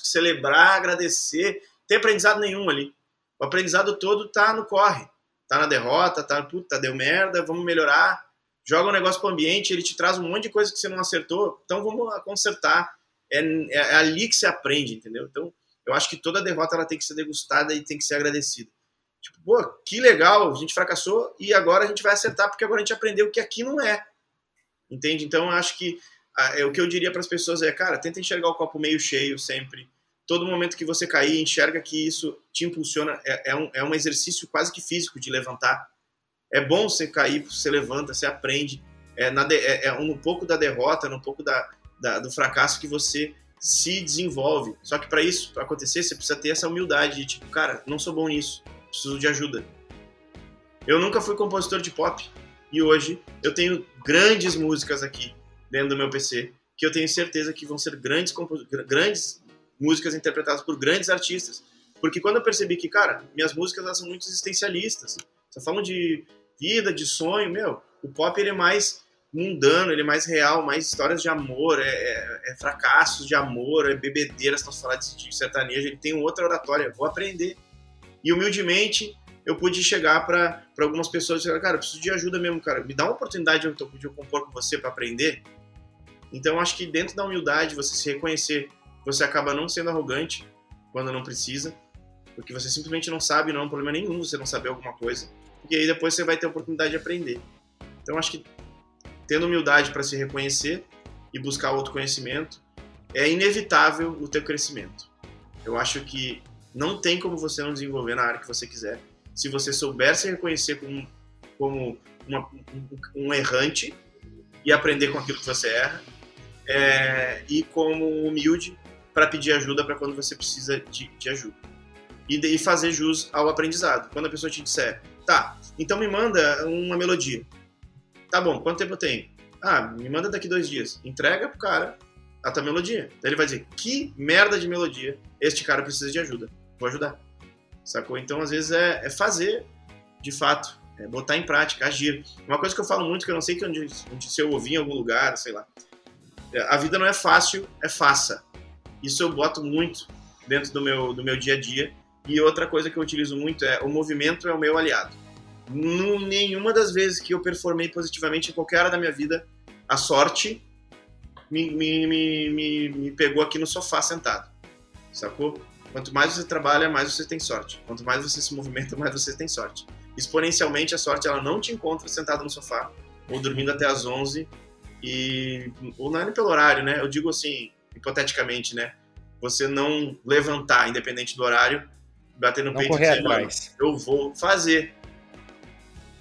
celebrar, agradecer. Tem aprendizado nenhum ali. O aprendizado todo tá no corre. Tá na derrota, tá, puta, deu merda, vamos melhorar joga um negócio para o ambiente, ele te traz um monte de coisa que você não acertou, então vamos consertar. É, é, é, ali que você aprende, entendeu? Então, eu acho que toda derrota ela tem que ser degustada e tem que ser agradecida. Tipo, pô, que legal, a gente fracassou e agora a gente vai acertar porque agora a gente aprendeu que aqui não é. Entende? Então, eu acho que é, o que eu diria para as pessoas é, cara, tenta enxergar o copo meio cheio sempre. Todo momento que você cair, enxerga que isso te impulsiona. É, é, um, é um exercício quase que físico de levantar é bom você cair, você levanta, você aprende. É, na de, é, é um pouco da derrota, um pouco da, da, do fracasso que você se desenvolve. Só que para isso acontecer, você precisa ter essa humildade de tipo, cara, não sou bom nisso, preciso de ajuda. Eu nunca fui compositor de pop e hoje eu tenho grandes músicas aqui dentro do meu PC que eu tenho certeza que vão ser grandes, grandes músicas interpretadas por grandes artistas. Porque quando eu percebi que, cara, minhas músicas elas são muito existencialistas, só falam de vida, de sonho, meu, o pop ele é mais mundano, ele é mais real, mais histórias de amor, é, é, é fracassos de amor, é bebedeiras, estamos falando de sertanejo, ele tem outra oratória, vou aprender. E humildemente eu pude chegar para algumas pessoas e dizer, cara, eu preciso de ajuda mesmo, cara, me dá uma oportunidade de eu compor com você para aprender. Então acho que dentro da humildade, você se reconhecer você acaba não sendo arrogante quando não precisa, porque você simplesmente não sabe, não é um problema nenhum você não saber alguma coisa, e aí depois você vai ter a oportunidade de aprender. Então acho que tendo humildade para se reconhecer e buscar outro conhecimento, é inevitável o teu crescimento. Eu acho que não tem como você não desenvolver na área que você quiser, se você souber se reconhecer como, como uma, um, um errante e aprender com aquilo que você erra, é, e como humilde para pedir ajuda para quando você precisa de, de ajuda. E, e fazer jus ao aprendizado. Quando a pessoa te disser, tá, então me manda uma melodia. Tá bom, quanto tempo eu tenho? Ah, me manda daqui dois dias. Entrega pro cara a tua melodia. Daí ele vai dizer, que merda de melodia, este cara precisa de ajuda. Vou ajudar. Sacou? Então, às vezes, é, é fazer, de fato, é botar em prática, agir. Uma coisa que eu falo muito, que eu não sei que onde, onde se eu ouvi em algum lugar, sei lá. É, a vida não é fácil, é faça. Isso eu boto muito dentro do meu, do meu dia a dia. E outra coisa que eu utilizo muito é o movimento é o meu aliado. nenhuma das vezes que eu performei positivamente em qualquer área da minha vida, a sorte me, me, me, me, me pegou aqui no sofá sentado. Sacou? Quanto mais você trabalha, mais você tem sorte. Quanto mais você se movimenta, mais você tem sorte. Exponencialmente, a sorte ela não te encontra sentado no sofá ou dormindo até as 11 e ou não é nem pelo horário, né? Eu digo assim, hipoteticamente, né? Você não levantar, independente do horário, bater no não peito e dizer, eu vou fazer.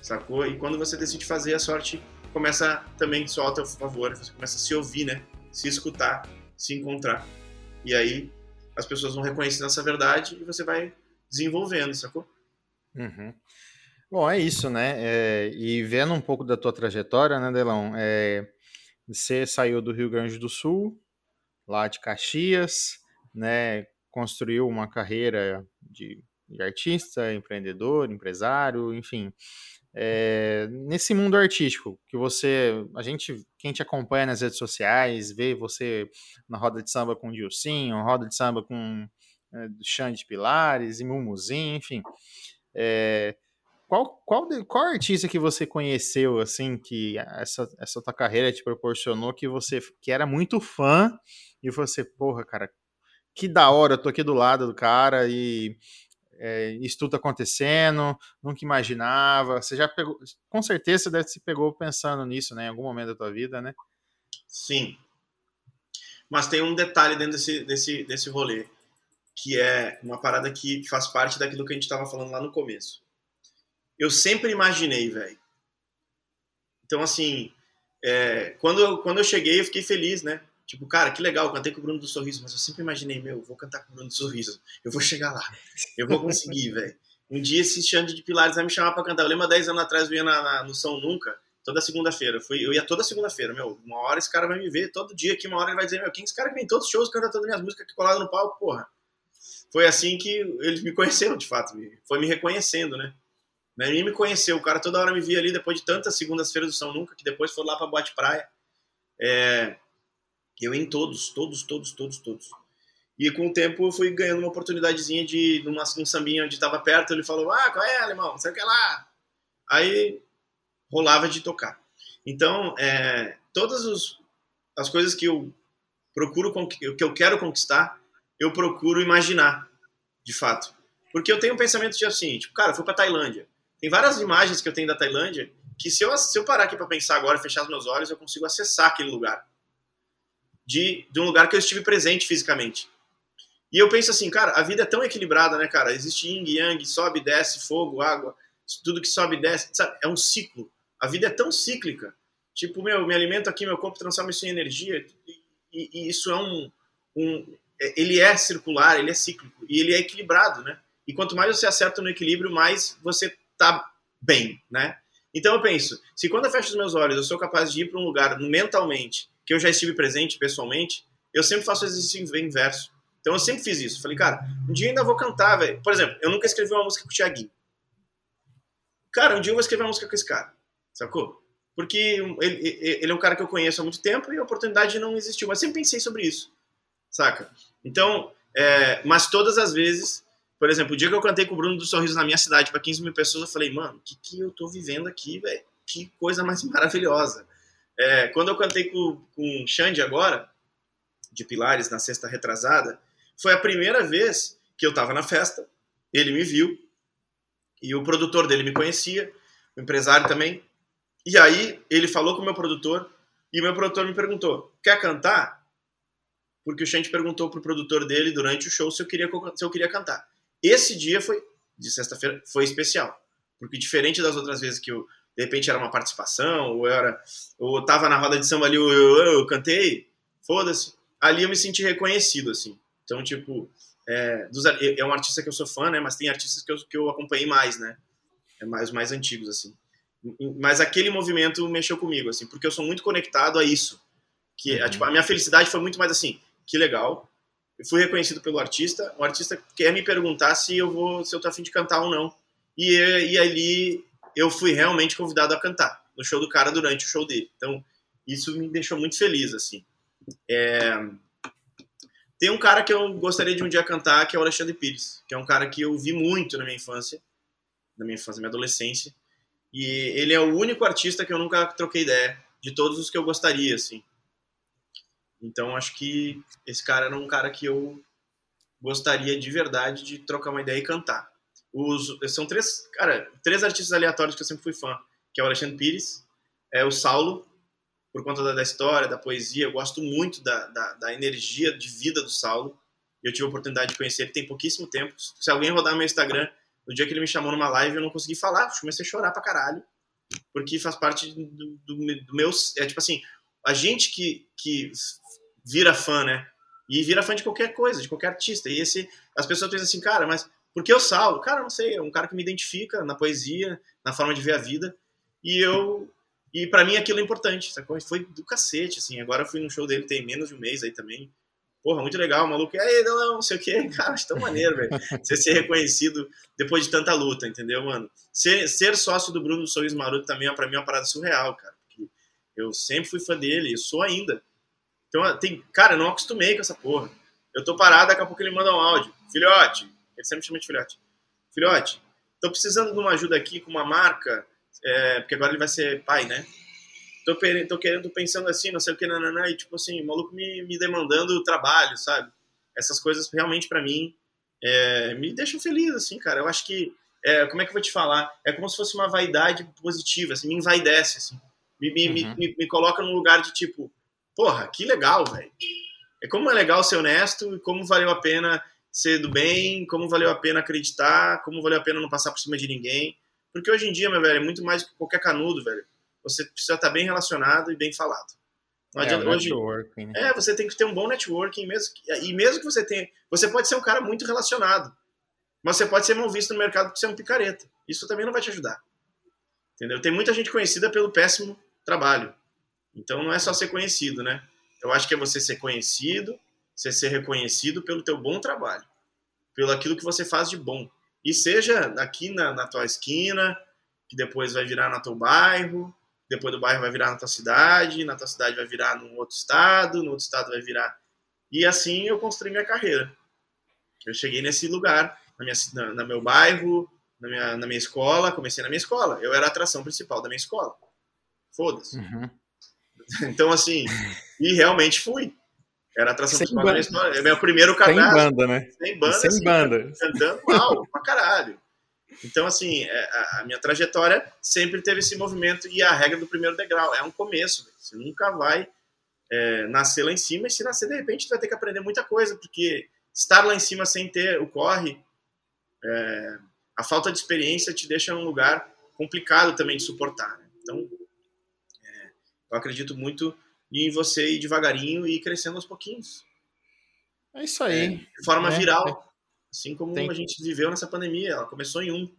Sacou? E quando você decide fazer, a sorte começa também só ao teu favor, você começa a se ouvir, né? Se escutar, se encontrar. E aí as pessoas vão reconhecendo essa verdade e você vai desenvolvendo, sacou? Uhum. Bom, é isso, né? É, e vendo um pouco da tua trajetória, né, Delão? É, você saiu do Rio Grande do Sul, lá de Caxias, né? Construiu uma carreira de, de artista, empreendedor, empresário, enfim. É, nesse mundo artístico, que você, a gente, quem te acompanha nas redes sociais, vê você na roda de samba com o Dilcinho, roda de samba com é, Xande Pilares e Mumuzinho, enfim. É, qual, qual, qual artista que você conheceu, assim, que essa, essa tua carreira te proporcionou, que você que era muito fã, e você, porra, cara, que da hora, eu tô aqui do lado do cara e é, isso tudo acontecendo, nunca imaginava. Você já pegou, com certeza deve se pegou pensando nisso, né, em algum momento da tua vida, né? Sim. Mas tem um detalhe dentro desse, desse, desse rolê, que é uma parada que faz parte daquilo que a gente estava falando lá no começo eu sempre imaginei, velho. Então, assim, é, quando, quando eu cheguei, eu fiquei feliz, né? Tipo, cara, que legal, cantei com o Bruno do Sorriso, mas eu sempre imaginei, meu, eu vou cantar com o Bruno do Sorriso, eu vou chegar lá, eu vou conseguir, velho. Um dia esse Xande de Pilares vai me chamar pra cantar. Eu lembro 10 anos atrás, eu ia na, na, no São Nunca, toda segunda-feira. Eu, fui, eu ia toda segunda-feira, meu, uma hora esse cara vai me ver, todo dia aqui, uma hora ele vai dizer, meu, quem é esse cara que vem em todos os shows, canta todas as minhas músicas aqui colado no palco, porra. Foi assim que eles me conheceram, de fato, foi me reconhecendo, né? Né? Ninguém me conheceu, o cara toda hora me via ali depois de tantas segundas-feiras do São Nunca, que depois foi lá pra Boate Praia. É, eu em todos, todos, todos, todos, todos. E com o tempo eu fui ganhando uma oportunidadezinha de numa, num sambinha onde estava perto, ele falou, ah, qual é, alemão? Sei o que lá. Aí rolava de tocar. Então, é, todas os, as coisas que eu procuro, que eu quero conquistar, eu procuro imaginar, de fato. Porque eu tenho um pensamento de assim, tipo, cara, eu fui pra Tailândia. Tem várias imagens que eu tenho da Tailândia que se eu, se eu parar aqui para pensar agora, fechar os meus olhos, eu consigo acessar aquele lugar. De, de um lugar que eu estive presente fisicamente. E eu penso assim, cara, a vida é tão equilibrada, né, cara? Existe yin yang, sobe, desce, fogo, água, tudo que sobe desce, sabe? É um ciclo. A vida é tão cíclica. Tipo, meu, me alimento aqui, meu corpo transforma isso em energia. E, e, e isso é um, um. É, ele é circular, ele é cíclico. E ele é equilibrado, né? E quanto mais você acerta no equilíbrio, mais você tá bem, né? Então eu penso, se quando eu fecho os meus olhos eu sou capaz de ir para um lugar mentalmente que eu já estive presente pessoalmente, eu sempre faço exercício inverso. Então eu sempre fiz isso. Falei, cara, um dia ainda vou cantar, velho. Por exemplo, eu nunca escrevi uma música com o Thiaguinho. Cara, um dia eu vou escrever uma música com esse cara, sacou? Porque ele, ele é um cara que eu conheço há muito tempo e a oportunidade não existiu. Mas sempre pensei sobre isso, saca? Então, é, mas todas as vezes por exemplo, o dia que eu cantei com o Bruno do Sorriso na minha cidade para 15 mil pessoas, eu falei, mano, o que, que eu tô vivendo aqui, velho? Que coisa mais maravilhosa. É, quando eu cantei com, com o Xande agora, de Pilares na sexta retrasada, foi a primeira vez que eu estava na festa, ele me viu, e o produtor dele me conhecia, o empresário também. E aí ele falou com o meu produtor, e o meu produtor me perguntou: quer cantar? Porque o Xande perguntou pro produtor dele durante o show se eu queria, se eu queria cantar. Esse dia foi, de sexta-feira, foi especial. Porque diferente das outras vezes que eu, de repente era uma participação, ou era, ou tava na roda de samba ali, eu, eu, eu, eu cantei, foda-se. Ali eu me senti reconhecido, assim. Então, tipo, é, dos, é um artista que eu sou fã, né? Mas tem artistas que eu, que eu acompanhei mais, né? É mais mais antigos, assim. Mas aquele movimento mexeu comigo, assim, porque eu sou muito conectado a isso. Que, uhum. a, tipo, a minha felicidade foi muito mais assim, que legal. Eu fui reconhecido pelo artista. O artista quer me perguntar se eu vou, se eu tô afim de cantar ou não. E, e ali eu fui realmente convidado a cantar no show do cara durante o show dele. Então, isso me deixou muito feliz, assim. É... Tem um cara que eu gostaria de um dia cantar, que é o Alexandre Pires, que é um cara que eu vi muito na minha infância, na minha infância, na minha adolescência. E ele é o único artista que eu nunca troquei ideia, de todos os que eu gostaria, assim. Então, acho que esse cara era um cara que eu gostaria de verdade de trocar uma ideia e cantar. Os, são três, cara, três artistas aleatórios que eu sempre fui fã, que é o Alexandre Pires, é o Saulo, por conta da, da história, da poesia, eu gosto muito da, da, da, energia de vida do Saulo, eu tive a oportunidade de conhecer ele tem pouquíssimo tempo, se alguém rodar meu Instagram, no dia que ele me chamou numa live eu não consegui falar, comecei a chorar pra caralho, porque faz parte do, do, do meu, é tipo assim, a gente que, que vira fã, né, e vira fã de qualquer coisa, de qualquer artista, e esse, as pessoas pensam assim, cara, mas porque eu salvo, cara, não sei, é um cara que me identifica na poesia, na forma de ver a vida. E eu e para mim aquilo é importante, sacou? Foi do cacete, assim. Agora fui no show dele tem menos de um mês aí também. Porra, muito legal, maluco. E aí, não, não sei o que, cara, acho tão maneiro, velho. Você ser reconhecido depois de tanta luta, entendeu, mano? Ser, ser sócio do Bruno Sorriso Maroto também, é, pra mim, é uma parada surreal, cara. Porque eu sempre fui fã dele, e sou ainda. Então, tem, cara, eu não acostumei com essa porra. Eu tô parado, daqui a pouco ele manda um áudio. Filhote, ele sempre chama de filhote. Filhote, tô precisando de uma ajuda aqui com uma marca, é, porque agora ele vai ser pai, né? Tô, tô querendo, pensando assim, não sei o que, nananã, e tipo assim, o maluco me, me demandando trabalho, sabe? Essas coisas realmente para mim é, me deixam feliz, assim, cara. Eu acho que, é, como é que eu vou te falar? É como se fosse uma vaidade positiva, assim, me envaidece, assim. Me, me, uhum. me, me coloca num lugar de tipo, porra, que legal, velho. É como é legal ser honesto e como valeu a pena ser do bem, como valeu a pena acreditar, como valeu a pena não passar por cima de ninguém. Porque hoje em dia, meu velho, é muito mais que qualquer canudo, velho. Você precisa estar bem relacionado e bem falado. Não é, adianta hoje. Né? É, você tem que ter um bom networking mesmo. E mesmo que você tenha. Você pode ser um cara muito relacionado. Mas você pode ser mal visto no mercado porque você é um picareta. Isso também não vai te ajudar. Entendeu? Tem muita gente conhecida pelo péssimo trabalho. Então não é só ser conhecido, né? Eu acho que é você ser conhecido, você ser reconhecido pelo teu bom trabalho, pelo aquilo que você faz de bom. E seja aqui na, na tua esquina, que depois vai virar no teu bairro, depois do bairro vai virar na tua cidade, na tua cidade vai virar num outro estado, no outro estado vai virar. E assim eu construí minha carreira. Eu cheguei nesse lugar, na minha, na, na meu bairro, na minha, na minha escola, comecei na minha escola. Eu era a atração principal da minha escola. Foda-se. Uhum. Então, assim, e realmente fui. Era a atração sem principal da história. É meu primeiro canal. Sem banda, né? Sem banda. Sem assim, banda. Cantando mal, pra caralho. Então, assim, é, a, minha trajetória sempre teve esse movimento e a regra do primeiro degrau. É um começo. Você nunca vai é, nascer lá em cima e se nascer, de repente, você vai ter que aprender muita coisa, porque estar lá em cima sem ter o corre, é, a falta de experiência te deixa num lugar complicado também de suportar. Né? Então, é, eu acredito muito em você ir devagarinho e ir crescendo aos pouquinhos. É isso aí. É, de forma é, viral. Assim como tem... a gente viveu nessa pandemia. Ela começou em um.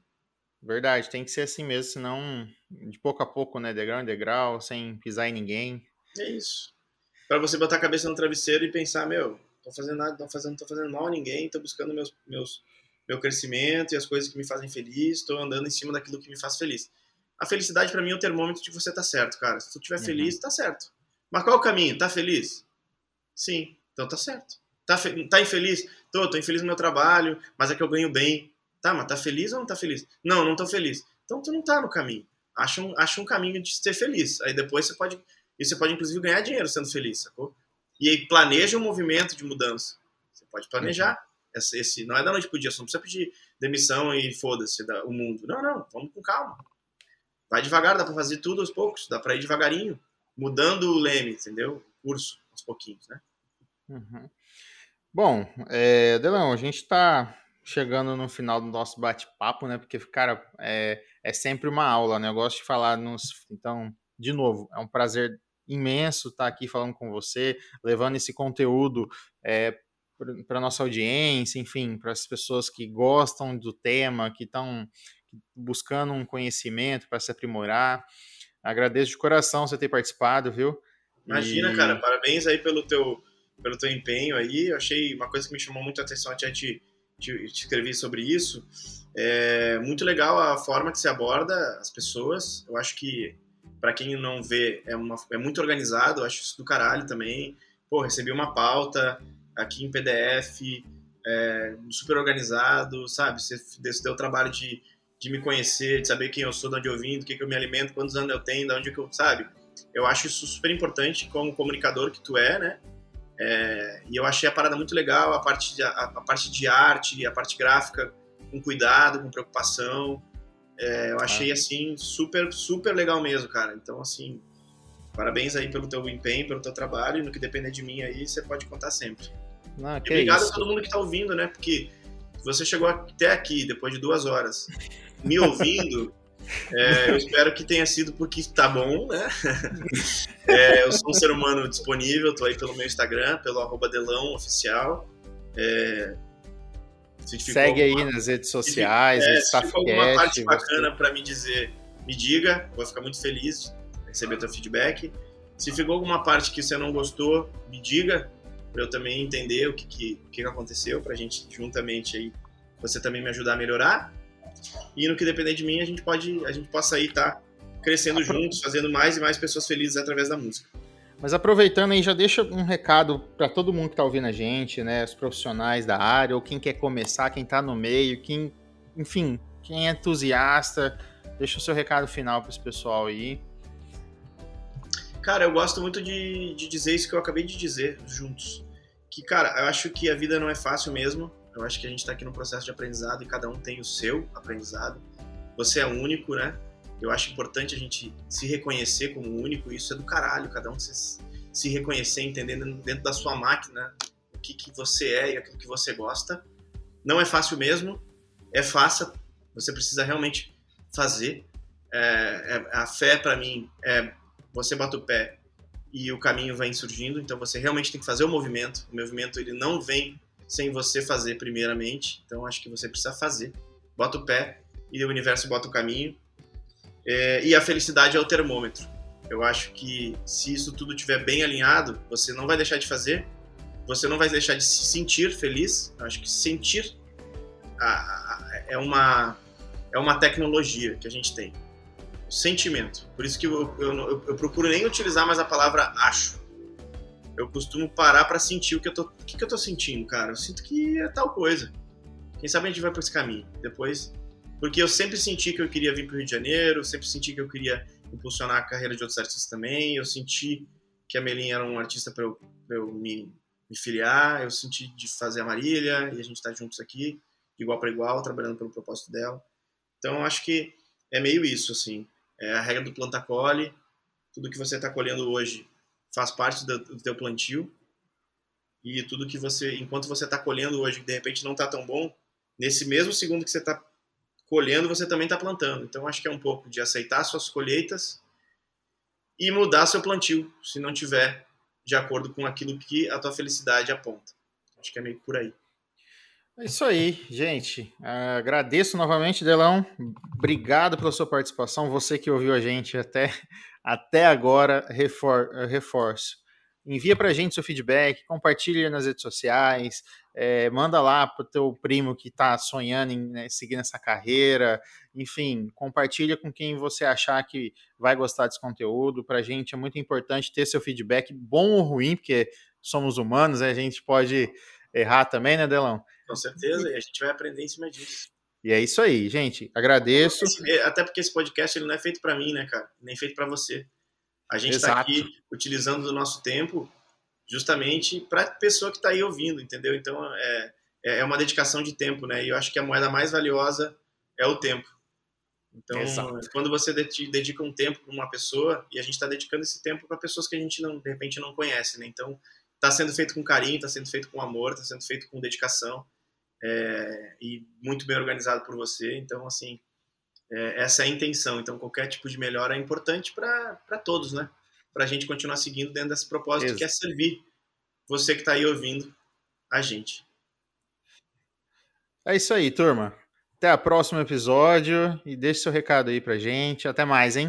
Verdade, tem que ser assim mesmo, senão de pouco a pouco, né? Degrau em degrau, sem pisar em ninguém. É isso. Para você botar a cabeça no travesseiro e pensar, meu, tô fazendo nada, tô fazendo, tô fazendo mal a ninguém, tô buscando meus, meus, meu crescimento e as coisas que me fazem feliz, tô andando em cima daquilo que me faz feliz. A felicidade para mim é o termômetro de você tá certo, cara. Se tu estiver uhum. feliz, tá certo. Mas qual é o caminho? Tá feliz? Sim, então tá certo. Tá, tá infeliz? Tô, tô infeliz no meu trabalho, mas é que eu ganho bem. Tá, mas tá feliz ou não tá feliz? Não, não tô feliz. Então tu não tá no caminho. Acha um, acha um caminho de ser feliz. Aí depois você pode. E você pode, inclusive, ganhar dinheiro sendo feliz, sacou? E aí planeja um movimento de mudança. Você pode planejar. Uhum. Esse, esse, não é da noite pro dia, você não precisa pedir demissão e foda-se o mundo. Não, não, vamos com calma. Vai devagar, dá para fazer tudo aos poucos, dá para ir devagarinho, mudando o leme, entendeu? O curso, aos pouquinhos, né? Uhum. Bom, é, Delão, a gente está chegando no final do nosso bate-papo, né? Porque, cara, é, é sempre uma aula, né? Eu gosto de falar nos. Então, de novo, é um prazer imenso estar aqui falando com você, levando esse conteúdo é, para nossa audiência, enfim, para as pessoas que gostam do tema, que estão buscando um conhecimento para se aprimorar. Agradeço de coração você ter participado, viu? Imagina, e... cara, parabéns aí pelo teu, pelo teu empenho aí. Eu achei uma coisa que me chamou muito a atenção, até te, te, te escrevi sobre isso. É muito legal a forma que se aborda as pessoas. Eu acho que, para quem não vê, é, uma, é muito organizado. Eu acho isso do caralho também. Pô, recebi uma pauta aqui em PDF, é, super organizado, sabe? Você deu o trabalho de de me conhecer, de saber quem eu sou, de onde eu vim, do que, que eu me alimento, quantos anos eu tenho, de onde que eu, sabe? Eu acho isso super importante como comunicador que tu é, né? É, e eu achei a parada muito legal, a parte, de, a, a, parte de arte, a parte gráfica, com cuidado, com preocupação. É, eu achei, ah. assim, super, super legal mesmo, cara. Então, assim, parabéns aí pelo teu empenho, pelo teu trabalho, e no que depender de mim aí, você pode contar sempre. Ah, obrigado isso. a todo mundo que tá ouvindo, né? Porque você chegou até aqui, depois de duas horas, me ouvindo, é, eu espero que tenha sido porque tá bom, né? É, eu sou um ser humano disponível, tô aí pelo meu Instagram, pelo arroba Delão Oficial. É, Segue alguma, aí nas redes sociais, se, é, se ficou alguma parte bacana para me dizer, me diga, vou ficar muito feliz de receber teu feedback. Se ficou alguma parte que você não gostou, me diga, para eu também entender o que, que, que aconteceu, para a gente juntamente aí, você também me ajudar a melhorar. E no que depender de mim, a gente pode, a gente possa aí estar tá crescendo juntos, fazendo mais e mais pessoas felizes através da música. Mas aproveitando aí, já deixa um recado para todo mundo que está ouvindo a gente, né? Os profissionais da área, ou quem quer começar, quem está no meio, quem, enfim, quem é entusiasta, deixa o seu recado final para esse pessoal aí. Cara, eu gosto muito de, de dizer isso que eu acabei de dizer juntos. Que, cara, eu acho que a vida não é fácil mesmo. Eu acho que a gente está aqui no processo de aprendizado e cada um tem o seu aprendizado. Você é único, né? Eu acho importante a gente se reconhecer como único. Isso é do caralho, cada um se, se reconhecer, entendendo dentro da sua máquina o que, que você é e aquilo que você gosta. Não é fácil mesmo, é fácil. Você precisa realmente fazer. É, é, a fé, para mim, é você bota o pé e o caminho vai surgindo. Então você realmente tem que fazer o movimento. O movimento ele não vem sem você fazer primeiramente. Então acho que você precisa fazer. Bota o pé e o universo bota o caminho. É, e a felicidade é o termômetro. Eu acho que se isso tudo estiver bem alinhado, você não vai deixar de fazer, você não vai deixar de se sentir feliz. Eu acho que sentir a, a, é uma é uma tecnologia que a gente tem. sentimento. Por isso que eu, eu, eu, eu procuro nem utilizar mais a palavra acho eu costumo parar para sentir o que eu tô, o que, que eu tô sentindo, cara. Eu sinto que é tal coisa. Quem sabe a gente vai por esse caminho. Depois, porque eu sempre senti que eu queria vir pro Rio de Janeiro, sempre senti que eu queria impulsionar a carreira de outros artistas também. Eu senti que a Melinha era um artista para eu, eu me, me, filiar. Eu senti de fazer a Marília e a gente tá juntos aqui, igual para igual, trabalhando pelo propósito dela. Então, acho que é meio isso, assim. É a regra do planta colhe. Tudo que você está colhendo hoje faz parte do, do teu plantio e tudo que você, enquanto você está colhendo hoje, que de repente não está tão bom, nesse mesmo segundo que você está colhendo, você também está plantando. Então acho que é um pouco de aceitar suas colheitas e mudar seu plantio, se não tiver de acordo com aquilo que a tua felicidade aponta. Acho que é meio por aí. É isso aí, gente. Agradeço novamente, Delão. Obrigado pela sua participação. Você que ouviu a gente até até agora, refor reforço. Envia para a gente seu feedback, compartilha nas redes sociais, é, manda lá para o teu primo que está sonhando em né, seguir nessa carreira, enfim, compartilha com quem você achar que vai gostar desse conteúdo. Para a gente é muito importante ter seu feedback, bom ou ruim, porque somos humanos, né? a gente pode errar também, né, Delão? Com certeza, e a gente vai aprender em cima disso. E é isso aí, gente. Agradeço. Até porque esse podcast ele não é feito para mim, né, cara? Nem feito para você. A gente está aqui utilizando o nosso tempo justamente para a pessoa que está aí ouvindo, entendeu? Então é, é, é uma dedicação de tempo, né? E eu acho que a moeda mais valiosa é o tempo. Então, Exato. quando você dedica um tempo para uma pessoa, e a gente está dedicando esse tempo para pessoas que a gente não, de repente não conhece, né? Então, está sendo feito com carinho, está sendo feito com amor, está sendo feito com dedicação é, e muito bem organizado por você. Então, assim, é, essa é a intenção. Então, qualquer tipo de melhora é importante para todos, né? Para a gente continuar seguindo dentro desse propósito Exato. que é servir você que está aí ouvindo a gente. É isso aí, turma. Até o próximo episódio e deixe seu recado aí pra gente. Até mais, hein?